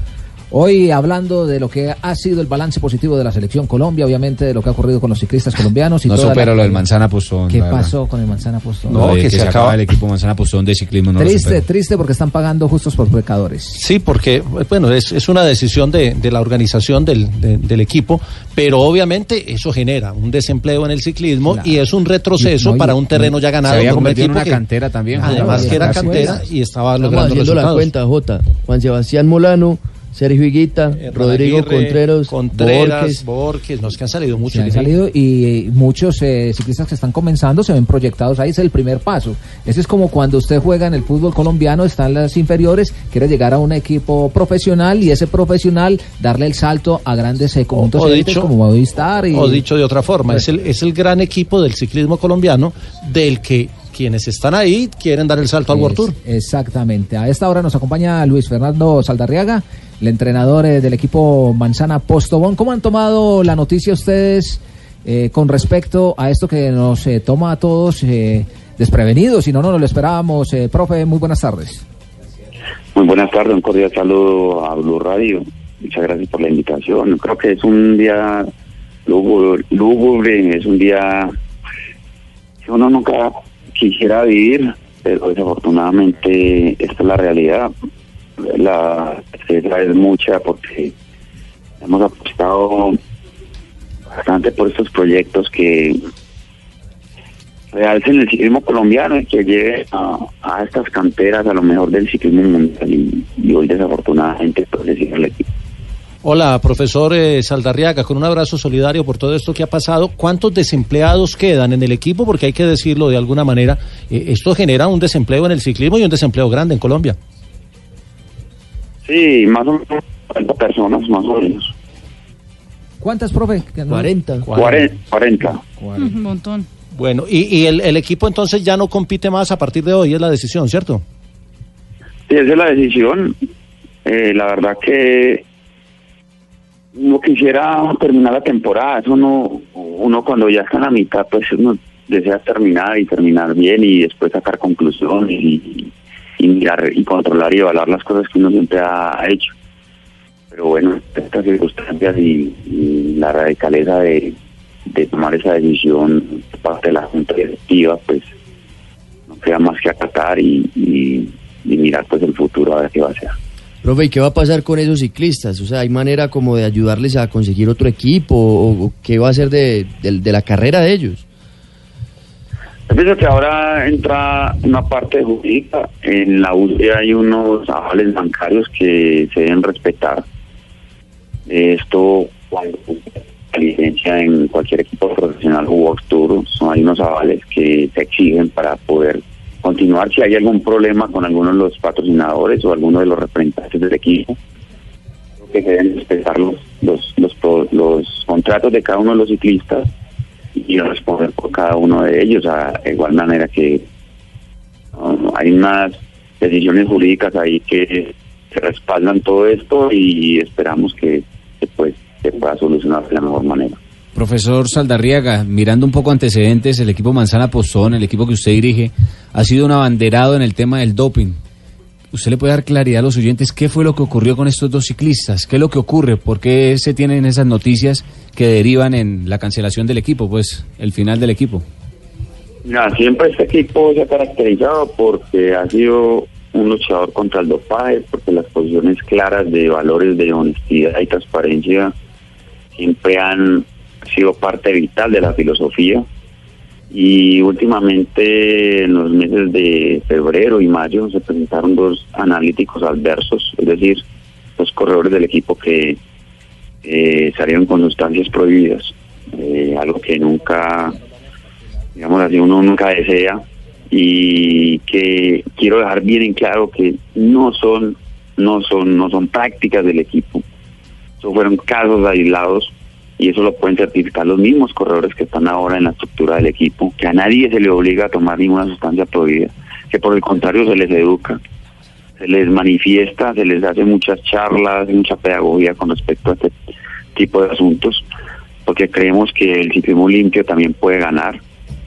[SPEAKER 5] Hoy hablando de lo que ha sido el balance positivo de la selección Colombia, obviamente de lo que ha ocurrido con los ciclistas colombianos y
[SPEAKER 6] No
[SPEAKER 5] la-
[SPEAKER 6] supera lo del Manzana Postón.
[SPEAKER 5] ¿Qué pasó con el Manzana Postón?
[SPEAKER 6] No, que, se, acaba el equipo Manzana Postón de ciclismo. No
[SPEAKER 5] triste, triste porque están pagando justos por pecadores.
[SPEAKER 21] Sí, porque bueno, es, es una decisión de, de la organización del, de- del equipo, pero obviamente eso genera un desempleo en el ciclismo y es un retroceso
[SPEAKER 6] No,
[SPEAKER 21] para un terreno ya ganado.
[SPEAKER 6] Se había
[SPEAKER 21] por un
[SPEAKER 6] convertido en una
[SPEAKER 21] que-
[SPEAKER 6] cantera también.
[SPEAKER 21] Además que era cantera y estaba logrando
[SPEAKER 19] haciendo la
[SPEAKER 21] resultados.
[SPEAKER 19] cuenta, Jota. Juan Sebastián Molano, Sergio Higuita, Rodrigo
[SPEAKER 21] Aguirre,
[SPEAKER 19] Contreras,
[SPEAKER 21] Contreras,
[SPEAKER 19] Borges.
[SPEAKER 21] Borges, nos que han salido
[SPEAKER 5] Se
[SPEAKER 21] muchos.
[SPEAKER 5] han salido y eh, muchos eh, ciclistas que están comenzando se ven proyectados ahí, es el primer paso. Ese es como cuando usted juega en el fútbol colombiano, están las inferiores, quiere llegar a un equipo profesional y ese profesional darle el salto a grandes eh, conjuntos
[SPEAKER 21] o
[SPEAKER 5] élites
[SPEAKER 21] dicho-
[SPEAKER 5] como Movistar y
[SPEAKER 21] O dicho de otra forma, es el, es el gran equipo del ciclismo colombiano del que quienes están ahí quieren dar el salto al World Tour.
[SPEAKER 5] Exactamente. A esta hora nos acompaña Luis Fernando Saldarriaga, el entrenador eh, del equipo Manzana Postobón. ¿Cómo han tomado la noticia ustedes eh, con respecto a esto que nos eh, toma a todos eh, desprevenidos? Si no, no lo esperábamos. Eh, profe, muy buenas tardes.
[SPEAKER 36] Muy buenas tardes, un cordial saludo a Blue Radio. Muchas gracias por la invitación. Creo que es un día lúgubre, lúgubre, es un día que uno nunca quisiera vivir, pero desafortunadamente esta es la realidad. La es mucha porque hemos apostado bastante por estos proyectos que realcen el ciclismo colombiano y que lleve a, estas canteras a lo mejor del ciclismo mundial y, hoy desafortunadamente pues le el equipo.
[SPEAKER 21] Hola, profesor eh, Saldarriaga, con un abrazo solidario por todo esto que ha pasado. ¿Cuántos desempleados quedan en el equipo? Porque hay que decirlo de alguna manera, eh, esto genera un desempleo en el ciclismo y un desempleo grande en Colombia.
[SPEAKER 36] Sí, más o menos 40 personas, más o menos.
[SPEAKER 5] ¿Cuántas, profe? Que no-
[SPEAKER 19] 40.
[SPEAKER 36] 40. 40.
[SPEAKER 7] Un montón.
[SPEAKER 21] Bueno, y, y el, el equipo entonces ya no compite más a partir de hoy, es la decisión, ¿cierto?
[SPEAKER 36] Sí, esa es la decisión. Eh, la verdad que quisiera terminar la temporada. Eso no, uno cuando ya está en la mitad, pues uno desea terminar y terminar bien y después sacar conclusiones y, mirar y controlar y evaluar las cosas que uno siempre ha hecho. Pero bueno, estas circunstancias y, la radicaleza de, tomar esa decisión por parte de la Junta Directiva, pues no queda más que acatar y mirar pues el futuro a ver qué va a ser.
[SPEAKER 19] Profe, ¿y qué va a pasar con esos ciclistas? O sea, ¿hay manera como de ayudarles a conseguir otro equipo? ¿O, o qué va a ser de, de- la carrera de ellos?
[SPEAKER 36] Yo pienso que ahora entra una parte jurídica. En la UCE hay unos avales bancarios que se deben respetar. Esto, cuando licencia en cualquier equipo profesional Box Tour, hay unos avales que se exigen para poder continuar. Si hay algún problema con alguno de los patrocinadores o alguno de los representantes del equipo, creo que se deben respetar los, los, los, los contratos de cada uno de los ciclistas y responder por cada uno de ellos a igual manera que hay unas decisiones jurídicas ahí que, que respaldan todo esto y esperamos que, que, pues se pueda solucionar de la mejor manera.
[SPEAKER 6] Profesor Saldarriaga, mirando un poco antecedentes, el equipo Manzana Postón, el equipo que usted dirige, ha sido un abanderado en el tema del doping. ¿Usted le puede dar claridad a los oyentes qué fue lo que ocurrió con estos dos ciclistas? ¿Qué es lo que ocurre? ¿Por qué se tienen esas noticias que derivan en la cancelación del equipo, pues el final del equipo?
[SPEAKER 36] Mira, siempre este equipo se ha caracterizado porque ha sido un luchador contra el dopaje, porque las posiciones claras de valores de honestidad y transparencia siempre han sido parte vital de la filosofía. Y últimamente, en los meses de febrero y mayo, se presentaron dos analíticos adversos, es decir, dos corredores del equipo que eh, salieron con sustancias prohibidas, eh, algo que nunca digamos así, uno nunca desea y que quiero dejar bien en claro que no son, no son, no son prácticas del equipo. Eso fueron casos aislados y eso lo pueden certificar los mismos corredores que están ahora en la estructura del equipo, que a nadie se le obliga a tomar ninguna sustancia prohibida, que por el contrario se les educa, se les manifiesta, se les hace muchas charlas, mucha pedagogía con respecto a este tipo de asuntos, porque creemos que el ciclismo limpio también puede ganar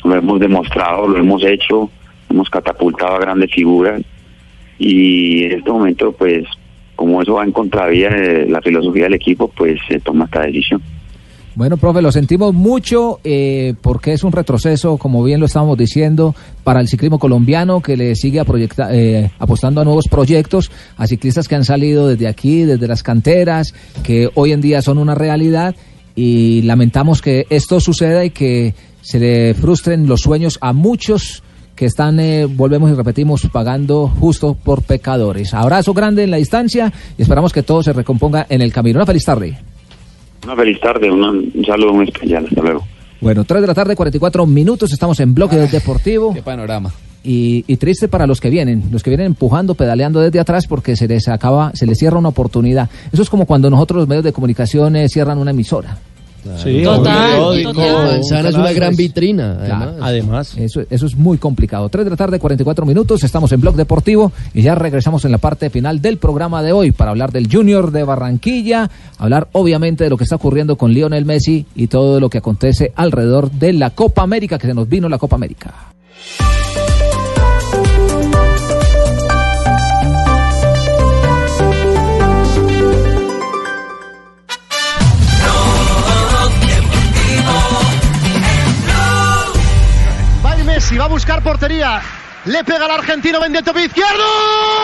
[SPEAKER 36] lo hemos demostrado, lo hemos hecho, hemos catapultado a grandes figuras y en este momento pues como eso va en contravía de la filosofía del equipo pues se toma esta decisión.
[SPEAKER 5] Bueno, profe, lo sentimos mucho eh, porque es un retroceso, como bien lo estábamos diciendo, para el ciclismo colombiano que le sigue proyecta- eh, apostando a nuevos proyectos, a ciclistas que han salido desde aquí, desde las canteras, que hoy en día son una realidad y lamentamos que esto suceda y que se le frustren los sueños a muchos que están, eh, volvemos y repetimos, pagando justo por pecadores. Abrazo grande en la distancia y esperamos que todo se recomponga en el camino. Una feliz tarde.
[SPEAKER 36] Una feliz tarde, una- un saludo muy especial, hasta luego.
[SPEAKER 5] Bueno, 3 de la tarde, 44 minutos, estamos en bloque del Deportivo.
[SPEAKER 27] Qué panorama.
[SPEAKER 5] Y, y triste para los que vienen, los que vienen empujando, pedaleando desde atrás porque se les acaba, se les cierra una oportunidad. Eso es como cuando nosotros los medios de comunicación eh, cierran una emisora.
[SPEAKER 21] Sí,
[SPEAKER 19] Total. Manzana es una gran vitrina. Además.
[SPEAKER 5] Eso, eso es muy complicado. 3 de la tarde, 44 minutos, estamos en Blog Deportivo y ya regresamos en la parte final del programa de hoy para hablar del Junior de Barranquilla, hablar obviamente de lo que está ocurriendo con Lionel Messi y todo lo que acontece alrededor de la Copa América, que se nos vino la Copa América.
[SPEAKER 37] Buscar portería. Le pega al argentino, vende el tope izquierdo. ¡Oh!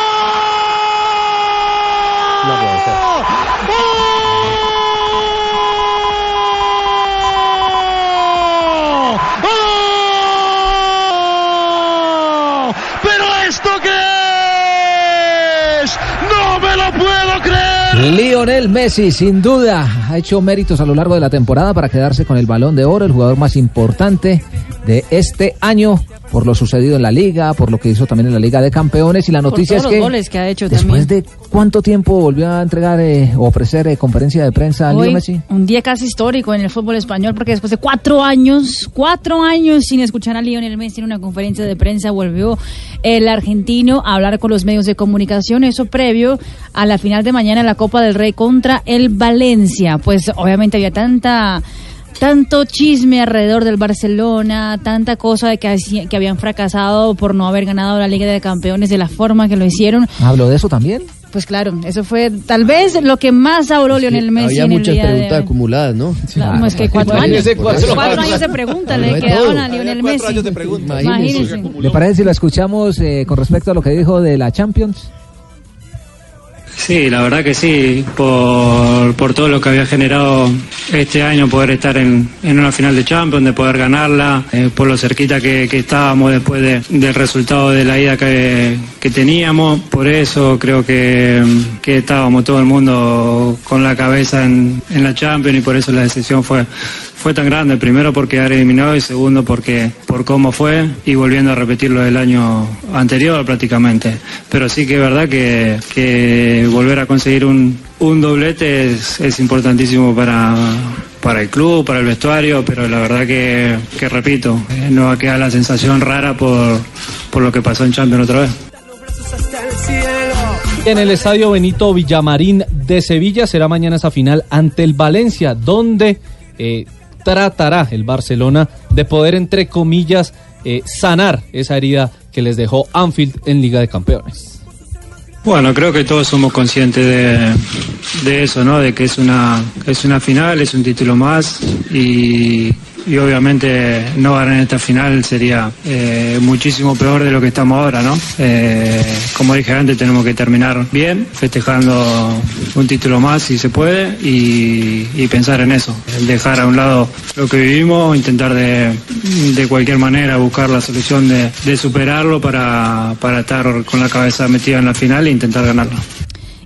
[SPEAKER 37] ¡Oh! ¿Pero esto qué es? ¡No me lo puedo creer!
[SPEAKER 5] Lionel Messi, sin duda, ha hecho méritos a lo largo de la temporada para quedarse con el balón de oro, el jugador más importante de este año por lo sucedido en la liga, por lo que hizo también en la Liga de Campeones y la
[SPEAKER 7] Por
[SPEAKER 5] noticia
[SPEAKER 7] todos
[SPEAKER 5] es
[SPEAKER 7] los
[SPEAKER 5] que
[SPEAKER 7] goles que ha hecho
[SPEAKER 5] después
[SPEAKER 7] también.
[SPEAKER 5] de cuánto tiempo volvió a entregar eh, o ofrecer eh, conferencia de prensa a Leo Messi.
[SPEAKER 7] un día casi histórico en el fútbol español porque después de cuatro años, cuatro años sin escuchar a Lionel Messi en una conferencia de prensa, volvió el argentino a hablar con los medios de comunicación, eso previo a la final de mañana en la Copa del Rey contra el Valencia. Pues obviamente había tanta tanto chisme alrededor del Barcelona, tanta cosa de que, que habían fracasado por no haber ganado la Liga de Campeones de la forma que lo hicieron.
[SPEAKER 5] Habló de eso también.
[SPEAKER 7] Pues claro, eso fue tal vez lo que más habló Lionel Messi
[SPEAKER 19] Había
[SPEAKER 7] en el
[SPEAKER 19] muchas
[SPEAKER 7] día de
[SPEAKER 19] preguntas
[SPEAKER 7] hoy.
[SPEAKER 19] acumuladas, ¿no?
[SPEAKER 7] Claro, es que cuatro años. Cuatro,
[SPEAKER 19] cuatro
[SPEAKER 7] años de preguntas
[SPEAKER 19] No
[SPEAKER 7] le quedaron a Lionel Messi.
[SPEAKER 19] Imagínese.
[SPEAKER 7] Imagínese.
[SPEAKER 5] ¿Le parece si lo escuchamos eh, con respecto a lo que dijo de la Champions?
[SPEAKER 38] Sí, la verdad que sí, por, por todo lo que había generado este año, poder estar en, en una final de Champions, de poder ganarla, eh, por lo cerquita que, estábamos después de- del resultado de la ida que, que teníamos, por eso creo que, que estábamos todo el mundo con la cabeza en, en la Champions y por eso la decisión fue, fue tan grande, primero por quedar eliminado y segundo porque por cómo fue y volviendo a repetirlo del año anterior prácticamente. Pero sí que es verdad que, que volver a conseguir un, doblete es, es importantísimo para, para el club, para el vestuario, pero la verdad que, que repito, eh, no va a quedar la sensación rara por, por lo que pasó en Champions otra vez.
[SPEAKER 11] En el estadio Benito Villamarín de Sevilla será mañana esa final ante el Valencia, donde eh, tratará el Barcelona de poder, entre comillas, eh, sanar esa herida que les dejó Anfield en Liga de Campeones.
[SPEAKER 38] Bueno, creo que todos somos conscientes de, de eso, ¿no? De que es una, es una final, es un título más y, y obviamente no ganar en esta final sería eh, muchísimo peor de lo que estamos ahora, ¿no? Eh, como dije antes, tenemos que terminar bien, festejando un título más si se puede y, pensar en eso, dejar a un lado lo que vivimos, intentar de, de cualquier manera buscar la solución de, de superarlo para, para estar con la cabeza metida en la final e intentar ganarlo.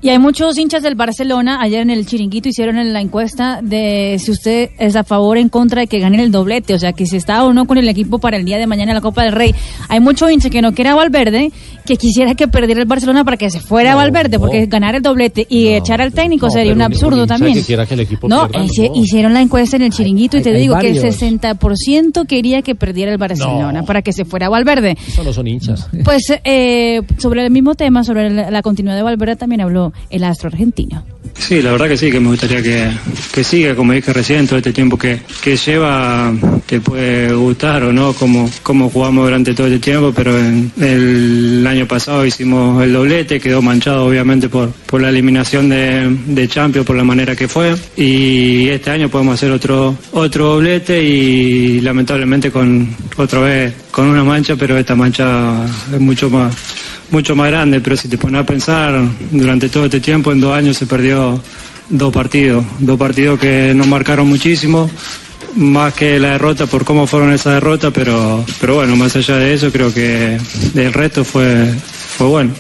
[SPEAKER 7] Y hay muchos hinchas del Barcelona. Ayer en el Chiringuito hicieron en la encuesta de si usted es a favor o en contra de que ganen el doblete. O sea, que si está o no con el equipo para el día de mañana en la Copa del Rey. Hay mucho hincha que no quiere a Valverde, que quisiera que perdiera el Barcelona para que se fuera a Valverde, porque ganar el doblete y echar al técnico sería un absurdo también.
[SPEAKER 21] que el equipo
[SPEAKER 7] No,
[SPEAKER 21] pierda,
[SPEAKER 7] hice-
[SPEAKER 21] no.
[SPEAKER 7] hicieron la encuesta en el Chiringuito y te
[SPEAKER 21] Hay- hay
[SPEAKER 7] digo que el
[SPEAKER 21] varios.
[SPEAKER 7] 60% quería que perdiera el Barcelona para que se fuera a Valverde.
[SPEAKER 21] Eso no son hinchas.
[SPEAKER 7] Pues eh, sobre el mismo tema, sobre la, la continuidad de Valverde, también habló el astro argentino.
[SPEAKER 38] Sí, la verdad que sí, que me gustaría que, que siga, como dije recién, todo este tiempo que, que lleva, te puede gustar o no, como, como jugamos durante todo este tiempo, pero en el año pasado hicimos el doblete, quedó manchado obviamente por, por la eliminación de, de Champions, por la manera que fue, y este año podemos hacer otro, otro doblete y lamentablemente con otra vez con una mancha, pero esta mancha es mucho más mucho más grande, pero si te pones a pensar, durante todo este tiempo, en dos años se perdió dos partidos, dos partidos que nos marcaron muchísimo, más que la derrota por cómo fueron esas derrotas, pero, pero bueno, más allá de eso, creo que el resto fue, fue bueno.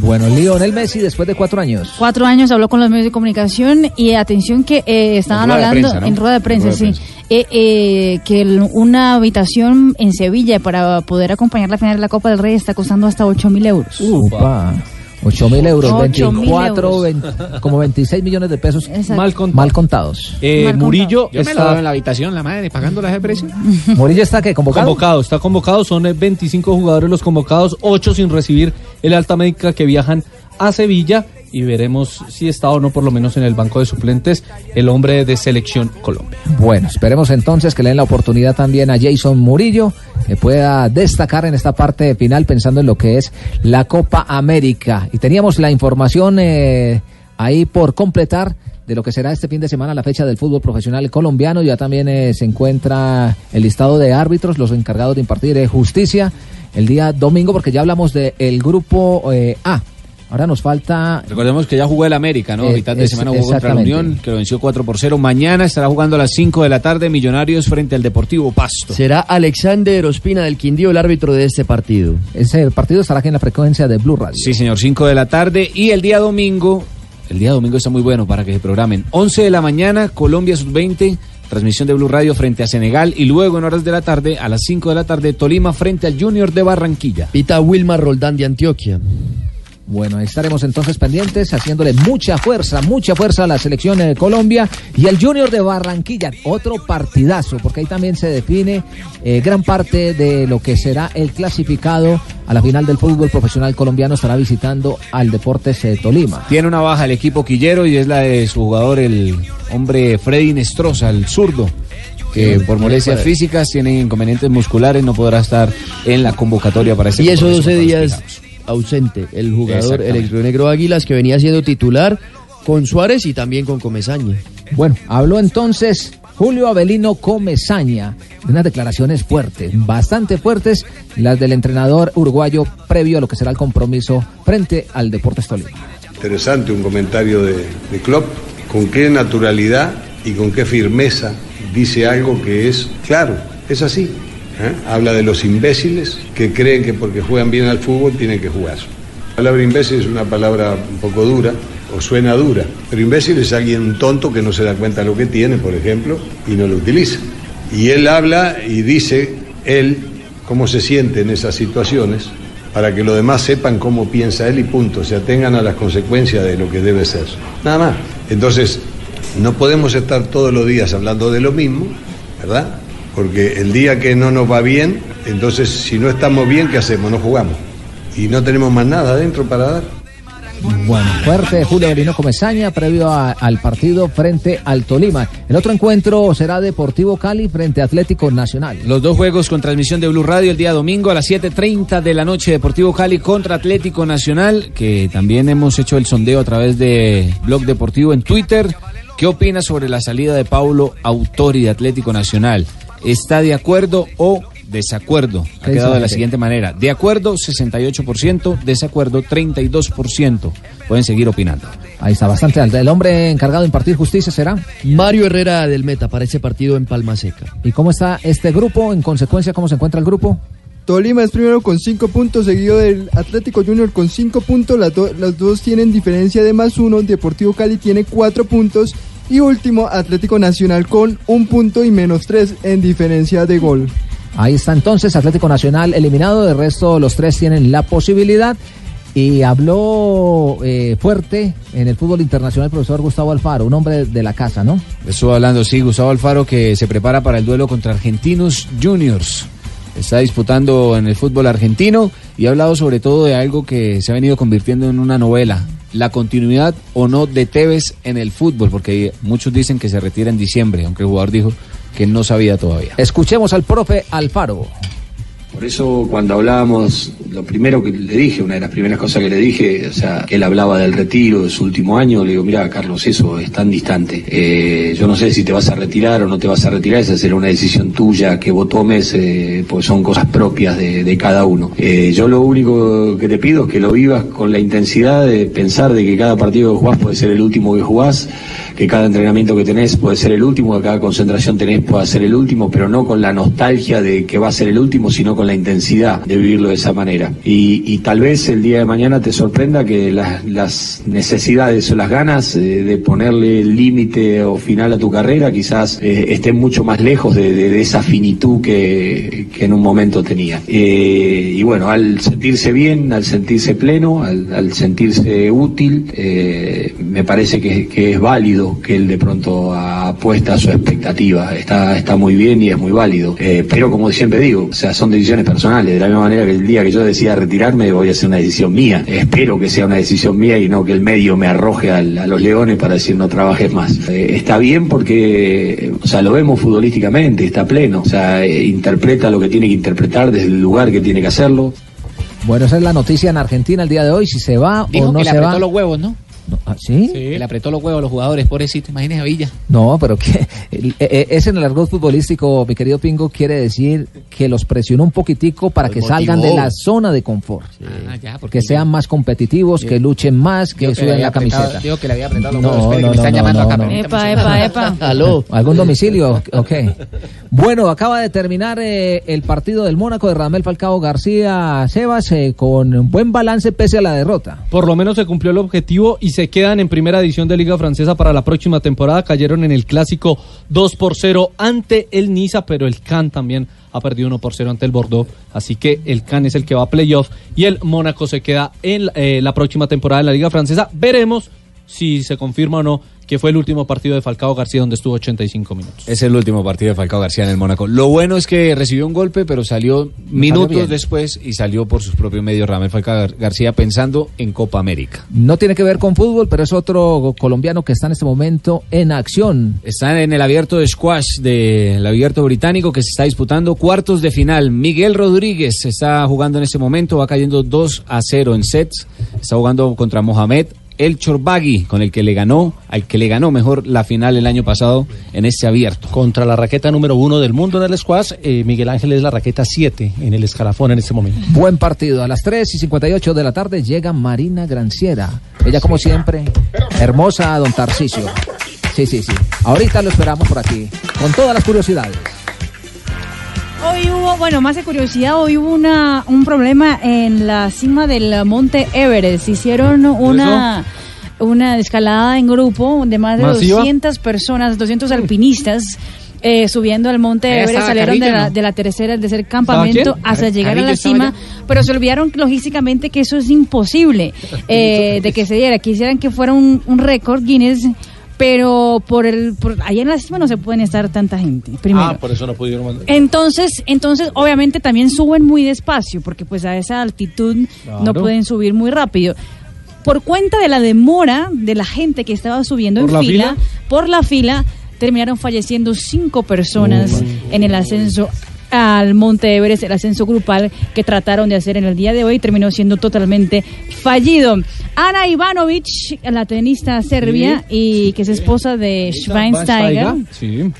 [SPEAKER 5] Bueno, Lionel Messi después de cuatro años.
[SPEAKER 7] Cuatro años habló con los medios de comunicación y atención que eh, estaban
[SPEAKER 5] En rueda de
[SPEAKER 7] hablando
[SPEAKER 5] prensa, ¿no?
[SPEAKER 7] en rueda de prensa,
[SPEAKER 5] de
[SPEAKER 7] sí, eh, eh, que el- una habitación en Sevilla para poder acompañar la final de la Copa del Rey está costando hasta 8 mil euros.
[SPEAKER 5] Upa. 8 mil euros,
[SPEAKER 7] 8.000
[SPEAKER 5] 24,
[SPEAKER 7] euros.
[SPEAKER 5] 20 como 26 millones de pesos
[SPEAKER 7] Mal
[SPEAKER 5] mal contados.
[SPEAKER 11] Eh, Murillo
[SPEAKER 6] Yo me la
[SPEAKER 11] está-
[SPEAKER 6] en la habitación, la madre, pagándola ese precio.
[SPEAKER 5] Murillo está que convocado.
[SPEAKER 11] Convocado, está convocado, son eh, 25 jugadores los convocados, 8 sin recibir el alta médica que viajan a Sevilla y veremos si está o no por lo menos en el banco de suplentes el hombre de selección Colombia.
[SPEAKER 5] Bueno, esperemos entonces que le den la oportunidad también a Jason Murillo, que pueda destacar en esta parte final pensando en lo que es la Copa América. Y teníamos la información eh, ahí por completar de lo que será este fin de semana la fecha del fútbol profesional colombiano. Ya también eh, se encuentra el listado de árbitros, los encargados de impartir eh, justicia el día domingo, porque ya hablamos del grupo A. Ahora nos falta
[SPEAKER 6] Recordemos que ya jugó el América, ¿no?
[SPEAKER 5] Eh,
[SPEAKER 6] mitad de
[SPEAKER 5] es-
[SPEAKER 6] semana jugó contra la. Unión, que lo venció 4 por 0. Mañana estará jugando a las 5 de la tarde Millonarios frente al Deportivo Pasto.
[SPEAKER 19] Será Alexander Ospina del Quindío el árbitro de este partido.
[SPEAKER 5] Ese partido estará aquí en la frecuencia de Blue Radio.
[SPEAKER 6] Sí, señor, 5 de la tarde. Y el día domingo, el día domingo está muy bueno para que se programen. 11 de la mañana, Colombia Sub-20 transmisión de Blue Radio frente a Senegal y luego en horas de la tarde, a las 5 de la tarde, Tolima frente al Junior de Barranquilla.
[SPEAKER 19] Pita Wilmar Roldán de Antioquia.
[SPEAKER 5] Bueno, ahí estaremos entonces pendientes, haciéndole mucha fuerza, mucha fuerza a la selección de Colombia y al Junior de Barranquilla. Otro partidazo, porque ahí también se define eh, gran parte de lo que será el clasificado a la final del fútbol profesional colombiano. Estará visitando al Deportes eh, Tolima.
[SPEAKER 6] Tiene una baja el equipo quillero y es la de su jugador, el hombre Freddy Nestroza, el zurdo. Que por molestias físicas tiene inconvenientes musculares, no podrá estar en la convocatoria para ese
[SPEAKER 19] Y esos
[SPEAKER 6] compromiso
[SPEAKER 19] 12
[SPEAKER 6] contra los
[SPEAKER 19] días ausente el jugador, el negro Águilas, que venía siendo titular con Suárez y también con Comesaña.
[SPEAKER 5] Bueno, habló entonces Julio Avelino Comesaña de unas declaraciones fuertes, bastante fuertes, las del entrenador uruguayo previo a lo que será el compromiso frente al Deportes Tolima.
[SPEAKER 39] Interesante un comentario de, de Klopp, con qué naturalidad y con qué firmeza dice algo que es claro, es así. ¿Eh? Habla de los imbéciles que creen que porque juegan bien al fútbol tienen que jugar. La palabra imbécil es una palabra un poco dura o suena dura, pero imbécil es alguien tonto que no se da cuenta de lo que tiene, por ejemplo, y no lo utiliza. Y él habla y dice, él, cómo se siente en esas situaciones, para que los demás sepan cómo piensa él y punto, se atengan a las consecuencias de lo que debe ser. Nada más. Entonces, no podemos estar todos los días hablando de lo mismo, ¿verdad? Porque el día que no nos va bien, entonces si no estamos bien, ¿qué hacemos? No jugamos. Y no tenemos más nada adentro para dar.
[SPEAKER 5] Bueno, fuerte Julio Avelino Comesaña previo a- al partido frente al Tolima. El otro encuentro será Deportivo Cali frente a Atlético Nacional.
[SPEAKER 6] Los dos juegos con transmisión de Blue Radio el día domingo a las 7.30 de la noche. Deportivo Cali contra Atlético Nacional, que también hemos hecho el sondeo a través de Blog Deportivo en Twitter. ¿Qué opina sobre la salida de Paulo Autori de Atlético Nacional? ¿Está de acuerdo o desacuerdo? Ha
[SPEAKER 5] ¿Qué dice
[SPEAKER 6] quedado de la siguiente manera. De acuerdo 68%, desacuerdo 32%. Pueden seguir opinando.
[SPEAKER 5] Ahí está, bastante alta. El hombre encargado de impartir justicia será.
[SPEAKER 19] Mario Herrera del Meta para ese partido en Palma Seca.
[SPEAKER 5] ¿Y cómo está este grupo? En consecuencia, ¿cómo se encuentra el grupo?
[SPEAKER 40] Tolima es primero con 5 puntos, seguido del Atlético Junior con 5 puntos. Las do- dos tienen diferencia de más uno. Deportivo Cali tiene 4 puntos. Y último, Atlético Nacional con un punto y menos 3 en diferencia de gol.
[SPEAKER 5] Ahí está entonces Atlético Nacional eliminado, de resto los tres tienen la posibilidad. Y habló eh, fuerte en el fútbol internacional el profesor Gustavo Alfaro, un hombre de la casa, ¿no?
[SPEAKER 6] Estuvo hablando, sí, Gustavo Alfaro, que se prepara para el duelo contra Argentinos Juniors. Está disputando en el fútbol argentino y ha hablado sobre todo de algo que se ha venido convirtiendo en una novela, la continuidad o no de Tevez en el fútbol, porque muchos dicen que se retira en diciembre, aunque el jugador dijo que no sabía todavía.
[SPEAKER 5] Escuchemos al profe Alfaro.
[SPEAKER 41] Por eso cuando hablábamos, lo primero que le dije, una de las primeras cosas que le dije, o sea, él hablaba del retiro de su último año, le digo, mira Carlos, eso es tan distante. Eh, yo no sé si te vas a retirar o no te vas a retirar, esa será una decisión tuya que vos tomes, eh, pues son cosas propias de, de cada uno. Eh, yo lo único que te pido es que lo vivas con la intensidad de pensar de que cada partido que jugás puede ser el último que jugás, que cada entrenamiento que tenés puede ser el último, que cada concentración tenés pueda ser el último, pero no con la nostalgia de que va a ser el último, sino con la intensidad de vivirlo de esa manera. Y, tal vez el día de mañana te sorprenda que las, necesidades o las ganas eh, de ponerle límite o final a tu carrera quizás eh, estén mucho más lejos de, esa finitud que, en un momento tenía. Eh, y bueno, al sentirse bien, al sentirse pleno, al, sentirse útil, me parece que es válido que él de pronto apuesta a su expectativa. Está, está muy bien y es muy válido. Eh, pero como siempre digo, o sea, son decisiones personales. De la misma manera que el día que yo decida retirarme voy a hacer una decisión mía. Espero que sea una decisión mía y no que el medio me arroje al- a los leones para decir no trabajes más. Eh, está bien porque, o sea, lo vemos futbolísticamente, está pleno. O sea, eh, interpreta lo que tiene que interpretar desde el lugar que tiene que hacerlo.
[SPEAKER 5] Bueno, esa es la noticia en Argentina el día de hoy, si se va
[SPEAKER 26] Dijo
[SPEAKER 5] o no
[SPEAKER 26] que le
[SPEAKER 5] se va.
[SPEAKER 26] los huevos, ¿no?
[SPEAKER 5] ¿Ah, ¿Sí?
[SPEAKER 26] Que le apretó los huevos a los jugadores, pobrecito. Imagínese a Villa.
[SPEAKER 5] No, pero que eh, eh, ese en el argot futbolístico, mi querido Pingo, quiere decir que los presionó un poquitico para
[SPEAKER 26] Los
[SPEAKER 5] que salgan de la zona de confort.
[SPEAKER 26] Ah, ya, porque
[SPEAKER 5] que sean más competitivos, que luchen más, que
[SPEAKER 26] que había
[SPEAKER 5] la
[SPEAKER 26] apretado-
[SPEAKER 5] camiseta.
[SPEAKER 26] dijo que le había apretado los
[SPEAKER 5] No,
[SPEAKER 26] huevos. Espere, que
[SPEAKER 5] no,
[SPEAKER 26] me están
[SPEAKER 5] no,
[SPEAKER 26] llamando
[SPEAKER 5] no,
[SPEAKER 26] acá.
[SPEAKER 7] Epa, epa, epa.
[SPEAKER 19] Aló.
[SPEAKER 5] ¿Algún domicilio? Ok. Bueno, acaba de terminar eh, el partido del Mónaco de Ramel Falcao García Sebas eh, con buen balance pese a la derrota.
[SPEAKER 11] Por lo menos se cumplió el objetivo y se se quedan en primera edición de Liga Francesa para la próxima temporada. Cayeron en el clásico 2 por 0 ante el Niza, pero el Cannes también ha perdido 1 por 0 ante el Bordeaux. Así que el Cannes es el que va a playoff y el Mónaco se queda en eh, la próxima temporada en la Liga Francesa. Veremos si se confirma o no que fue el último partido de Falcao García donde estuvo 85 minutos.
[SPEAKER 6] Es el último partido de Falcao García en el Mónaco. Lo bueno es que recibió un golpe, pero salió minutos después y salió por sus propios medios Ramel Falcao Gar- García pensando en Copa América.
[SPEAKER 5] No tiene que ver con fútbol, pero es otro colombiano que está en este momento en acción.
[SPEAKER 6] Están en el abierto de squash del abierto británico que se está disputando cuartos de final. Miguel Rodríguez está jugando en este momento, va cayendo 2 a 0 en sets. Está jugando contra Mohamed El Chorbagui, con el que le ganó, al que le ganó mejor la final el año pasado en este abierto.
[SPEAKER 21] Contra la raqueta número uno del mundo en el squash, eh, Miguel Ángel es la raqueta 7 en el escalafón en este momento.
[SPEAKER 5] Buen partido. A las 3 y 58 de la tarde llega Marina Granciera. Ella, como siempre, hermosa, don Tarcisio. Sí, sí, sí. Ahorita lo esperamos por aquí, con todas las curiosidades.
[SPEAKER 7] Hoy hubo, bueno, más de curiosidad, hoy hubo una, un problema en la cima del monte Everest. Hicieron una, una escalada en grupo de más de
[SPEAKER 11] ¿Masiva?
[SPEAKER 7] 200 personas, 200 alpinistas. eh, subiendo al monte Everest, salieron de la,
[SPEAKER 11] ¿no?
[SPEAKER 7] de la tercera, del tercer campamento hasta llegar a la cima, pero se olvidaron logísticamente que eso es imposible eh, de que se diera. Quisieran que fuera un, un récord Guinness, pero por el, por, allá en la cima no se pueden estar tanta gente. Primero.
[SPEAKER 21] Ah, por eso no pudieron mandar.
[SPEAKER 7] Entonces, entonces, obviamente también suben muy despacio, porque pues a esa altitud no pueden subir muy rápido. Por cuenta de la demora de la gente que estaba subiendo
[SPEAKER 11] ¿Por
[SPEAKER 7] en
[SPEAKER 11] la
[SPEAKER 7] fila,
[SPEAKER 11] fila?
[SPEAKER 7] por la fila, terminaron falleciendo cinco personas en el ascenso al Monte Everest, el ascenso grupal que trataron de hacer en el día de hoy, terminó siendo totalmente fallido. Ana Ivanovic, la tenista serbia y que es esposa de Schweinsteiger,
[SPEAKER 11] Sí.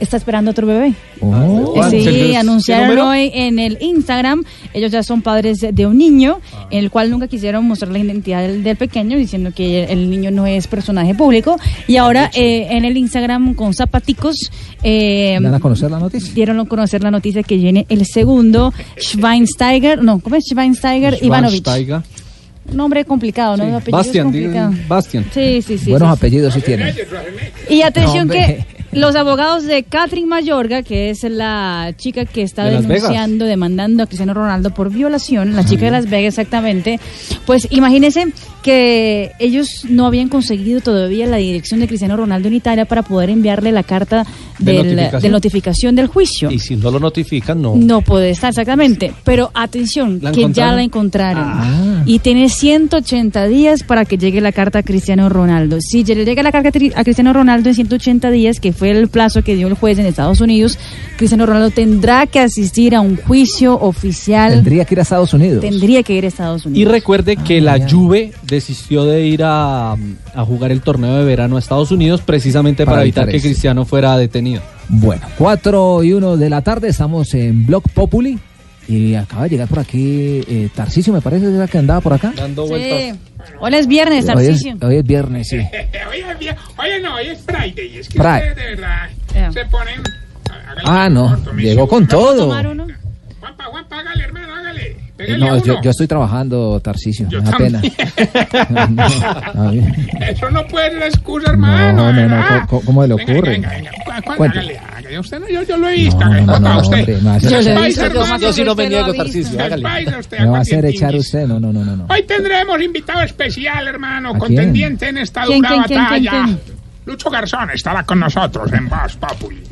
[SPEAKER 7] Está esperando otro bebé.
[SPEAKER 11] Oh.
[SPEAKER 7] Sí,
[SPEAKER 11] ¿Qué
[SPEAKER 7] anunciaron hoy en el Instagram, ellos ya son padres de- un niño, en el cual nunca quisieron mostrar la identidad del, del pequeño, diciendo que el niño no es personaje público. Y ahora eh, en el Instagram con zapaticos eh,
[SPEAKER 5] ¿Dan a conocer la noticia?
[SPEAKER 7] dieron a conocer la noticia que viene el segundo Schweinsteiger, no, ¿cómo es Schweinsteiger Ivanovic?
[SPEAKER 11] Schweinsteiger.
[SPEAKER 7] Nombre complicado, ¿no? Es
[SPEAKER 11] Bastian,
[SPEAKER 7] complicado.
[SPEAKER 11] Bastian.
[SPEAKER 7] Sí, sí, sí.
[SPEAKER 5] Buenos
[SPEAKER 7] sí.
[SPEAKER 5] apellidos sí tienen.
[SPEAKER 7] Y atención
[SPEAKER 5] No,
[SPEAKER 7] que. Los abogados de Catherine Mayorga, que es la chica que está
[SPEAKER 11] De
[SPEAKER 7] denunciando, demandando a Cristiano Ronaldo por violación, la chica de Las Vegas exactamente, pues imagínense que ellos no habían conseguido todavía la dirección de Cristiano Ronaldo en Italia para poder enviarle la carta
[SPEAKER 21] ¿De
[SPEAKER 7] del- de
[SPEAKER 21] notificación?
[SPEAKER 7] del juicio.
[SPEAKER 21] Y si no lo notifican, no.
[SPEAKER 7] No puede estar, exactamente. Pero atención,
[SPEAKER 21] ¿La
[SPEAKER 7] que ya la encontraron.
[SPEAKER 21] Ah.
[SPEAKER 7] Y tiene 180 días para que llegue la carta a Cristiano Ronaldo. Si le llega la carta a Cristiano Ronaldo en 180 días, que fue el plazo que dio el juez en Estados Unidos, Cristiano Ronaldo tendrá que asistir a un juicio oficial.
[SPEAKER 5] Tendría que ir a Estados Unidos.
[SPEAKER 7] Tendría que ir a Estados
[SPEAKER 11] Y
[SPEAKER 7] Unidos.
[SPEAKER 11] recuerde que la Juve desistió de ir a, a jugar el torneo de verano a Estados Unidos precisamente para,
[SPEAKER 5] Para
[SPEAKER 11] evitar, que. Cristiano fuera detenido.
[SPEAKER 5] Bueno, 4 y 1 de la tarde, estamos en Blog Populi. Y acaba de llegar por aquí eh, Tarcisio, me parece que era que andaba por acá.
[SPEAKER 11] Dando
[SPEAKER 7] Sí. Hoy es viernes,
[SPEAKER 5] Hoy es,
[SPEAKER 7] Tarcisio.
[SPEAKER 5] hoy es viernes, sí.
[SPEAKER 42] Hoy es vie- Oye, no, hoy es Friday. Es que
[SPEAKER 5] Friday.
[SPEAKER 42] ustedes de verdad se ponen.
[SPEAKER 5] Ah, no,
[SPEAKER 42] corto,
[SPEAKER 5] llegó con todo.
[SPEAKER 42] Juanpa, Juanpa, hágale, hermano,
[SPEAKER 5] No, yo, yo estoy trabajando, Tarcisio,
[SPEAKER 42] Yo
[SPEAKER 5] da pena. A ver.
[SPEAKER 42] Eso no puede ser excusa, hermano.
[SPEAKER 5] No, no, no. ¿cómo, cómo le ocurre?
[SPEAKER 42] venga, venga, venga. Hágale, hágale. Usted no, yo, yo lo he visto.
[SPEAKER 5] No, no, no, no,
[SPEAKER 42] usted.
[SPEAKER 5] hombre, hacer-
[SPEAKER 42] Yo
[SPEAKER 5] Yo
[SPEAKER 42] visto, hermano.
[SPEAKER 5] yo sí no me niego. Tarcisio, hágale. Me va a hacer echar usted, no, no, no, no. no.
[SPEAKER 42] Hoy tendremos invitado especial, hermano,
[SPEAKER 5] ¿A
[SPEAKER 42] contendiente en esta
[SPEAKER 7] ¿Quién,
[SPEAKER 42] dura batalla. Lucho Garzón estará con nosotros en Voz Populi.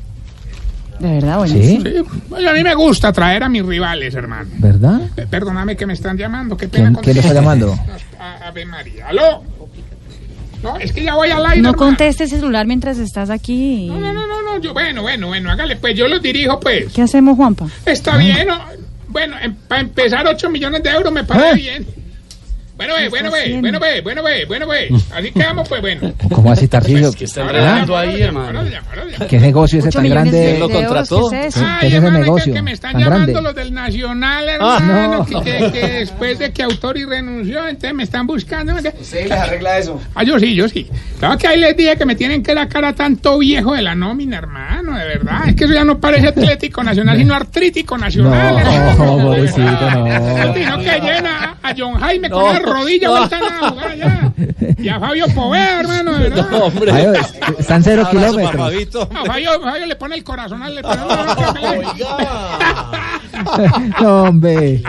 [SPEAKER 7] De verdad, bueno.
[SPEAKER 5] ¿Sí?
[SPEAKER 42] Sí, oye, a mí me gusta traer a mis rivales, hermano.
[SPEAKER 5] ¿Verdad?
[SPEAKER 42] Eh, Perdóname que me están llamando, qué pena
[SPEAKER 5] ¿Quién, quién lo está llamando?
[SPEAKER 42] A- Ave María. ¿Aló? No, es que ya voy al aire.
[SPEAKER 7] No conteste celular mientras estás aquí.
[SPEAKER 42] No, no, no, no, no, yo, bueno, bueno, bueno, hágale, pues yo los dirijo, pues.
[SPEAKER 7] ¿Qué hacemos, Juanpa?
[SPEAKER 42] Está bien, ¿no? Bueno, para empezar, 8 millones de euros me parece bien. Bueno, ve, bueno, ve, bueno, ve, bueno, ve, bueno, ve. Así quedamos, pues, bueno.
[SPEAKER 5] ¿Cómo así, ¿Ah?
[SPEAKER 42] ahora llamo, ahora llamo, ahora llamo.
[SPEAKER 5] ¿Qué negocio ese tan grande?
[SPEAKER 7] de- ¿Quién lo contrató? ¿qué es
[SPEAKER 5] ese
[SPEAKER 42] hermano, es que-
[SPEAKER 5] negocio
[SPEAKER 42] que me están llamando
[SPEAKER 5] grande?
[SPEAKER 42] los del Nacional,
[SPEAKER 5] Ah,
[SPEAKER 42] hermano,
[SPEAKER 5] no.
[SPEAKER 42] que, que- que después de que Autori renunció, entonces me están buscando.
[SPEAKER 27] ¿Usted les arregla eso?
[SPEAKER 42] Ah, yo sí, yo sí. Claro que ahí les dije que me tienen que la cara tanto viejo de la nómina, hermano, de verdad. Es que eso ya no parece Atlético Nacional, sino Artrítico Nacional.
[SPEAKER 5] No, pobrecito, no.
[SPEAKER 42] Sino que lleven a, John Jaime con la rodilla vuelta a jugar allá. Y a Fabio Poveda, hermano, de verdad.
[SPEAKER 5] No, hombre. Fabio, están cero kilómetros.
[SPEAKER 42] Fabito. No, Fabio, Fabio le pone el corazón al... le pone-
[SPEAKER 5] No, hombre.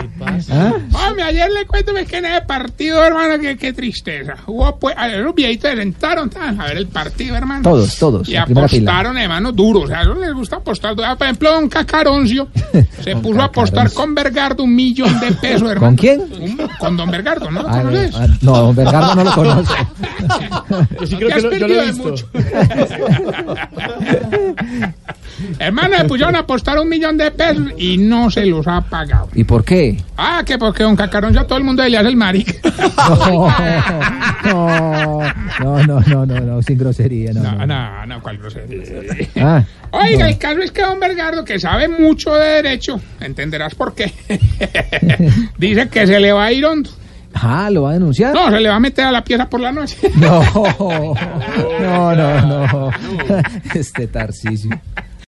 [SPEAKER 5] ¿Ah?
[SPEAKER 42] Hombre, ayer le cuento que en ese partido, hermano, que qué tristeza. Hubo, pues, a ver, los viejitos se sentaron tan, a ver el partido, hermano.
[SPEAKER 5] Todos, todos.
[SPEAKER 42] Y
[SPEAKER 5] fila.
[SPEAKER 42] apostaron, hermano, duro. O sea, ellos les gusta apostar. Ah, Por ejemplo, don Cacaroncio se puso a apostar con Bergardo un millón de pesos, hermano.
[SPEAKER 5] ¿Con quién?
[SPEAKER 42] Un- con don Bergardo, ¿no lo
[SPEAKER 5] Ah,
[SPEAKER 42] conoces?
[SPEAKER 5] no, don Bergardo no lo conoce.
[SPEAKER 42] Yo
[SPEAKER 13] sí creo que lo- yo lo he visto.
[SPEAKER 42] Hermano, se pusieron a apostar un millón de pesos y no se los ha pagado.
[SPEAKER 5] ¿Y por qué?
[SPEAKER 42] Ah, que porque don Cacaroncio a todo el mundo le hace el marica.
[SPEAKER 5] No, no, no, no, no, no, sin grosería, no.
[SPEAKER 42] No,
[SPEAKER 5] no.
[SPEAKER 42] no, no, cuál grosería.
[SPEAKER 5] Ah,
[SPEAKER 42] Oiga, el caso es que don Bergardo, que sabe mucho de derecho, entenderás por qué, dice que se le va a ir hondo.
[SPEAKER 5] ah, ¿lo va a denunciar?
[SPEAKER 42] No, se le va a meter a la pieza por la noche.
[SPEAKER 5] No, no, no, no. Este Tarcisio.